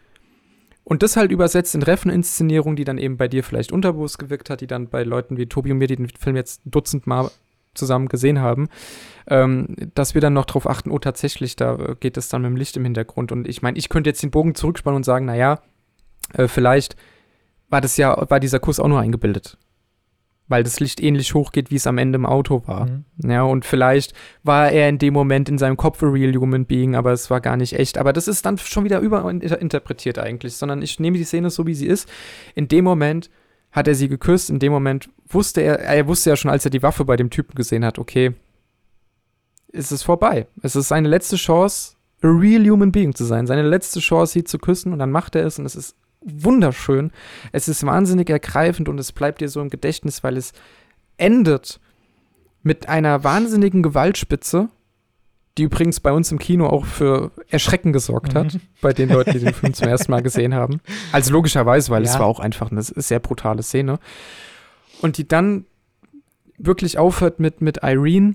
Und das halt übersetzt in Reffen-Inszenierung, die dann eben bei dir vielleicht unterbewusst gewirkt hat, die dann bei Leuten wie Tobi und mir, die den Film jetzt ein Dutzend Mal zusammen gesehen haben, ähm, dass wir dann noch drauf achten, oh, tatsächlich, da äh, geht es dann mit dem Licht im Hintergrund. Und ich meine, ich könnte jetzt den Bogen zurückspannen und sagen, naja, äh, vielleicht war das ja, war dieser Kuss auch nur eingebildet. Weil das Licht ähnlich hoch geht, wie es am Ende im Auto war. Mhm. Ja, und vielleicht war er in dem Moment in seinem Kopf a real human being, aber es war gar nicht echt. Aber das ist dann schon wieder überinterpretiert eigentlich, sondern ich nehme die Szene so, wie sie ist. In dem Moment hat er sie geküsst, in dem Moment wusste er, er wusste ja schon, als er die Waffe bei dem Typen gesehen hat, okay, es ist vorbei. Es ist seine letzte Chance, a real human being zu sein. Seine letzte Chance, sie zu küssen und dann macht er es und es ist wunderschön. Es ist wahnsinnig ergreifend und es bleibt dir so im Gedächtnis, weil es endet mit einer wahnsinnigen Gewaltspitze, die übrigens bei uns im Kino auch für Erschrecken gesorgt hat, Mhm. bei den Leuten, die den Film zum ersten Mal gesehen haben. Also logischerweise, weil es Ja. war auch einfach eine sehr brutale Szene. Und die dann wirklich aufhört mit, mit Irene,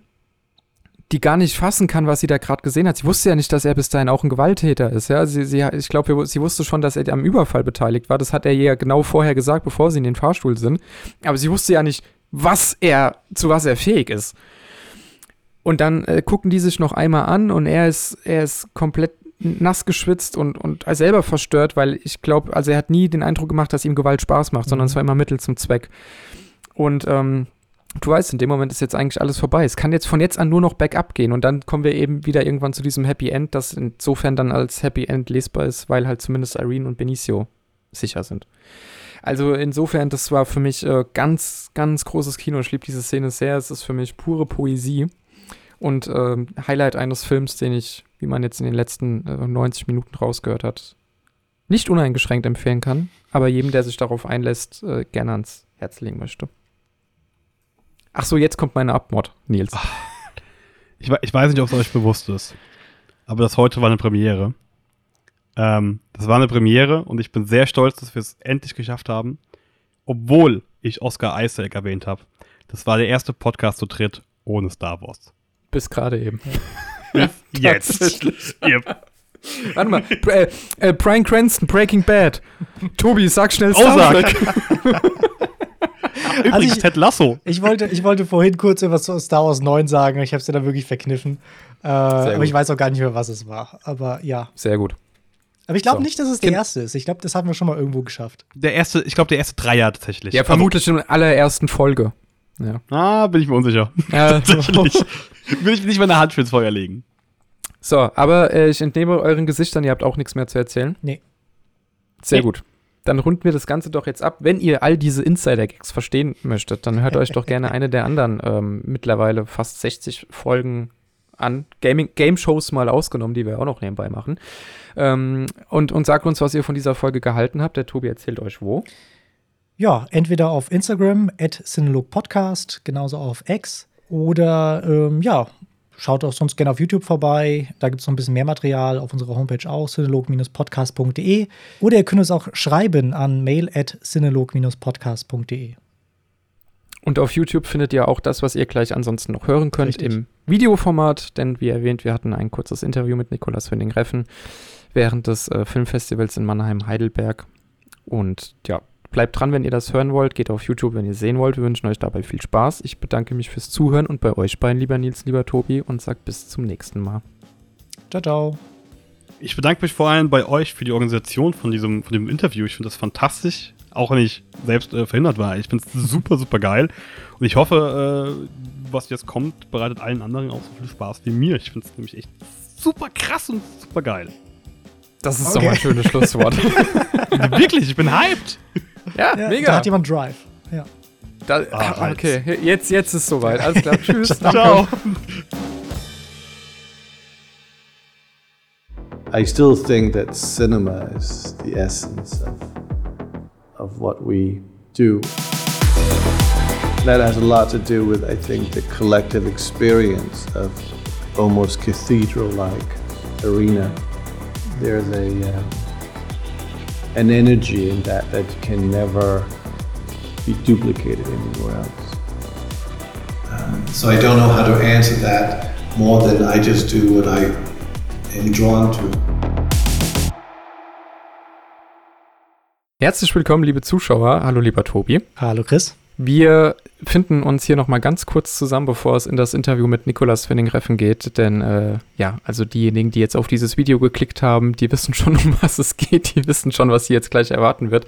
die gar nicht fassen kann, was sie da gerade gesehen hat. Sie wusste ja nicht, dass er bis dahin auch ein Gewalttäter ist. Ja? Sie, sie, ich glaube, sie wusste schon, dass er am Überfall beteiligt war. Das hat er ihr ja genau vorher gesagt, bevor sie in den Fahrstuhl sind. Aber sie wusste ja nicht, was er, zu was er fähig ist. Und dann äh, gucken die sich noch einmal an und er ist, er ist komplett nass geschwitzt und, und selber verstört, weil ich glaube, also er hat nie den Eindruck gemacht, dass ihm Gewalt Spaß macht, mhm. sondern es war immer Mittel zum Zweck. Und ähm, du weißt, in dem Moment ist jetzt eigentlich alles vorbei. Es kann jetzt von jetzt an nur noch Backup gehen und dann kommen wir eben wieder irgendwann zu diesem Happy End, das insofern dann als Happy End lesbar ist, weil halt zumindest Irene und Benicio sicher sind. Also insofern, das war für mich äh, ganz, ganz großes Kino. Ich liebe diese Szene sehr. Es ist für mich pure Poesie und äh, Highlight eines Films, den ich, wie man jetzt in den letzten äh, 90 Minuten rausgehört hat, nicht uneingeschränkt empfehlen kann, aber jedem, der sich darauf einlässt, äh, gerne ans Herz legen möchte. Ach so, jetzt kommt meine Abmord, Nils. Ich, ich weiß nicht, ob es euch bewusst ist, aber das heute war eine Premiere. Ähm, das war eine Premiere und ich bin sehr stolz, dass wir es endlich geschafft haben, obwohl ich Oscar Isaac erwähnt habe. Das war der erste Podcast zu dritt ohne Star Wars. Bis gerade eben. Jetzt. yep. Warte mal. Äh, äh, Brian Cranston, Breaking Bad. Tobi, sag schnell Soundtrack. Übrigens, also ich, Ted Lasso. Ich wollte, ich wollte vorhin kurz etwas zu Star Wars 9 sagen, ich habe es ja da wirklich verkniffen. Äh, aber ich weiß auch gar nicht mehr, was es war. Aber ja. Sehr gut. Aber ich glaube so. nicht, dass es der erste ist. Ich glaube, das haben wir schon mal irgendwo geschafft. Der erste, ich glaube, der erste Dreier tatsächlich. Ja, vermutlich in der allerersten Folge. Ja. Ah, bin ich mir unsicher. Ja, tatsächlich. Will ich nicht meine Hand fürs Feuer legen. So, aber äh, ich entnehme euren Gesichtern, ihr habt auch nichts mehr zu erzählen. Nee. Sehr nee. gut. Dann runden wir das Ganze doch jetzt ab. Wenn ihr all diese Insider-Gags verstehen möchtet, dann hört euch doch gerne eine der anderen ähm, mittlerweile fast 60 Folgen an. Gaming, Game-Shows mal ausgenommen, die wir auch noch nebenbei machen. Ähm, und, und sagt uns, was ihr von dieser Folge gehalten habt. Der Tobi erzählt euch wo. Ja, entweder auf Instagram, at Podcast, genauso auf X oder ähm, ja, schaut auch sonst gerne auf YouTube vorbei. Da gibt es noch ein bisschen mehr Material auf unserer Homepage auch, synalog-podcast.de. Oder ihr könnt uns auch schreiben an mail at synalog-podcast.de. Und auf YouTube findet ihr auch das, was ihr gleich ansonsten noch hören könnt Richtig. im Videoformat, denn wie erwähnt, wir hatten ein kurzes Interview mit Nikolaus Winding-Reffen während des äh, Filmfestivals in Mannheim-Heidelberg. Und ja, Bleibt dran, wenn ihr das hören wollt. Geht auf YouTube, wenn ihr sehen wollt. Wir wünschen euch dabei viel Spaß. Ich bedanke mich fürs Zuhören und bei euch beiden, lieber Nils, lieber Tobi, und sag bis zum nächsten Mal. Ciao, ciao. Ich bedanke mich vor allem bei euch für die Organisation von diesem, von dem Interview. Ich finde das fantastisch, auch wenn ich selbst äh, verhindert war. Ich finde es super, super geil. Und ich hoffe, äh, was jetzt kommt, bereitet allen anderen auch so viel Spaß wie mir. Ich finde es nämlich echt super krass und super geil. Das ist okay. doch mal ein schönes Schlusswort. Wirklich, ich bin hyped. Ja, ja, mega. Da hat jemand Drive. Ja. Da, ah, okay, jetzt, jetzt ist es soweit. Alles klar. Tschüss. Ciao. I still think that cinema is the essence of, of what we do. That has a lot to do with, I think, the collective experience of almost cathedral like arena. There's a. Uh, an energy in that that can never be duplicated anywhere else. Um, so I don't know how to answer that more than I just do what I am drawn to. Herzlich willkommen, liebe Zuschauer. Hallo, lieber Tobi. Hallo, Chris. Wir finden uns hier nochmal ganz kurz zusammen, bevor es in das Interview mit Nikolas Finning-Reffen geht. Denn äh, ja, also diejenigen, die jetzt auf dieses Video geklickt haben, die wissen schon, um was es geht. Die wissen schon, was sie jetzt gleich erwarten wird.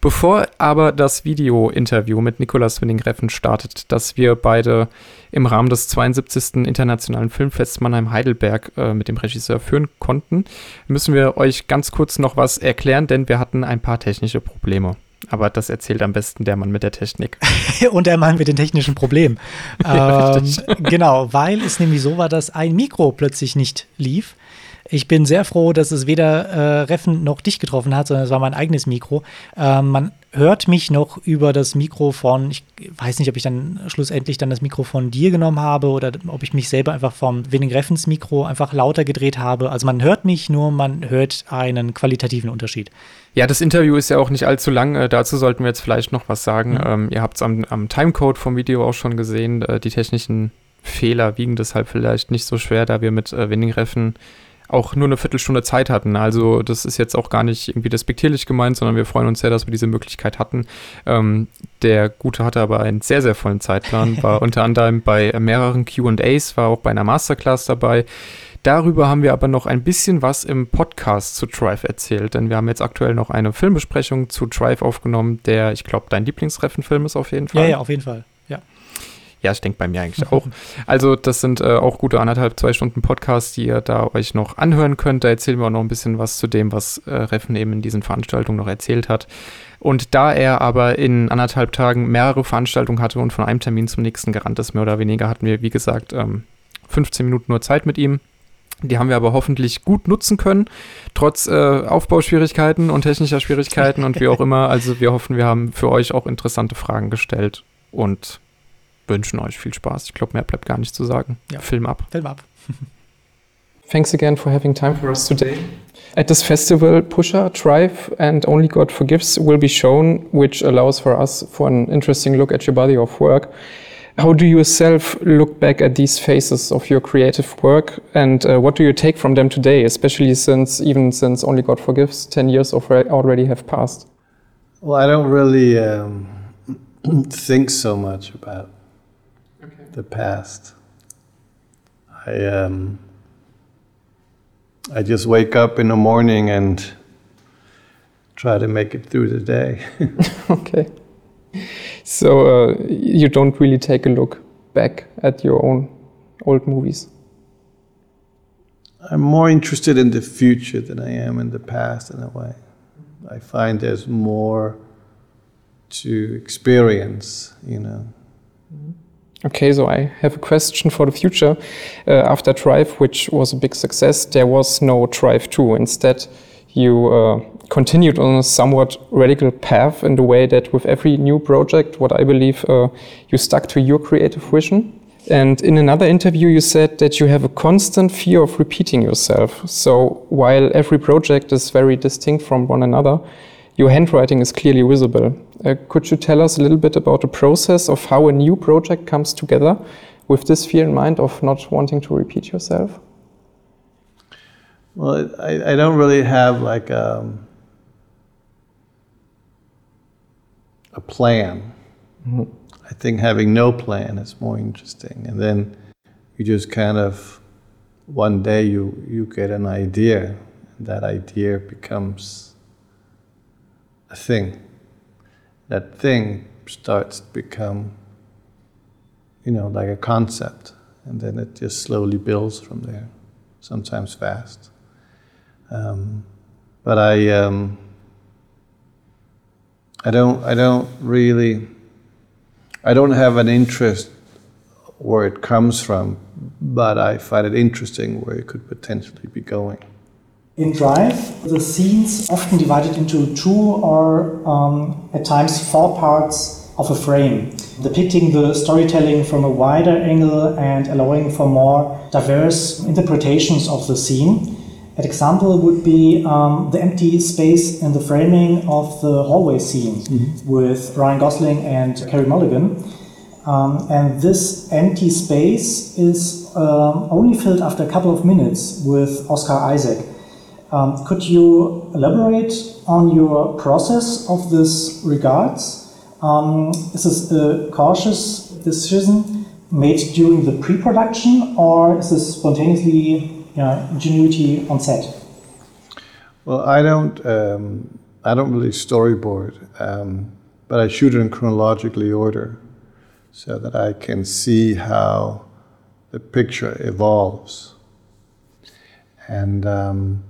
Bevor aber das Video-Interview mit Nikolas Finning-Reffen startet, das wir beide im Rahmen des 72. Internationalen Filmfests Mannheim-Heidelberg äh, mit dem Regisseur führen konnten, müssen wir euch ganz kurz noch was erklären, denn wir hatten ein paar technische Probleme. Aber das erzählt am besten der Mann mit der Technik. Und der Mann mit den technischen Problemen. ja, ähm, genau, weil es nämlich so war, dass ein Mikro plötzlich nicht lief. Ich bin sehr froh, dass es weder äh, Reffen noch dich getroffen hat, sondern es war mein eigenes Mikro. Ähm, man hört mich noch über das Mikro von, ich weiß nicht, ob ich dann schlussendlich dann das Mikro von dir genommen habe oder ob ich mich selber einfach vom Winning Reffens Mikro einfach lauter gedreht habe. Also man hört mich, nur man hört einen qualitativen Unterschied. Ja, das Interview ist ja auch nicht allzu lang. Äh, dazu sollten wir jetzt vielleicht noch was sagen. Mhm. Ähm, ihr habt es am, am, Timecode vom Video auch schon gesehen. Äh, die technischen Fehler wiegen deshalb vielleicht nicht so schwer, da wir mit äh, Winding-Reffen auch nur eine Viertelstunde Zeit hatten. Also das ist jetzt auch gar nicht irgendwie despektierlich gemeint, sondern wir freuen uns sehr, dass wir diese Möglichkeit hatten. Ähm, der Gute hatte aber einen sehr, sehr vollen Zeitplan, war unter anderem bei mehreren QAs, war auch bei einer Masterclass dabei. Darüber haben wir aber noch ein bisschen was im Podcast zu Drive erzählt, denn wir haben jetzt aktuell noch eine Filmbesprechung zu Drive aufgenommen, der, ich glaube, dein Lieblingsreffenfilm ist auf jeden Fall. Ja, ja, auf jeden Fall. Ja, ich denke bei mir eigentlich auch. Also das sind äh, auch gute anderthalb, zwei Stunden Podcasts, die ihr da euch noch anhören könnt. Da erzählen wir auch noch ein bisschen was zu dem, was äh, Reffen eben in diesen Veranstaltungen noch erzählt hat. Und da er aber in anderthalb Tagen mehrere Veranstaltungen hatte und von einem Termin zum nächsten gerannt ist, mehr oder weniger, hatten wir, wie gesagt, ähm, 15 Minuten nur Zeit mit ihm. Die haben wir aber hoffentlich gut nutzen können, trotz äh, Aufbauschwierigkeiten und technischer Schwierigkeiten und wie auch immer. Also wir hoffen, wir haben für euch auch interessante Fragen gestellt und wünschen euch viel Spaß. Ich glaube, mehr bleibt gar nicht zu sagen. Ja. Film ab. Film ab. Thanks again for having time for us today. At this festival, Pusher, Drive, and Only God Forgives will be shown, which allows for us for an interesting look at your body of work. How do you yourself look back at these phases of your creative work, and uh, what do you take from them today, especially since even since Only God Forgives, ten years already have passed? Well, I don't really um, think so much about the past. I um, I just wake up in the morning and try to make it through the day. okay. So uh, you don't really take a look back at your own old movies. I'm more interested in the future than I am in the past in a way. I find there's more to experience, you know. Mm -hmm. Okay, so I have a question for the future. Uh, after Drive, which was a big success, there was no Drive 2. Instead, you uh, continued on a somewhat radical path in the way that with every new project, what I believe, uh, you stuck to your creative vision. And in another interview, you said that you have a constant fear of repeating yourself. So while every project is very distinct from one another, your handwriting is clearly visible. Uh, could you tell us a little bit about the process of how a new project comes together with this fear in mind of not wanting to repeat yourself? Well, I, I don't really have like a, um, a plan. Mm-hmm. I think having no plan is more interesting. And then you just kind of, one day you, you get an idea, and that idea becomes a thing. That thing starts to become, you know, like a concept, and then it just slowly builds from there, sometimes fast. Um, but I, um, I don't, I don't really, I don't have an interest where it comes from, but I find it interesting where it could potentially be going. In Drive, the scenes often divided into two or um, at times four parts of a frame, depicting the storytelling from a wider angle and allowing for more diverse interpretations of the scene. An example would be um, the empty space in the framing of the hallway scene mm-hmm. with Ryan Gosling and Carey Mulligan. Um, and this empty space is um, only filled after a couple of minutes with Oscar Isaac um, could you elaborate on your process of this regards? Um, is this a cautious decision made during the pre-production, or is this spontaneously you ingenuity on set? Well, I don't. Um, I don't really storyboard, um, but I shoot it in chronologically order, so that I can see how the picture evolves. And um,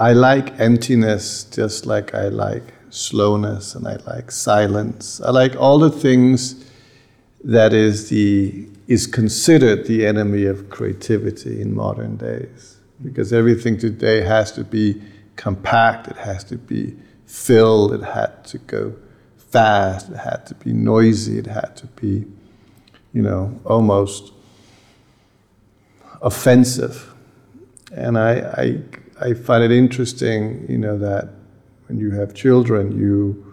I like emptiness just like I like slowness and I like silence. I like all the things that is the is considered the enemy of creativity in modern days. Because everything today has to be compact, it has to be filled, it had to go fast, it had to be noisy, it had to be, you know, almost offensive. And I, I I find it interesting, you know, that when you have children, you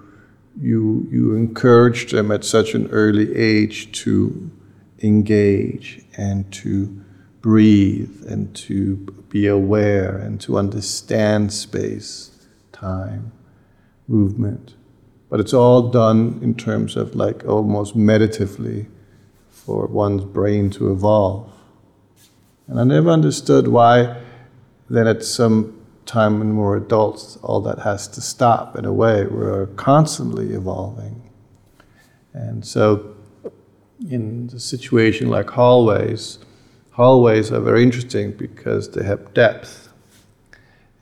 you you encourage them at such an early age to engage and to breathe and to be aware and to understand space, time, movement. But it's all done in terms of like almost meditatively for one's brain to evolve. And I never understood why then at some time when we're adults, all that has to stop in a way. We're constantly evolving. And so in the situation like hallways, hallways are very interesting because they have depth.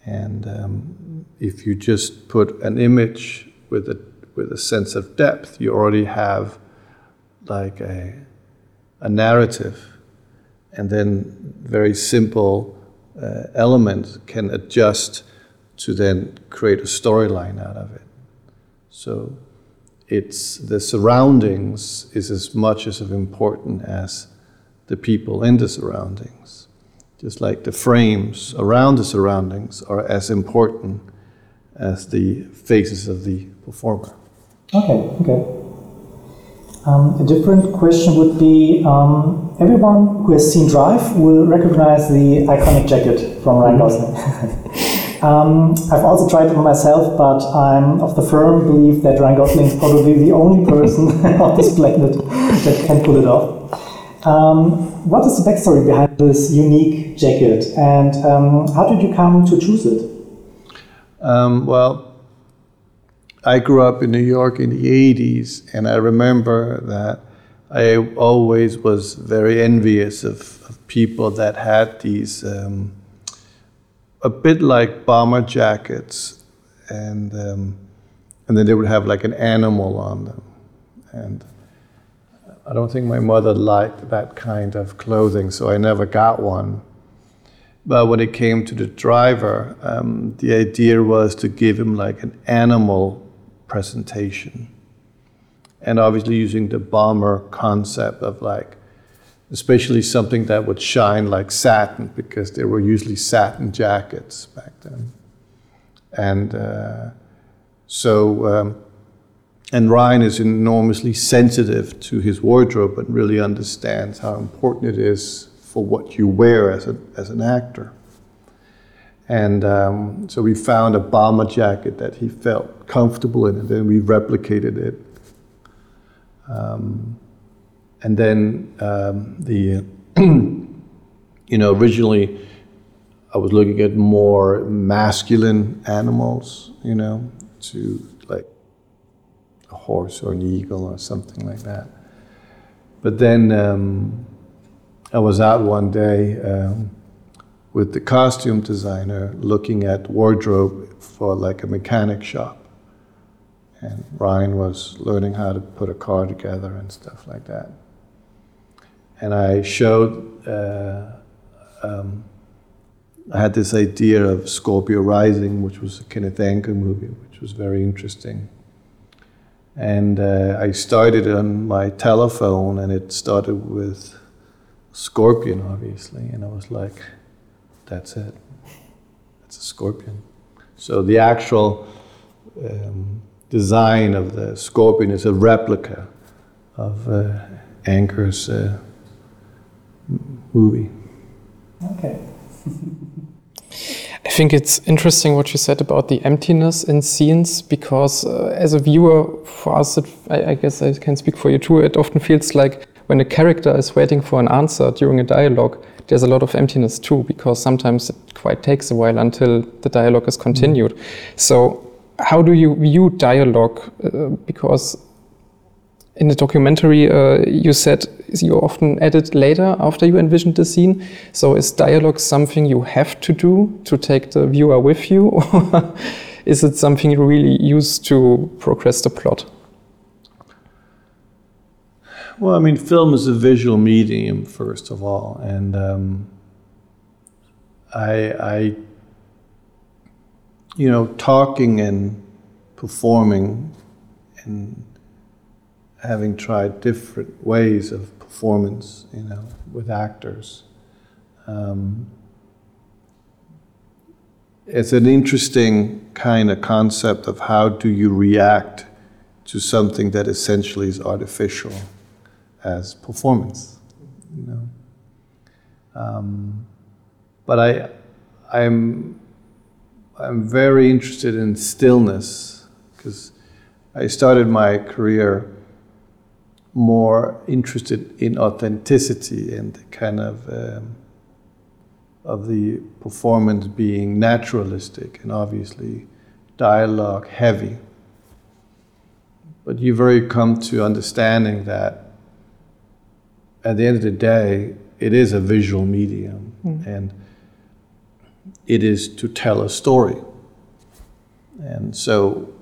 And um, if you just put an image with a, with a sense of depth, you already have like a, a narrative. And then very simple uh, elements can adjust to then create a storyline out of it. So it's the surroundings is as much as important as the people in the surroundings. Just like the frames around the surroundings are as important as the faces of the performer. Okay, okay. Um, a different question would be um, everyone who has seen Drive will recognize the iconic jacket from Ryan Gosling. um, I've also tried it myself, but I'm of the firm belief that Ryan Gosling is probably the only person on this planet that can pull it off. Um, what is the backstory behind this unique jacket, and um, how did you come to choose it? Um, well, I grew up in New York in the 80s, and I remember that I always was very envious of, of people that had these um, a bit like bomber jackets, and um, and then they would have like an animal on them, and I don't think my mother liked that kind of clothing, so I never got one. But when it came to the driver, um, the idea was to give him like an animal presentation. And obviously, using the bomber concept of like, especially something that would shine like satin, because there were usually satin jackets back then. And uh, so, um, and Ryan is enormously sensitive to his wardrobe and really understands how important it is for what you wear as, a, as an actor. And um, so we found a bomber jacket that he felt comfortable in, and then we replicated it. Um, and then um, the, you know, originally I was looking at more masculine animals, you know, to like a horse or an eagle or something like that. But then um, I was out one day um, with the costume designer looking at wardrobe for like a mechanic shop. And Ryan was learning how to put a car together and stuff like that. And I showed, uh, um, I had this idea of Scorpio Rising, which was a Kenneth Anker movie, which was very interesting. And uh, I started on my telephone, and it started with Scorpion, obviously. And I was like, that's it. That's a scorpion. So the actual um, design of the scorpion is a replica of uh, Anker's uh, movie. Okay. I think it's interesting what you said about the emptiness in scenes because, uh, as a viewer, for us, it, I, I, guess I can speak for you too, it often feels like when a character is waiting for an answer during a dialogue, there's a lot of emptiness too, because sometimes it quite takes a while until the dialogue is continued. Mm. So, how do you view dialogue? Uh, because in the documentary, uh, you said you often edit later after you envisioned the scene. So, is dialogue something you have to do to take the viewer with you, or is it something you really use to progress the plot? Well, I mean, film is a visual medium, first of all, and um, I, I, you know, talking and performing and having tried different ways of performance, you know, with actors. Um, it's an interesting kind of concept of how do you react to something that essentially is artificial as performance. you know. Um, but I, I'm, I'm very interested in stillness because I started my career more interested in authenticity and the kind of um, of the performance being naturalistic and obviously dialogue heavy. But you've very come to understanding that at the end of the day, it is a visual medium mm. and it is to tell a story. And so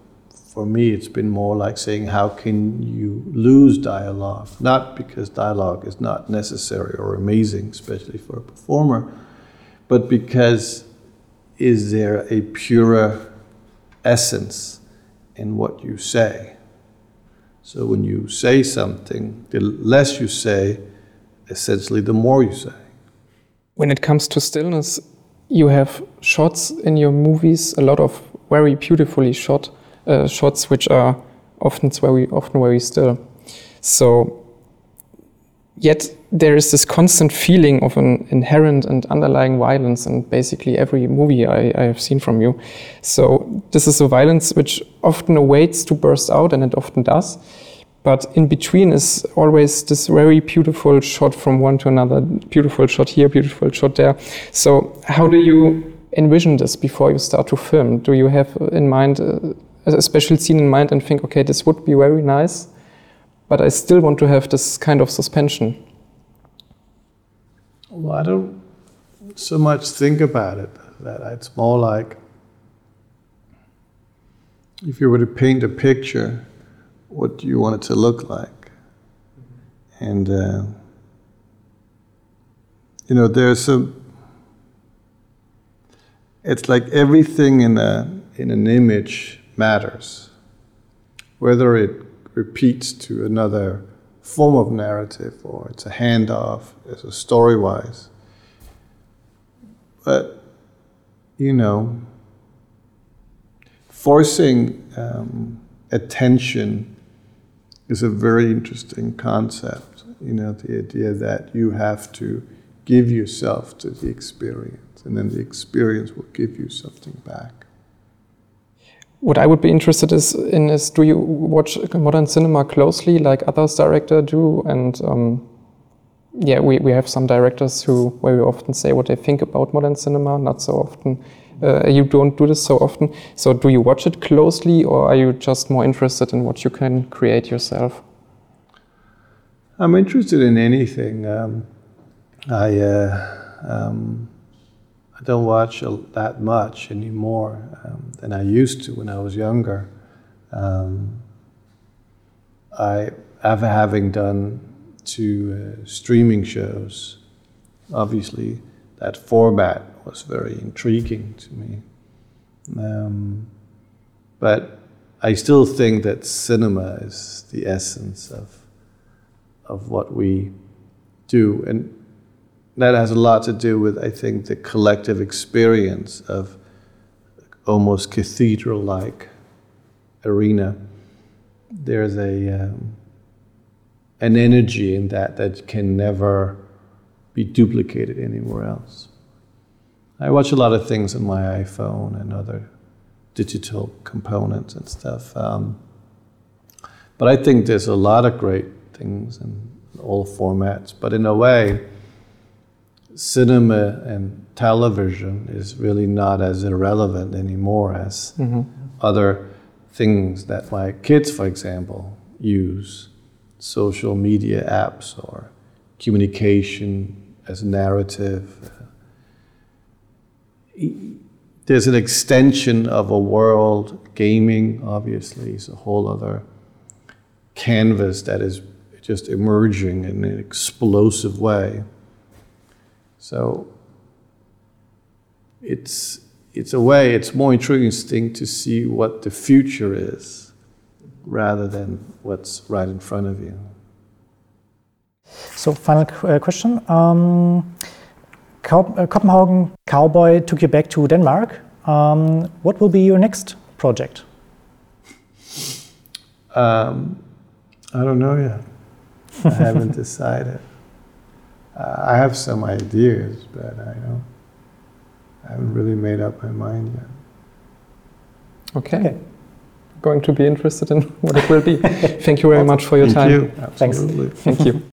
for me, it's been more like saying, how can you lose dialogue? Not because dialogue is not necessary or amazing, especially for a performer, but because is there a purer essence in what you say? So when you say something, the less you say, essentially, the more you say. When it comes to stillness, you have shots in your movies, a lot of very beautifully shot uh, shots which are often very often very still. So yet there is this constant feeling of an inherent and underlying violence in basically every movie I, I, have seen from you. So this is a violence which often awaits to burst out, and it often does. But in between is always this very beautiful shot from one to another, beautiful shot here, beautiful shot there. So how do you envision this before you start to film? Do you have in mind uh, a special scene in mind and think, okay, this would be very nice, but I still want to have this kind of suspension. Well, I don't so much think about it. That it's more like if you were to paint a picture, what you want it to look like? And uh, you know, there's some. It's like everything in a in an image matters. Whether it repeats to another form of narrative or it's a handoff, it's a story wise. But, you know, forcing um, attention is a very interesting concept. You know, the idea that you have to give yourself to the experience, and then the experience will give you something back what I would be interested is in is do you watch modern cinema closely like others directors do and um, yeah we, we have some directors who very often say what they think about modern cinema not so often uh, you don't do this so often. So do you watch it closely or are you just more interested in what you can create yourself? I'm interested in anything. Um, I uh, um, I don't watch that much anymore um, than I used to when I was younger. Um, I, after having done two uh, streaming shows, obviously that format was very intriguing to me. Um, but I still think that cinema is the essence of of what we do, and that has a lot to do with, I think, the collective experience of almost cathedral like arena. There's a um, an energy in that that can never be duplicated anywhere else. I watch a lot of things on my iPhone and other digital components and stuff. Um, but I think there's a lot of great things in all formats. But in a way, cinema and television is really not as irrelevant anymore as mm-hmm. other things that my kids, for example, use social media apps or communication as narrative. There's an extension of a world. Gaming, obviously, is a whole other canvas that is just emerging in an explosive way. So it's it's a way it's more interesting to see what the future is rather than what's right in front of you. So final uh, question. Um, Copenhagen Cowboy took you back to Denmark. Um, what will be your next project? Um, I don't know yet. I haven't decided. I have some ideas, but I don't. I haven't really made up my mind yet. Okay. Okay. Going to be interested in what it will be. Thank you very much for your Thank time. you. Thanks. Absolutely. Thank you.